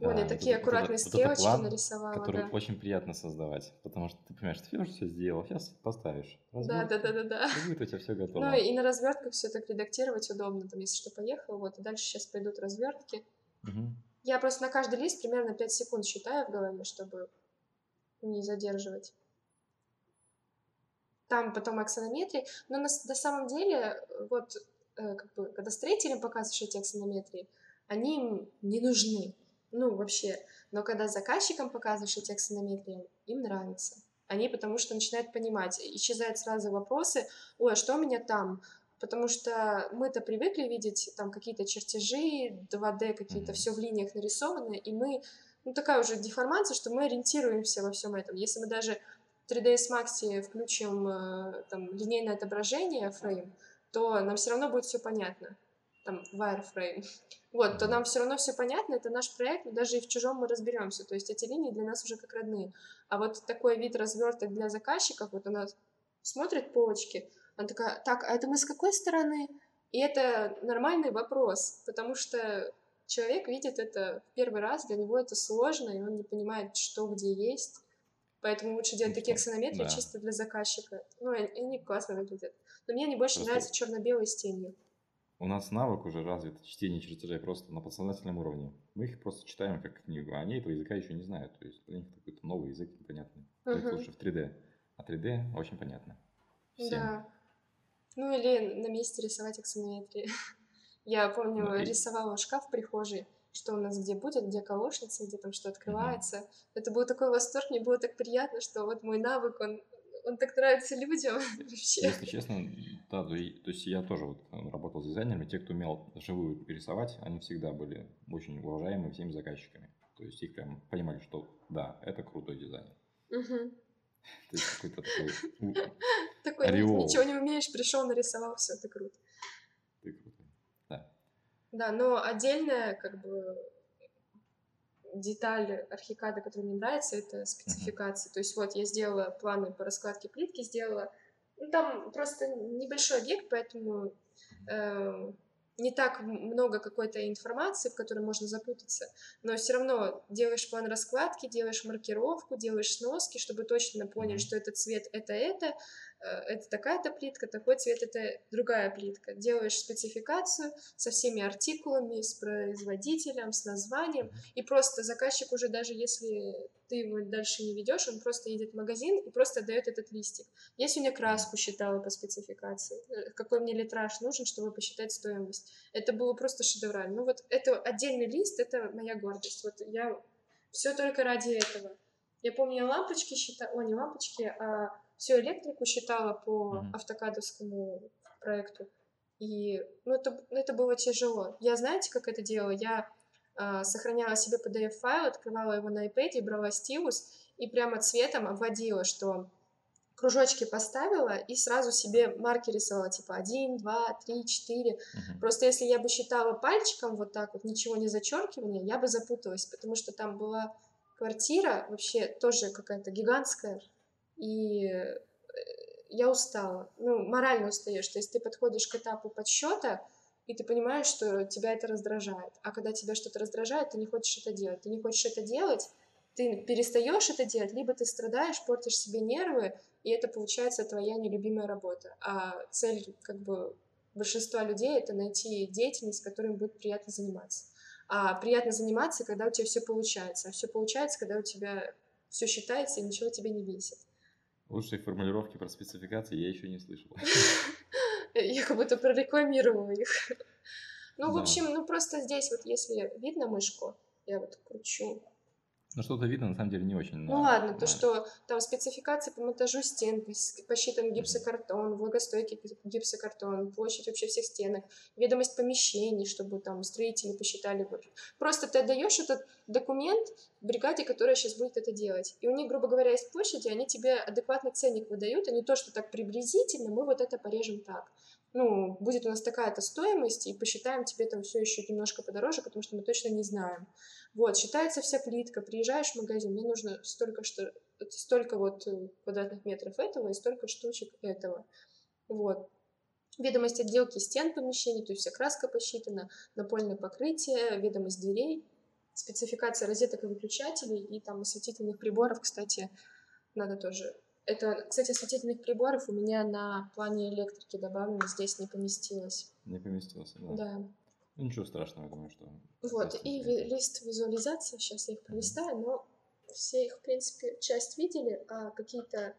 Я Да, такие вот это- вот аккуратные вот стрелочки план, нарисовала, который да. очень приятно создавать, потому что ты понимаешь, ты уже все сделал, сейчас поставишь. Да, да, да, да, да. И будет у тебя все *laughs* готово. Ну и на развертках все так редактировать удобно, там, если что, поехал, вот, и дальше сейчас пойдут развертки. Мгм. Я просто на каждый лист примерно 5 секунд считаю в голове, чтобы не задерживать. Там потом аксонометрии, но на, на самом деле, вот, э, как бы, когда строителям показываешь эти аксонометрии, они им не нужны, ну, вообще. Но когда заказчикам показываешь эти аксонометрии, им нравится. Они потому что начинают понимать, исчезают сразу вопросы, ой, а что у меня там? Потому что мы-то привыкли видеть там какие-то чертежи, 2D какие-то, все в линиях нарисовано, и мы, ну такая уже деформация, что мы ориентируемся во всем этом. Если мы даже в 3ds Max включим э, там линейное отображение фрейм, то нам все равно будет все понятно. Там wireframe. Вот, то нам все равно все понятно, это наш проект, но даже и в чужом мы разберемся. То есть эти линии для нас уже как родные. А вот такой вид разверток для заказчиков, вот она смотрит полочки, она такая, так, а это мы с какой стороны? И это нормальный вопрос, потому что человек видит это в первый раз, для него это сложно, и он не понимает, что где есть. Поэтому лучше делать такие аксонометрии Да. чисто для заказчика. Ну, они классно выглядят. Но мне они больше Просто- нравятся черно-белые с тенью. У нас навык уже развит чтение чертежей просто на подсознательном уровне. Мы их просто читаем как книгу, а они этого языка еще не знают. То есть для них какой-то новый язык непонятный. Них Мгм. лучше в 3D. А 3D очень понятно. Всем. Да. Ну или на месте рисовать аксонометрии. *laughs* Я помню, Ну, и- рисовала шкаф в прихожей, что у нас где будет, где колошница, где там что открывается. Это был такой восторг, мне было так приятно, что вот мой навык, он, он так нравится людям *laughs* вообще. Если честно, да, то, есть я тоже вот э, работал с дизайнерами, те, кто умел живую рисовать, они всегда были очень уважаемы всеми заказчиками. То есть их прям понимали, что да, это крутой дизайнер. *laughs* То есть какой-то такой, *laughs* Такой, ничего не умеешь, пришел, нарисовал, все, это круто. ты крутой. Да. Да, но отдельная, как бы, деталь архикада, которая мне нравится, это спецификация. То есть вот я сделала планы по раскладке плитки, сделала... Ну, там просто небольшой объект, поэтому э, не так много какой-то информации, в которой можно запутаться, но все равно делаешь план раскладки, делаешь маркировку, делаешь сноски, чтобы точно поняли, Мгм. что этот цвет это это, это такая-то плитка, такой цвет это другая плитка. Делаешь спецификацию со всеми артикулами, с производителем, с названием, и просто заказчик уже даже если ты его дальше не ведешь, он просто едет в магазин и просто дает этот листик. Я сегодня краску считала по спецификации, э, какой мне литраж нужен, чтобы посчитать стоимость. Это было просто шедеврально. Ну вот это отдельный лист, это моя гордость. Вот я все только ради этого. Я помню, я лампочки считала, о, не лампочки, а всю электрику считала по Мгм. автокадовскому проекту. И ну, это, это было тяжело. Я знаете, как это делала? Я а, сохраняла себе PDF-файл, открывала его на iPad, брала стилус и прямо цветом обводила, что кружочки поставила и сразу себе марки рисовала, типа 1, 2, 3, 4. Мгм. Просто если я бы считала пальчиком вот так вот, ничего не зачеркивания, я бы запуталась, потому что там была квартира вообще тоже какая-то гигантская, и э, я устала. Ну, морально устаешь. То есть ты подходишь к этапу подсчета, и ты понимаешь, что тебя это раздражает. А когда тебя что-то раздражает, ты не хочешь это делать. Ты не хочешь это делать, ты перестаешь это делать, либо ты страдаешь, портишь себе нервы, и это получается твоя нелюбимая работа. А цель как бы большинства людей это найти деятельность, которой будет приятно заниматься. А приятно заниматься, когда у тебя все получается. А все получается, когда у тебя все считается и ничего тебя не бесит. Лучшей формулировки про спецификации я еще не слышал. *laughs* Я как будто прорекламировала их. Ну, в общем, ну просто здесь вот, если видно мышку, я вот кручу. Ну, что-то видно, на самом деле, не очень. Ну на- ладно, то, на- что там спецификации по монтажу стен, пос- посчитан гипсокартон, влагостойкий гип- гипсокартон, площадь вообще всех стенок, ведомость помещений, чтобы там строители посчитали. Просто ты отдаешь этот документ бригаде, которая сейчас будет это делать. И у них, грубо говоря, есть площади, они тебе адекватный ценник выдают, а не то, что так приблизительно, мы вот это порежем так. Ну, будет у нас такая-то стоимость, и посчитаем тебе там все еще немножко подороже, потому что мы точно не знаем. Вот, считается вся плитка, приезжаешь в магазин, мне нужно столько, что, столько вот э, квадратных метров этого и столько штучек этого. Вот. Ведомость отделки стен помещений, то есть вся краска посчитана, напольное покрытие, ведомость дверей, спецификация розеток и выключателей, и там осветительных приборов, кстати, надо тоже. Это, кстати, осветительных приборов у меня на плане электрики добавлено, здесь не поместилось. Не поместился, да. Да. Ну, ничего страшного, я думаю, что... Вот, и ви- лист визуализации, сейчас я их пролистаю, но все их, в принципе, часть видели, а какие-то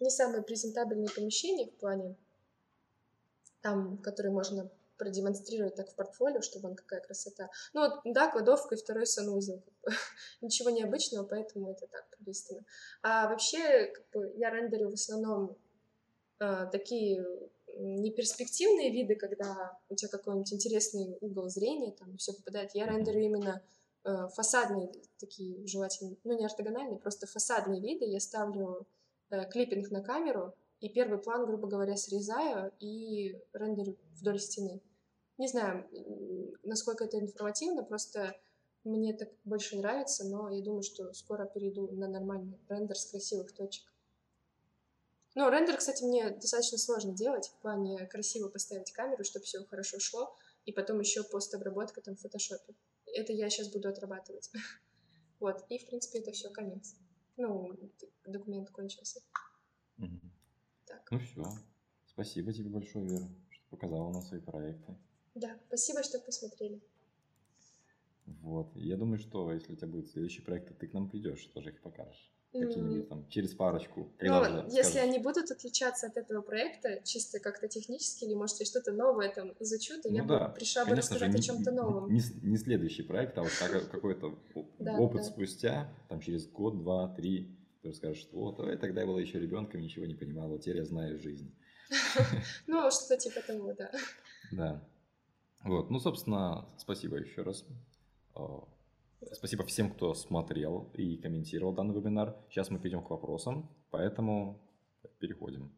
не самые презентабельные помещения в плане, там, которые можно продемонстрировать так в портфолио, что вон какая красота. Ну вот, да, кладовка и второй санузел. *laughs* Ничего необычного, поэтому это так пролистано. А вообще, как бы, я рендерю в основном а, такие неперспективные виды, когда у тебя какой-нибудь интересный угол зрения, там все попадает. Я рендерю именно э, фасадные такие желательно, ну не ортогональные, просто фасадные виды. Я ставлю э, клиппинг на камеру и первый план, грубо говоря, срезаю и рендерю вдоль стены. Не знаю, насколько это информативно, просто мне так больше нравится, но я думаю, что скоро перейду на нормальный рендер с красивых точек. Ну, рендер, кстати, мне достаточно сложно делать, в плане красиво поставить камеру, чтобы все хорошо шло, и потом еще постобработка там в фотошопе. это я сейчас буду отрабатывать. *laughs* Вот, и, в принципе, это все конец. Ну, документ кончился. Мгм. Так. Ну все. Спасибо тебе большое, Вера, что показала нам свои проекты. Да, спасибо, что посмотрели. Вот. Я думаю, что если у тебя будет следующий проект, ты к нам придешь, тоже их покажешь. Какие-нибудь там через парочку. Ну, уже если скажешь. они будут отличаться от этого проекта, чисто как-то технически, или, может, я что-то новое там изучу, то я Ну бы да, пришла бы конечно же, рассказать о не, чем-то новом. не не следующий проект, а вот как- *laughs* какой-то опыт спустя, там через год, два, три, ты расскажешь, что вот, я тогда была еще ребенком, ничего не понимала, теперь я знаю жизнь. *laughs* Ну, что-то типа того, да. Да. Вот, ну, собственно, спасибо еще раз. Э, Спасибо всем, кто смотрел и комментировал данный вебинар. Сейчас мы перейдем к вопросам, поэтому переходим.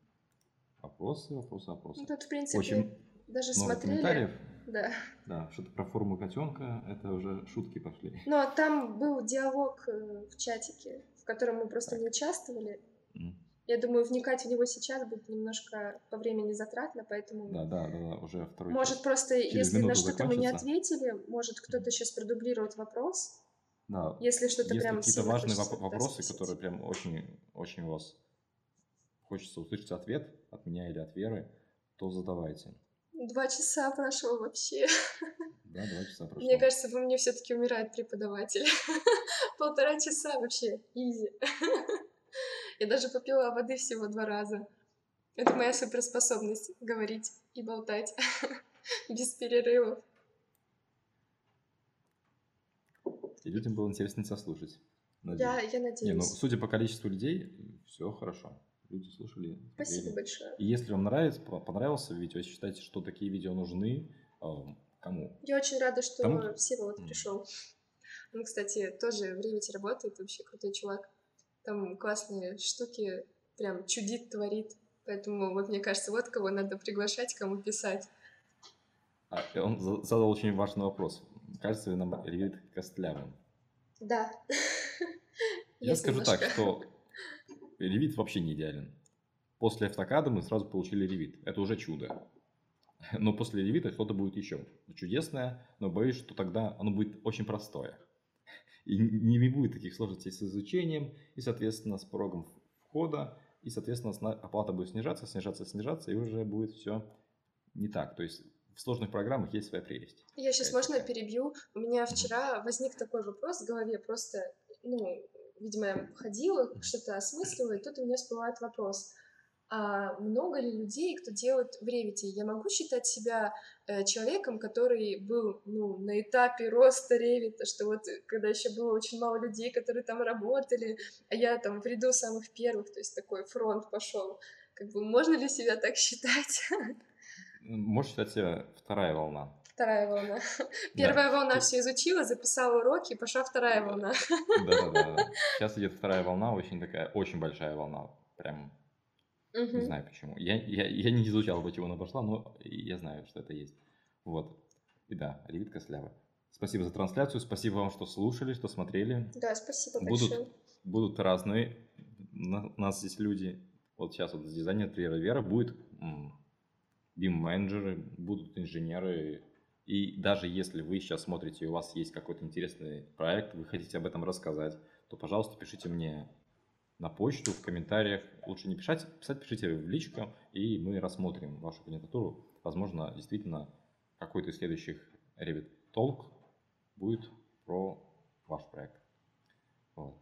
Вопросы, вопросы, Ну, вопросы. тут, в принципе, Очень даже много смотрели. комментариев. Да. Да, что-то про форму котенка, это уже шутки пошли. Но там был диалог э, в чатике, в котором мы просто не участвовали. М. Я думаю, вникать в него сейчас будет немножко по времени затратно, поэтому... Да, да, да, да, уже второй Может, час. просто, Через если на что-то мы не ответили, может, кто-то сейчас продублирует вопрос, Да, если что-то есть прям какие-то важные воп- вопросы, спросить. которые прям очень, очень у вас хочется услышать ответ от меня или от Веры, то задавайте. Два часа прошло вообще. *laughs* Да, два часа прошло. Мне кажется, во мне все-таки умирает преподаватель. *laughs* Полтора часа вообще, изи. *laughs* Я даже попила воды всего два раза. Это моя суперспособность говорить и болтать *laughs* без перерывов. И людям было интересно тебя слушать. Я, Надеюсь. я Не, ну, надеюсь. судя по количеству людей, все хорошо. Люди слушали. Спасибо смотрели. большое. И если вам нравится, по- понравился видео, если считаете, что такие видео нужны, э, кому? Я очень рада, что Кому-то? Всеволод М. пришел. Он, кстати, тоже в Ревите работает, вообще крутой чувак. Там классные штуки, прям чудит, творит. Поэтому вот мне кажется, вот кого надо приглашать, кому писать. А, он за- задал очень важный вопрос. Кажется ли нам Revit костлявым? Да. *laughs* Я скажу немножко. так, что Revit вообще не идеален. После автокада мы сразу получили Revit. Это уже чудо. Но после Revit что-то будет еще чудесное, но боюсь, что тогда оно будет очень простое. И не будет таких сложностей с изучением, и, соответственно, с порогом входа, и, соответственно, оплата будет снижаться, снижаться, снижаться, и уже будет все не так. То есть в сложных программах есть своя прелесть. Я сейчас Какая-то можно такая. перебью? У меня вчера возник такой вопрос в голове, просто, ну, видимо, я ходила, что-то осмысливала, и тут у меня всплывает вопрос. А много ли людей, кто делает в Ревите? Я могу считать себя э, человеком, который был ну, на этапе роста Ревита, что вот э, когда еще было очень мало людей, которые там работали, а я там в ряду самых первых, то есть такой фронт пошел. Как бы можно ли себя так считать? Можешь считать себя вторая волна. Вторая волна. *laughs* Да. Первая волна Ты- все изучила, записала уроки, пошла вторая волна. Да-да-да. *laughs* Сейчас идет вторая волна, очень такая, очень большая волна. Прям не Мгм. знаю почему. Я, я, я не изучал, почему она пошла, но я знаю, что это есть. Вот. И да, Ревит Кослява. Спасибо за трансляцию, спасибо вам, что слушали, что смотрели. Да, спасибо Будут, большое. будут разные на- у нас здесь люди. Вот сейчас вот дизайнер интерьера Вера будет бим-менеджеры, будут инженеры. И даже если вы сейчас смотрите, и у вас есть какой-то интересный проект, вы хотите об этом рассказать, то, пожалуйста, пишите мне на почту, в комментариях. Лучше не писать, писать пишите в личку, и мы рассмотрим вашу кандидатуру. Возможно, действительно, какой-то из следующих Revit Talk будет про ваш проект. Вот.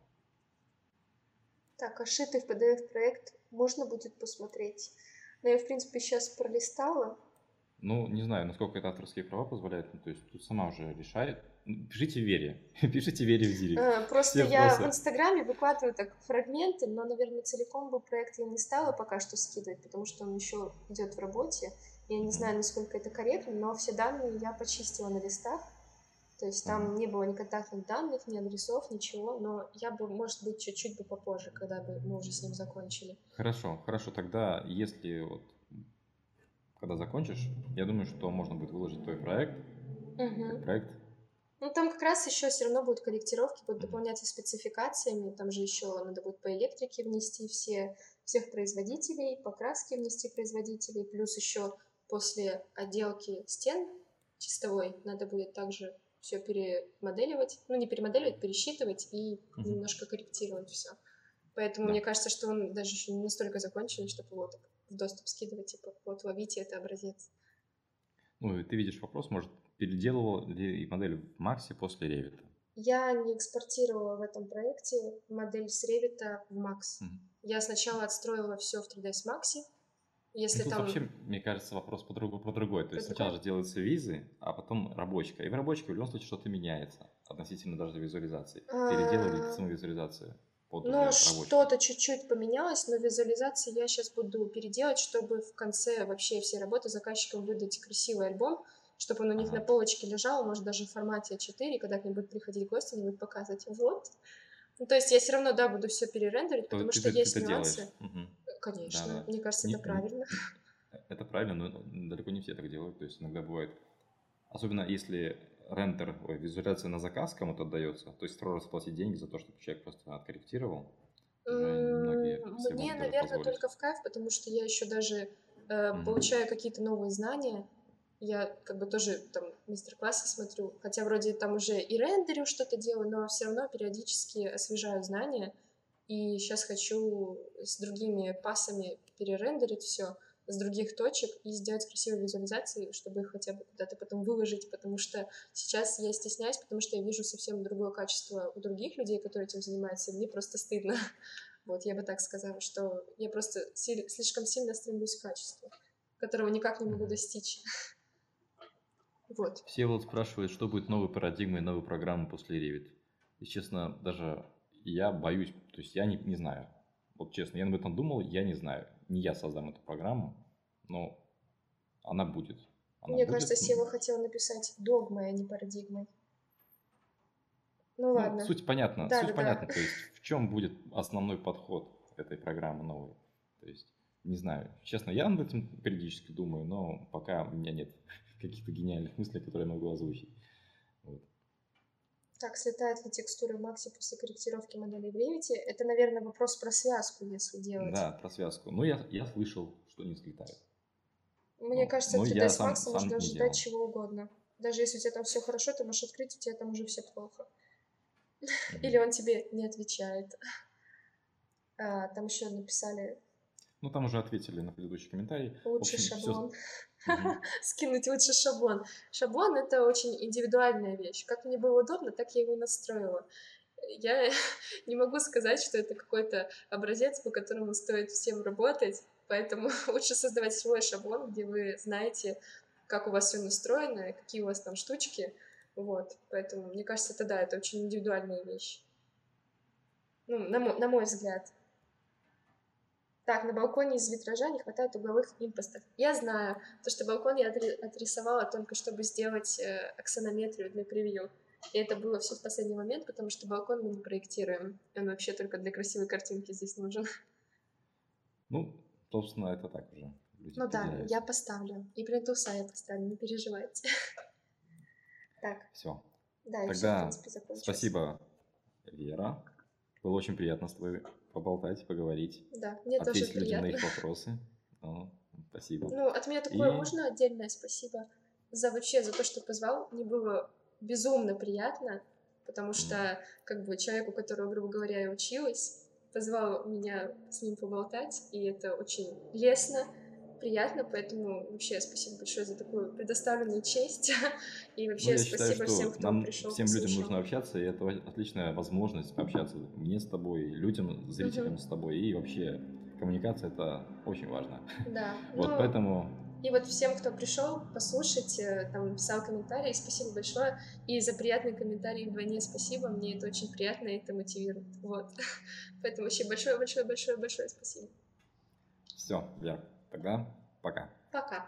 Так, а шитый в PDF проект можно будет посмотреть. Но я, в принципе, сейчас пролистала. Ну, не знаю, насколько это авторские права позволяют. Ну, то есть тут сама уже решает. Пишите Вере. *laughs* Пишите Вере в директ. А, Просто Все я вопросы. в Инстаграме выкладываю так фрагменты, но, наверное, целиком бы проект я не стала пока что скидывать, потому что он еще идет в работе. Я не знаю, насколько это корректно, но все данные я почистила на листах. То есть там не было ни контактных данных, ни адресов, ничего, но я бы, может быть, чуть-чуть бы попозже, когда бы мы уже с ним закончили. Хорошо, хорошо. Тогда, если вот когда закончишь, я думаю, что можно будет выложить твой проект. Мгм. Проект. Ну, там как раз еще все равно будут корректировки, будут дополняться спецификациями. Там же еще надо будет по электрике внести все, всех производителей, по краске внести производителей, плюс еще после отделки стен чистовой надо будет также все перемоделировать, ну не перемоделировать, пересчитывать и немножко корректировать все. Поэтому Да. мне кажется, что он даже еще не настолько закончен, чтобы его так в доступ скидывать, типа, вот ловите, это образец. Ну, и ты видишь вопрос, может, переделывал ли модель в Максе после Ревита? Я не экспортировала в этом проекте модель с Revit в Max. Мгм. Я сначала отстроила все в 3ds Max. Если тут там... вообще, мне кажется, вопрос по, другу, по другой. То есть сначала другой? же делаются визы, а потом рабочка. И в рабочке в любом случае что-то меняется относительно даже визуализации. Переделали А, саму визуализацию под Ну, что-то чуть-чуть поменялось, но визуализации я сейчас буду переделать, чтобы в конце вообще все работы заказчикам выдать красивый альбом, чтобы он у них на полочке лежал, может, даже в формате А4, когда к ним будут приходить гости, они будут показывать, вот. Ну, то есть я все равно, да, буду все перерендерить, То потому ты, что ты- есть ты нюансы. Мгм. Конечно, Да-да. мне кажется, Не- это правильно. *laughs* Это правильно, но далеко не все так делают. То есть иногда бывает, особенно если рендер, ой, визуализация на заказ кому-то отдается, то есть второй раз платить деньги за то, чтобы человек просто откорректировал. уже немногие М, себе Мне, наверное, позволить. только в кайф, потому что я еще даже э, Мгм. получаю какие-то новые знания. Я как бы тоже там мастер-классы смотрю, хотя вроде там уже и рендерю что-то делаю, но все равно периодически освежаю знания. И сейчас хочу с другими пасами перерендерить все с других точек и сделать красивые визуализации, чтобы их хотя бы куда-то потом выложить, потому что сейчас я стесняюсь, потому что я вижу совсем другое качество у других людей, которые этим занимаются, и мне просто стыдно. *laughs* Вот, я бы так сказала, что я просто слишком сильно стремлюсь к качеству, которого никак не могу достичь. *laughs* Вот. Все вот спрашивают, что будет новой парадигмой, новой программы после Revit. И честно, даже я боюсь, то есть я не, не знаю. Вот честно, я об этом думал, я не знаю. Не я создам эту программу, но она будет. Она Мне будет. кажется, Сева хотел написать догмой, а не парадигмой. Ну Ну, ладно. суть понятна, Да, суть да, да. понятна. То есть в чем будет основной подход этой программы новой? То есть, не знаю, честно, я над этим периодически думаю, но пока у меня нет каких-то гениальных мыслей, которые я могу озвучить. Вот. Так, слетает ли текстура в Максе после корректировки модели в Revit? Это, наверное, вопрос про связку, если делать. Да, про связку. Ну, я, я слышал, что не слетает. Мне Ну, кажется, ну, 3D я с сам- Макса можно ожидать чего угодно. Даже если у тебя там все хорошо, ты можешь открыть, у тебя там уже все плохо. Или он тебе не отвечает. А, там еще написали Ну, там уже ответили на предыдущий комментарий. Лучший общем, шаблон. Мгм. *laughs* Скинуть лучше шаблон. Шаблон это очень индивидуальная вещь. Как мне было удобно, так я его и настроила. Я *laughs* не могу сказать, что это какой-то образец, по которому стоит всем работать, поэтому *laughs* лучше создавать свой шаблон, где вы знаете, как у вас все настроено, какие у вас там штучки. Вот, поэтому мне кажется, это да, это очень индивидуальная вещь. Ну, на мой, на мой взгляд. Так, на балконе из витража не хватает угловых импостов. Я знаю, то, что балкон я отри- отрисовала только чтобы сделать э, аксонометрию для превью. И это было все в последний момент, потому что балкон мы не проектируем. Он вообще только для красивой картинки здесь нужен. Ну, собственно, это так уже. Люди Ну да, я поставлю. И плинтуса я поставлю, не переживайте. *laughs* Так, Все. да, и все, в Тогда принципе, закончилось. спасибо, Вера. Было очень приятно с тобой поболтать, поговорить, Да, мне тоже ответить людям на приятно. их вопросы. Ну, спасибо. Ну, от меня такое И- можно отдельное спасибо за вообще за то, что позвал. Мне было безумно приятно, потому что как бы человек, у которого, грубо говоря, я училась, позвал меня с ним поболтать, и это очень лестно, приятно, поэтому вообще спасибо большое за такую предоставленную честь, *laughs* и Ну, вообще я считаю, спасибо что всем, кто нам, пришел. всем людям нужно общаться, и это отличная возможность пообщаться мне с тобой, людям, зрителям с тобой, и вообще коммуникация это очень важно. *laughs* Да, *laughs* Вот, ну, поэтому И вот всем, кто пришел послушать, э, там написал комментарий, спасибо большое. И за приятный комментарий вдвойне спасибо. Мне это очень приятно, и это мотивирует. Вот. Поэтому вообще большое-большое-большое-большое спасибо. все, Вера, тогда пока. Пока.